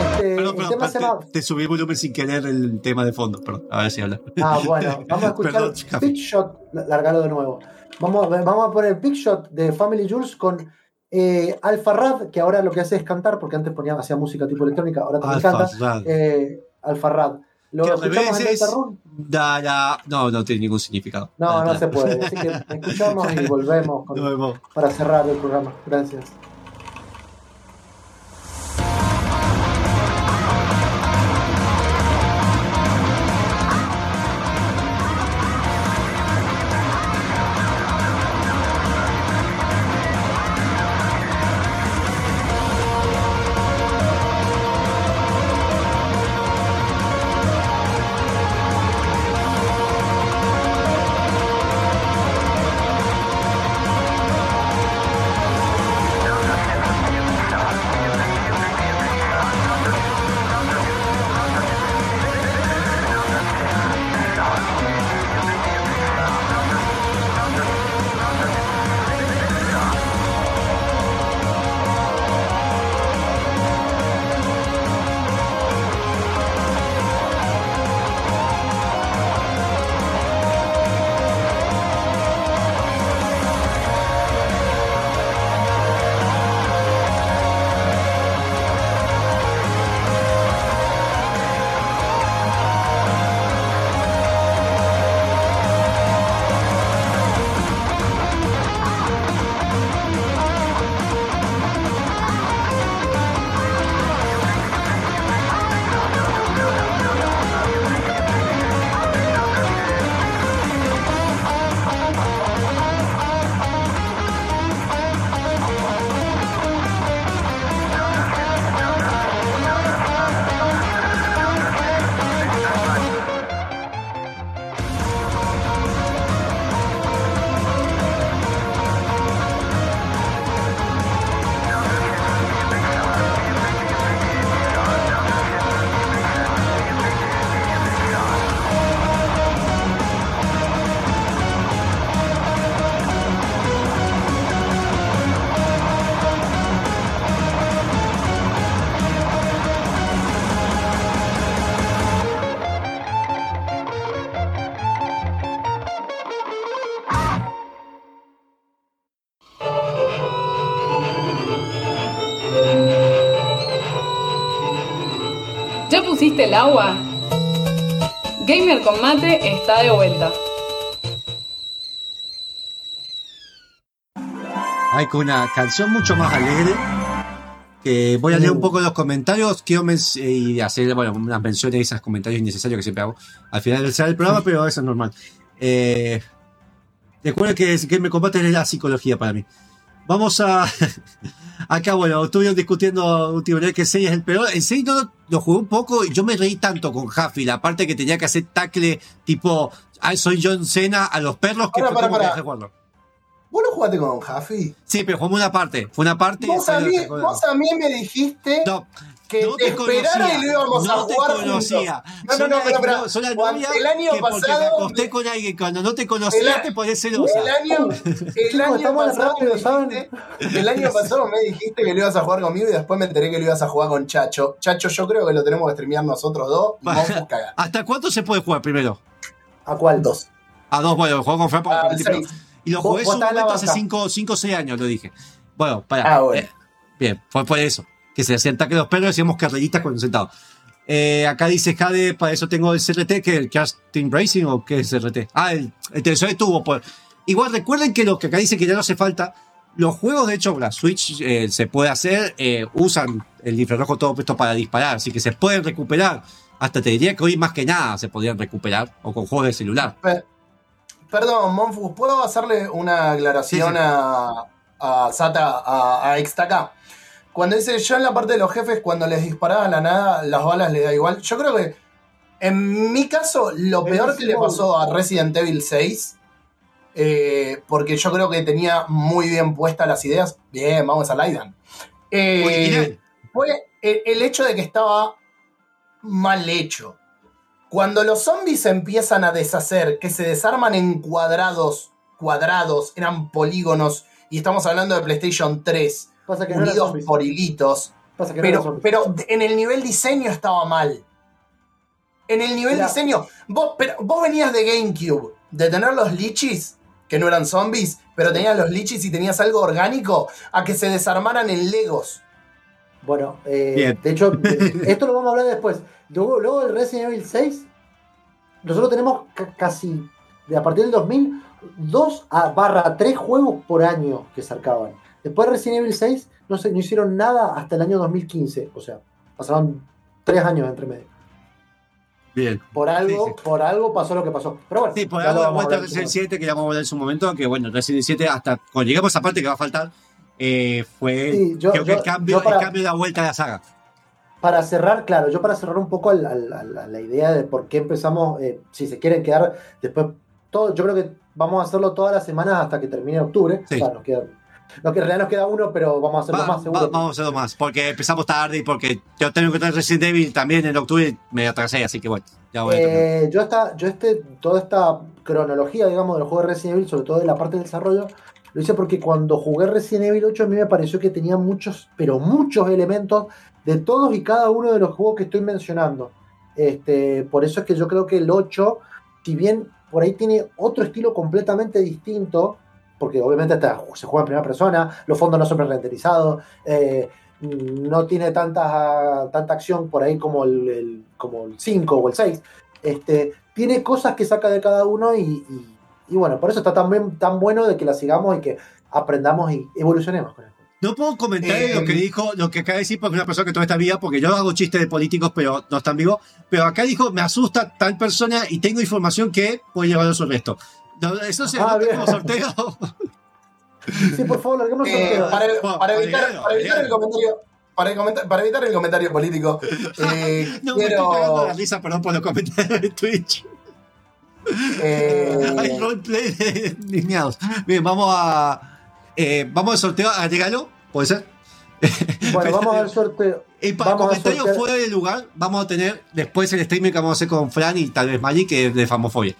Este, Perdón, el perdón, tema se llama... te, te subí el volumen sin querer el tema de fondo, perdón, a ver si habla. Ah, bueno, vamos a (laughs) escuchar. Big Shot, largalo de nuevo. Vamos, a- vamos a poner Big Shot de Family Jules con eh, Alfa Rad, que ahora lo que hace es cantar, porque antes ponía, hacía música tipo electrónica, ahora también Alfa canta. Rad. Eh, Alfa Rad. Lo Que escuchamos en es-. Da, da- no, no tiene ningún significado. No, no Da, se da. puede. Así que escuchamos y volvemos (laughs) con- Nos vemos. para cerrar el programa. Gracias. Pusiste el agua? Gamer con mate está de vuelta. Hay con una canción mucho más alegre. Que voy a leer un poco los comentarios. Quiero y hacer bueno, unas menciones de esos comentarios innecesarios que siempre hago al final del del programa, pero eso es normal. Eh, recuerden que es- Game Combate es la psicología para mí. Vamos a. (laughs) Acá, bueno, estuvieron discutiendo últimamente que 6 es el peor. En 6 no, lo jugué un poco y yo me reí tanto con Huffy. La parte que tenía que hacer tackle tipo. "Ah, soy John Cena a los perros que pará. dejé de jugarlo. ¿Vos no jugaste con Huffy? Sí, pero jugamos una parte. Fue una parte. Vos a, mí, vos a mí me dijiste No, que no te, te esperara conocía, y lo íbamos no a te jugar conocía. juntos. No, no, no, pero, pero soy la cuando- novia el año que porque me pasado acosté con alguien cuando no te conocía El- te pones celosa. El año, el Chicos, año pasado el año pasado me dijiste que lo ibas a jugar conmigo y después me enteré que lo ibas a jugar con Chacho. Chacho, yo creo que lo tenemos que streamear nosotros dos y vamos a cagar. ¿Hasta cuánto se puede jugar primero? ¿A cuál? Dos. A dos, bueno, juego con Fran para Ah, seis. Y lo jugué en su momento hace banca. 5 o 6 años, lo dije. Bueno, para. Ah, bueno. bien, fue por eso. Que se hacían ataque los perros y hacíamos carreritas cuando sentados. Eh, acá dice Jade, para eso tengo el CRT, que es el Team Racing o qué es CRT. Ah, el, el televisor de tubo. Pues. Igual recuerden que lo que acá dice que ya no hace falta. Los juegos, de hecho, la Switch eh, se puede hacer, eh, usan el infrarrojo todo puesto para disparar, así que se pueden recuperar. Hasta te diría que hoy más que nada se podrían recuperar, o con juegos de celular. Pe- Perdón, Monfus, ¿puedo hacerle una aclaración Sí, sí. a, a Sata, a, a Extaka? Cuando dice yo en la parte de los jefes, cuando les disparaba a la nada, las balas le da igual. Yo creo que en mi caso, lo peor que le pasó a Resident Evil 6, eh, porque yo creo que tenía muy bien puestas las ideas. Bien, vamos a Laidan. Eh, fue el, el hecho de que estaba mal hecho. Cuando los zombies empiezan a deshacer, que se desarman en cuadrados, cuadrados, eran polígonos, y estamos hablando de PlayStation 3, Pasa que no unidos zombies. por hilitos, Pasa que pero, pero en el nivel diseño estaba mal. En el nivel diseño, vos, pero vos venías de GameCube, de tener los lichis, que no eran zombies, pero tenías los lichis y tenías algo orgánico, a que se desarmaran en Legos. Bueno, eh, de hecho, (laughs) esto lo vamos a hablar después. Luego, luego del Resident Evil 6, nosotros tenemos ca- casi, de a partir del 2000, 2 a barra 3 juegos por año que sacaban. Después de Resident Evil 6, no, se, no hicieron nada hasta el año 2015. O sea, pasaron 3 años entre medio. Bien. Por algo, Sí, sí. por algo pasó lo que pasó. Pero bueno, Sí, por algo lo de vamos a vuelta a hablar Resident después. 7, que ya vamos a hablar en su momento, que bueno, Resident 7, hasta cuando lleguemos a esa parte que va a faltar, eh, fue Sí, yo- creo que el, cambio, para- el cambio de la vuelta a la saga. Para cerrar, claro, yo para cerrar un poco al- al- al- a la idea de por qué empezamos, eh, si se quieren quedar después, todo, yo creo que vamos a hacerlo todas las semanas hasta que termine octubre. Sí. O sea, nos queda, no, que en realidad nos queda uno, pero vamos a hacerlo Va- más va- seguro. vamos a hacerlo más, porque empezamos tarde y porque yo tengo que tener Resident Evil también en octubre y me atrasé, así que bueno, ya voy a. Eh, yo esta, yo este, toda esta cronología, digamos, del juego de Resident Evil, sobre todo de la parte del desarrollo, lo hice porque cuando jugué Resident Evil 8 a mí me pareció que tenía muchos, pero muchos elementos de todos y cada uno de los juegos que estoy mencionando. Este, por eso es que yo creo que el 8, si bien por ahí tiene otro estilo completamente distinto, porque obviamente está- se juega en primera persona, los fondos no son renderizados, eh, no tiene tanta, tanta acción por ahí como el, el- como el 5 o el 6. Este, tiene cosas que saca de cada uno y, y- y bueno, por eso está tan, bien- tan bueno de que la sigamos y que aprendamos y evolucionemos con juego. No puedo comentar Eh, lo que dijo, lo que acaba de decir porque una persona que todavía está viva, porque yo hago chistes de políticos, pero no están vivos. Pero acá dijo, me asusta tal persona y tengo información que puede llevarlo sobre esto. No, Eso se Ah, como sorteo. Sí, por favor, larguemos el Eh, sorteo. para, para para evitar, para evitar el comentario. Para, el para evitar el comentario político, (laughs) eh, No, me estoy quiero. la risa, perdón por los comentarios de Twitch. eh, Hay roleplay de niñados. Bien, vamos a. eh, vamos al sorteo a regalo, ¿puede ser? Bueno, (laughs) vamos al sorteo. Y para Vamos comentarios fuera de lugar, vamos a tener después el streaming que vamos a hacer con Fran y tal vez Magic, que es de Famofobia.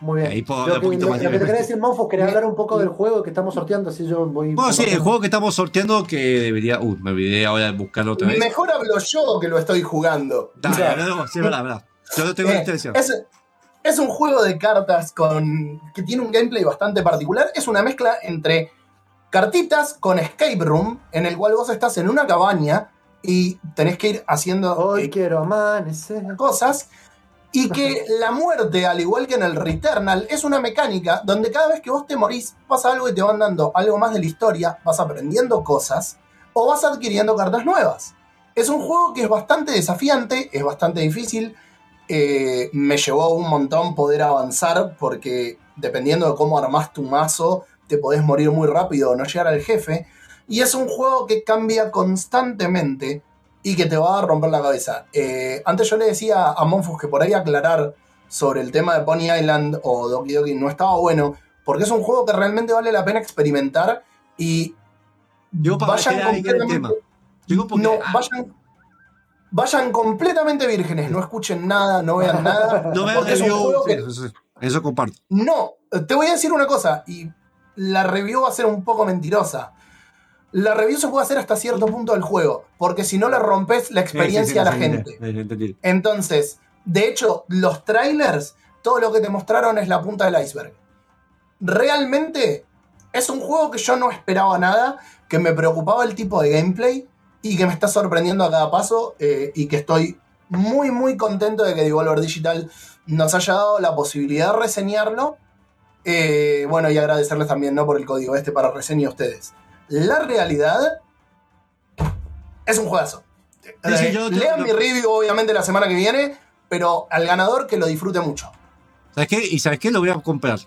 Muy bien. Ahí puedo Lo hablar que, un poquito lo- más lo que te quería decir, Monfo, quería hablar un poco del juego que estamos sorteando, así yo voy. Bueno, sí, el juego que estamos sorteando que debería. Uy, me olvidé ahora de buscarlo otra vez. mejor hablo yo que lo estoy jugando. No, sí, es verdad, es verdad. Yo lo tengo en Eh, intención. es, es un juego de cartas con que tiene un gameplay bastante particular. Es una mezcla entre cartitas con escape room, en el cual vos estás en una cabaña y tenés que ir haciendo Hoy eh, quiero amanecer. cosas. Y que la muerte, al igual que en el Returnal, es una mecánica donde cada vez que vos te morís pasa algo y te van dando algo más de la historia, vas aprendiendo cosas o vas adquiriendo cartas nuevas. Es un juego que es bastante desafiante, es bastante difícil. eh, me llevó un montón poder avanzar porque dependiendo de cómo armás tu mazo, te podés morir muy rápido o no llegar al jefe. Y es un juego que cambia constantemente y que te va a romper la cabeza. Eh, antes yo le decía a Monfus que por ahí aclarar sobre el tema de Pony Island o Doki Doki no estaba bueno, porque es un juego que realmente vale la pena experimentar y Yo para vayan el tema. completamente, Digo porque. no, vayan, vayan completamente vírgenes, no escuchen nada, no vean (laughs) nada. no es un juego sí, que- eso, eso comparto. no, te voy a decir una cosa, y la review va a ser un poco mentirosa. La review se puede hacer hasta cierto punto del juego, porque si no le rompes la experiencia Sí, sí, sí, a la gente. Entonces, de hecho, los trailers, todo lo que te mostraron es la punta del iceberg. Realmente es un juego que yo no esperaba nada, que me preocupaba el tipo de gameplay y que me está sorprendiendo a cada paso eh, y que estoy muy muy contento de que Devolver Digital nos haya dado la posibilidad de reseñarlo. Eh, bueno, y agradecerles también ¿no? por el código este para reseña a ustedes. La realidad es un juegazo. Sí, sí, Eh, yo- lean yo- mi review obviamente la semana que viene, pero al ganador que lo disfrute mucho. ¿Sabes qué? Y ¿sabes qué? Lo voy a comprar.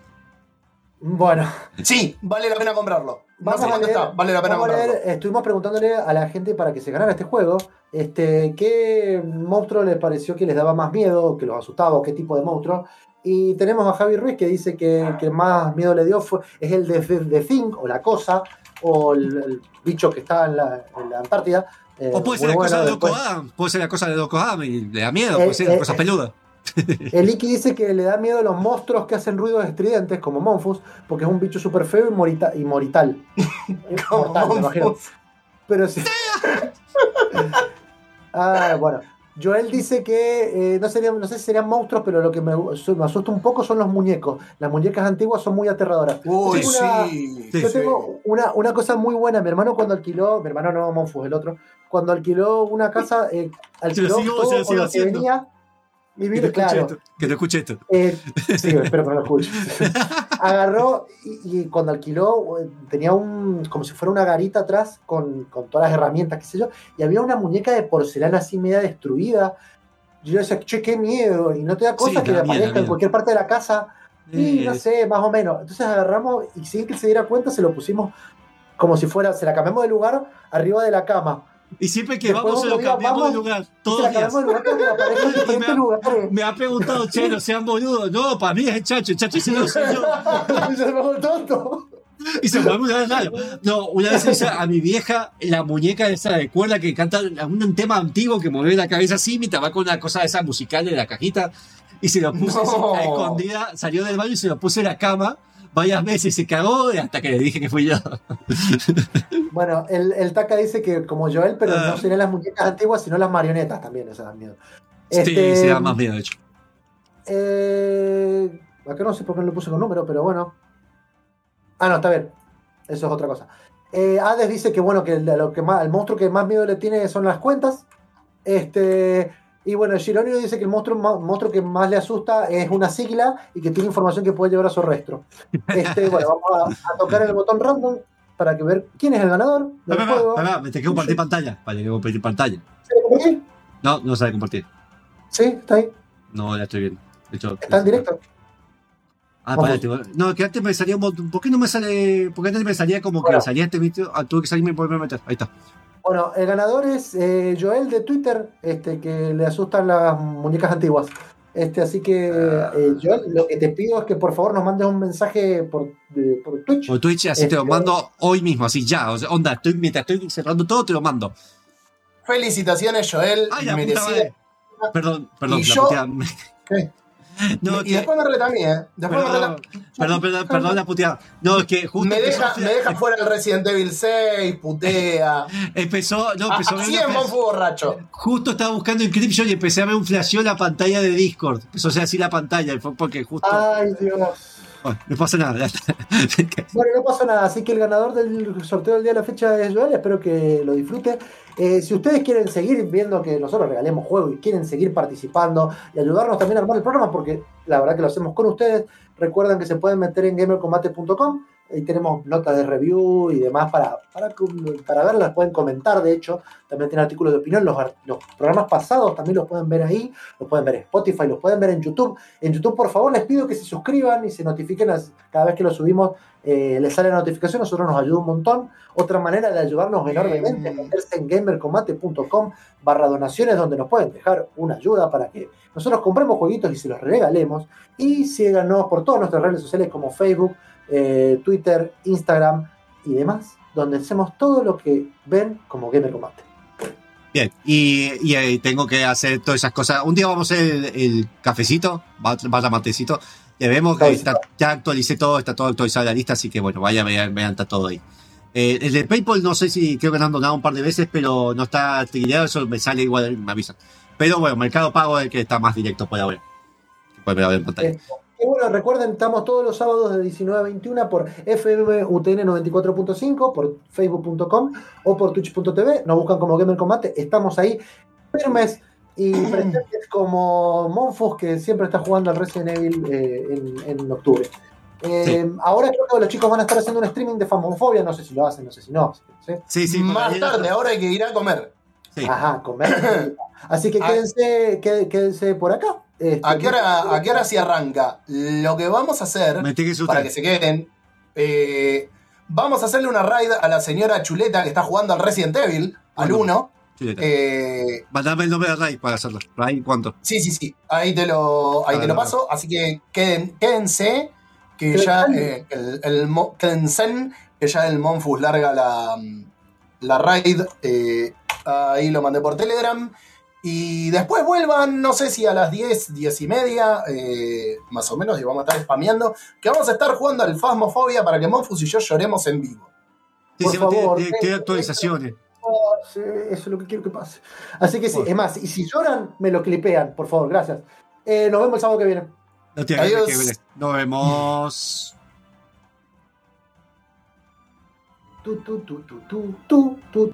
Bueno, Sí, vale la pena comprarlo. No Vamos sé a leer- está, vale la pena vamos a comprarlo. leer, estuvimos preguntándole a la gente para que se ganara este juego, este, qué monstruo les pareció que les daba más miedo, que los asustaba, o qué tipo de monstruo. Y tenemos a Javi Ruiz que dice que, que más miedo le dio fue, es el de The Thing, o la cosa, o el, el bicho que está en la, en la Antártida. Eh, O puede ser la cosa bueno, de Loco después- Adam. Puede ser la cosa de Loco Adam y le da miedo. Eh, puede ser cosas eh. peludas. El (laughs) Iki dice que le da miedo los monstruos que hacen ruidos estridentes, como Monfus, porque es un bicho súper feo y, morita- y morital. (laughs) Mortal, me imagino. Pero sí. (laughs) ah, bueno. Joel dice que eh, no, sería, no sé si serían monstruos, pero lo que me, me asusta un poco son los muñecos. Las muñecas antiguas son muy aterradoras. Uy, Yo tengo una- sí. Yo sí. tengo una, una cosa muy buena. Mi hermano cuando alquiló, mi hermano no, Monfus, el otro, cuando alquiló una casa, eh, alquiló sigo- todo lo que venía. Que Vivir, no escuche claro. esto. Que no escuche esto. Eh, (laughs) sí, espero que no lo escuche. (laughs) Agarró y, y cuando alquiló eh, tenía un como si fuera una garita atrás con, con todas las herramientas, qué sé yo, y había una muñeca de porcelana así media destruida. Yo decía, che, qué miedo, y no te da cosa Sí, que miedo, aparezca en cualquier parte de la casa. Y Eh, no sé, más o menos. Entonces agarramos y sin que se diera cuenta se lo pusimos como si fuera, se la cambiamos de lugar arriba de la cama. Y siempre que Después vamos se lo cambiamos de lugar. Se Todos los días. de lugar Y (laughs) me ha- lugares. Me ha preguntado, che, no sean boludos. No, para mí es el chacho. El chacho soy yo. (laughs) Y se me tonto. Y se fue una vez raro. No, una vez a mi vieja la muñeca esa de cuerda que canta un, un tema antiguo que mueve la cabeza así mientras va con una cosa esa musical de la cajita. Y se lo puse No. a escondida, salió del baño y se lo puse en la cama varias veces. Se cagó y hasta que le dije que fui yo. (laughs) Bueno, el, el Taka dice que como Joel, pero Ah. no serían las muñecas antiguas, sino las marionetas también, esas dan miedo. Sí, Este, se da más miedo, de hecho. eh, acá no sé por qué no le puse con número, pero bueno. Ah, no, está bien. Eso es otra cosa. Eh, Hades dice que bueno, que lo que más, el monstruo que más miedo le tiene son las cuentas. Este, y bueno, Shironio dice que el monstruo, monstruo que más le asusta es una sigla y que tiene información que puede llevar a su rostro. Este, bueno, vamos a, a tocar el botón random para que ver quién es el ganador del Pará, juego. me tengo que compartir pantalla. Vale, que compartir pantalla. ¿Se lo compartí? No, no sabe compartir. Sí, está ahí. No, la estoy viendo. De hecho, Está en directo. Ah, te voy- No, que antes me salía un montón. ¿Por qué no me sale? Porque antes me salía como Bueno. que salía este video. Ah, tuve que salirme y volverme a meter. Ahí está. Bueno, el ganador es eh, Joel de Twitter, este, que le asustan las muñecas antiguas. Este, así que, eh, Joel, lo que te pido es que por favor nos mandes un mensaje por, de- por Twitch. Por Twitch, así te lo Este- mando hoy mismo, así ya. O sea, onda, estoy, mientras estoy cerrando todo, te lo mando. Felicitaciones, Joel. Ay, la merecida. Perdón, perdón, Y la yo- puteada. (laughs) ¿Qué? No, y que- después me reta a mí, ¿eh? Después me Perdón, perdón, perdón, perdón la puteada. No, es que justo Me empezó, deja, me deja fuera el Resident Evil 6, putea. (laughs) empezó, no, Ah, empezó a ver Así es Monfu borracho. Justo estaba buscando Encryption y empecé a ver un flasheo en la pantalla de Discord. Empezó a ser así la pantalla, fue porque justo. Ay, Dios. Bueno, no pasa nada. (laughs) Bueno, no pasa nada, así que el ganador del sorteo del día de la fecha es Joel, espero que lo disfrute. Eh, si ustedes quieren seguir viendo que nosotros regalemos juegos y quieren seguir participando y ayudarnos también a armar el programa, porque la verdad que lo hacemos con ustedes, recuerden que se pueden meter en gamercombate.com, ahí tenemos notas de review y demás para, para, para verlas, pueden comentar, de hecho, también tiene artículos de opinión, los, los programas pasados también los pueden ver ahí, los pueden ver en Spotify, los pueden ver en YouTube. En YouTube, por favor, les pido que se suscriban y se notifiquen cada vez que lo subimos eh, les sale la notificación, nosotros nos ayuda un montón. Otra manera de ayudarnos enormemente es meterse en gamercombate.com barra donaciones donde nos pueden dejar una ayuda para que nosotros compremos jueguitos y se los regalemos. Y síganos por todas nuestras redes sociales como Facebook, eh, Twitter, Instagram y demás, donde hacemos todo lo que ven como Gamer Combate. Bien, y, y tengo que hacer todas esas cosas. Un día vamos a hacer el, el cafecito, vaya matecito. Ya vemos que está, ya actualicé todo, está todo actualizado la lista, así que bueno, vaya, vean, vean, está todo ahí. Eh, el de PayPal no sé si creo que no han donado un par de veces, pero no está trillado, eso me sale igual, me avisan. Pero bueno, Mercado Pago es el que está más directo por ahora. Que pueden ver en pantalla. Y bueno, recuerden, estamos todos los sábados de 19 a 21 por FMUTN 94.5, por facebook.com o por twitch.tv. Nos buscan como Gamer Combate. Estamos ahí firmes y (clears throat) presentes como Monfus, que siempre está jugando al Resident Evil eh, en, en octubre. Eh, Ahora creo que los chicos van a estar haciendo un streaming de Famofobia. No sé si lo hacen, no sé si no. ¿sí? Sí, sí, Más tarde, ahora hay que ir a comer. Sí. Ajá, comer. (clears throat) Así que Ah. quédense, qué- quédense por acá. Este, ¿A qué hora, a qué hora se arranca? Lo que vamos a hacer, que para que se queden, eh, vamos a hacerle una raid a la señora Chuleta que está jugando al Resident Evil, al Bueno. 1. Chuleta. Eh, Mandame el nombre de Ray para hacerlo. Ray, ¿cuánto? sí, sí, sí, ahí te lo, ahí Ah, te lo paso. Así que queden, quédense, que ya eh, el, quédense, que ya el Monfus larga la, la raid. eh, ahí lo mandé por Telegram. Y después vuelvan, no sé si a las 10, 10 y media, eh, más o menos, y vamos a estar spameando, que vamos a estar jugando al Phasmophobia para que Monfus y yo lloremos en vivo. Sí, Por sí, favor, tiene, tiene- tiene eh, actualizaciones. eso es lo que quiero que pase. Así que sí, Bueno. es más, y si lloran, me lo clipean, por favor, gracias. Eh, nos vemos el sábado que viene. No tiene Adiós. que ver. Nos vemos. Tu, tu, tu, tu, tu, tu, tu.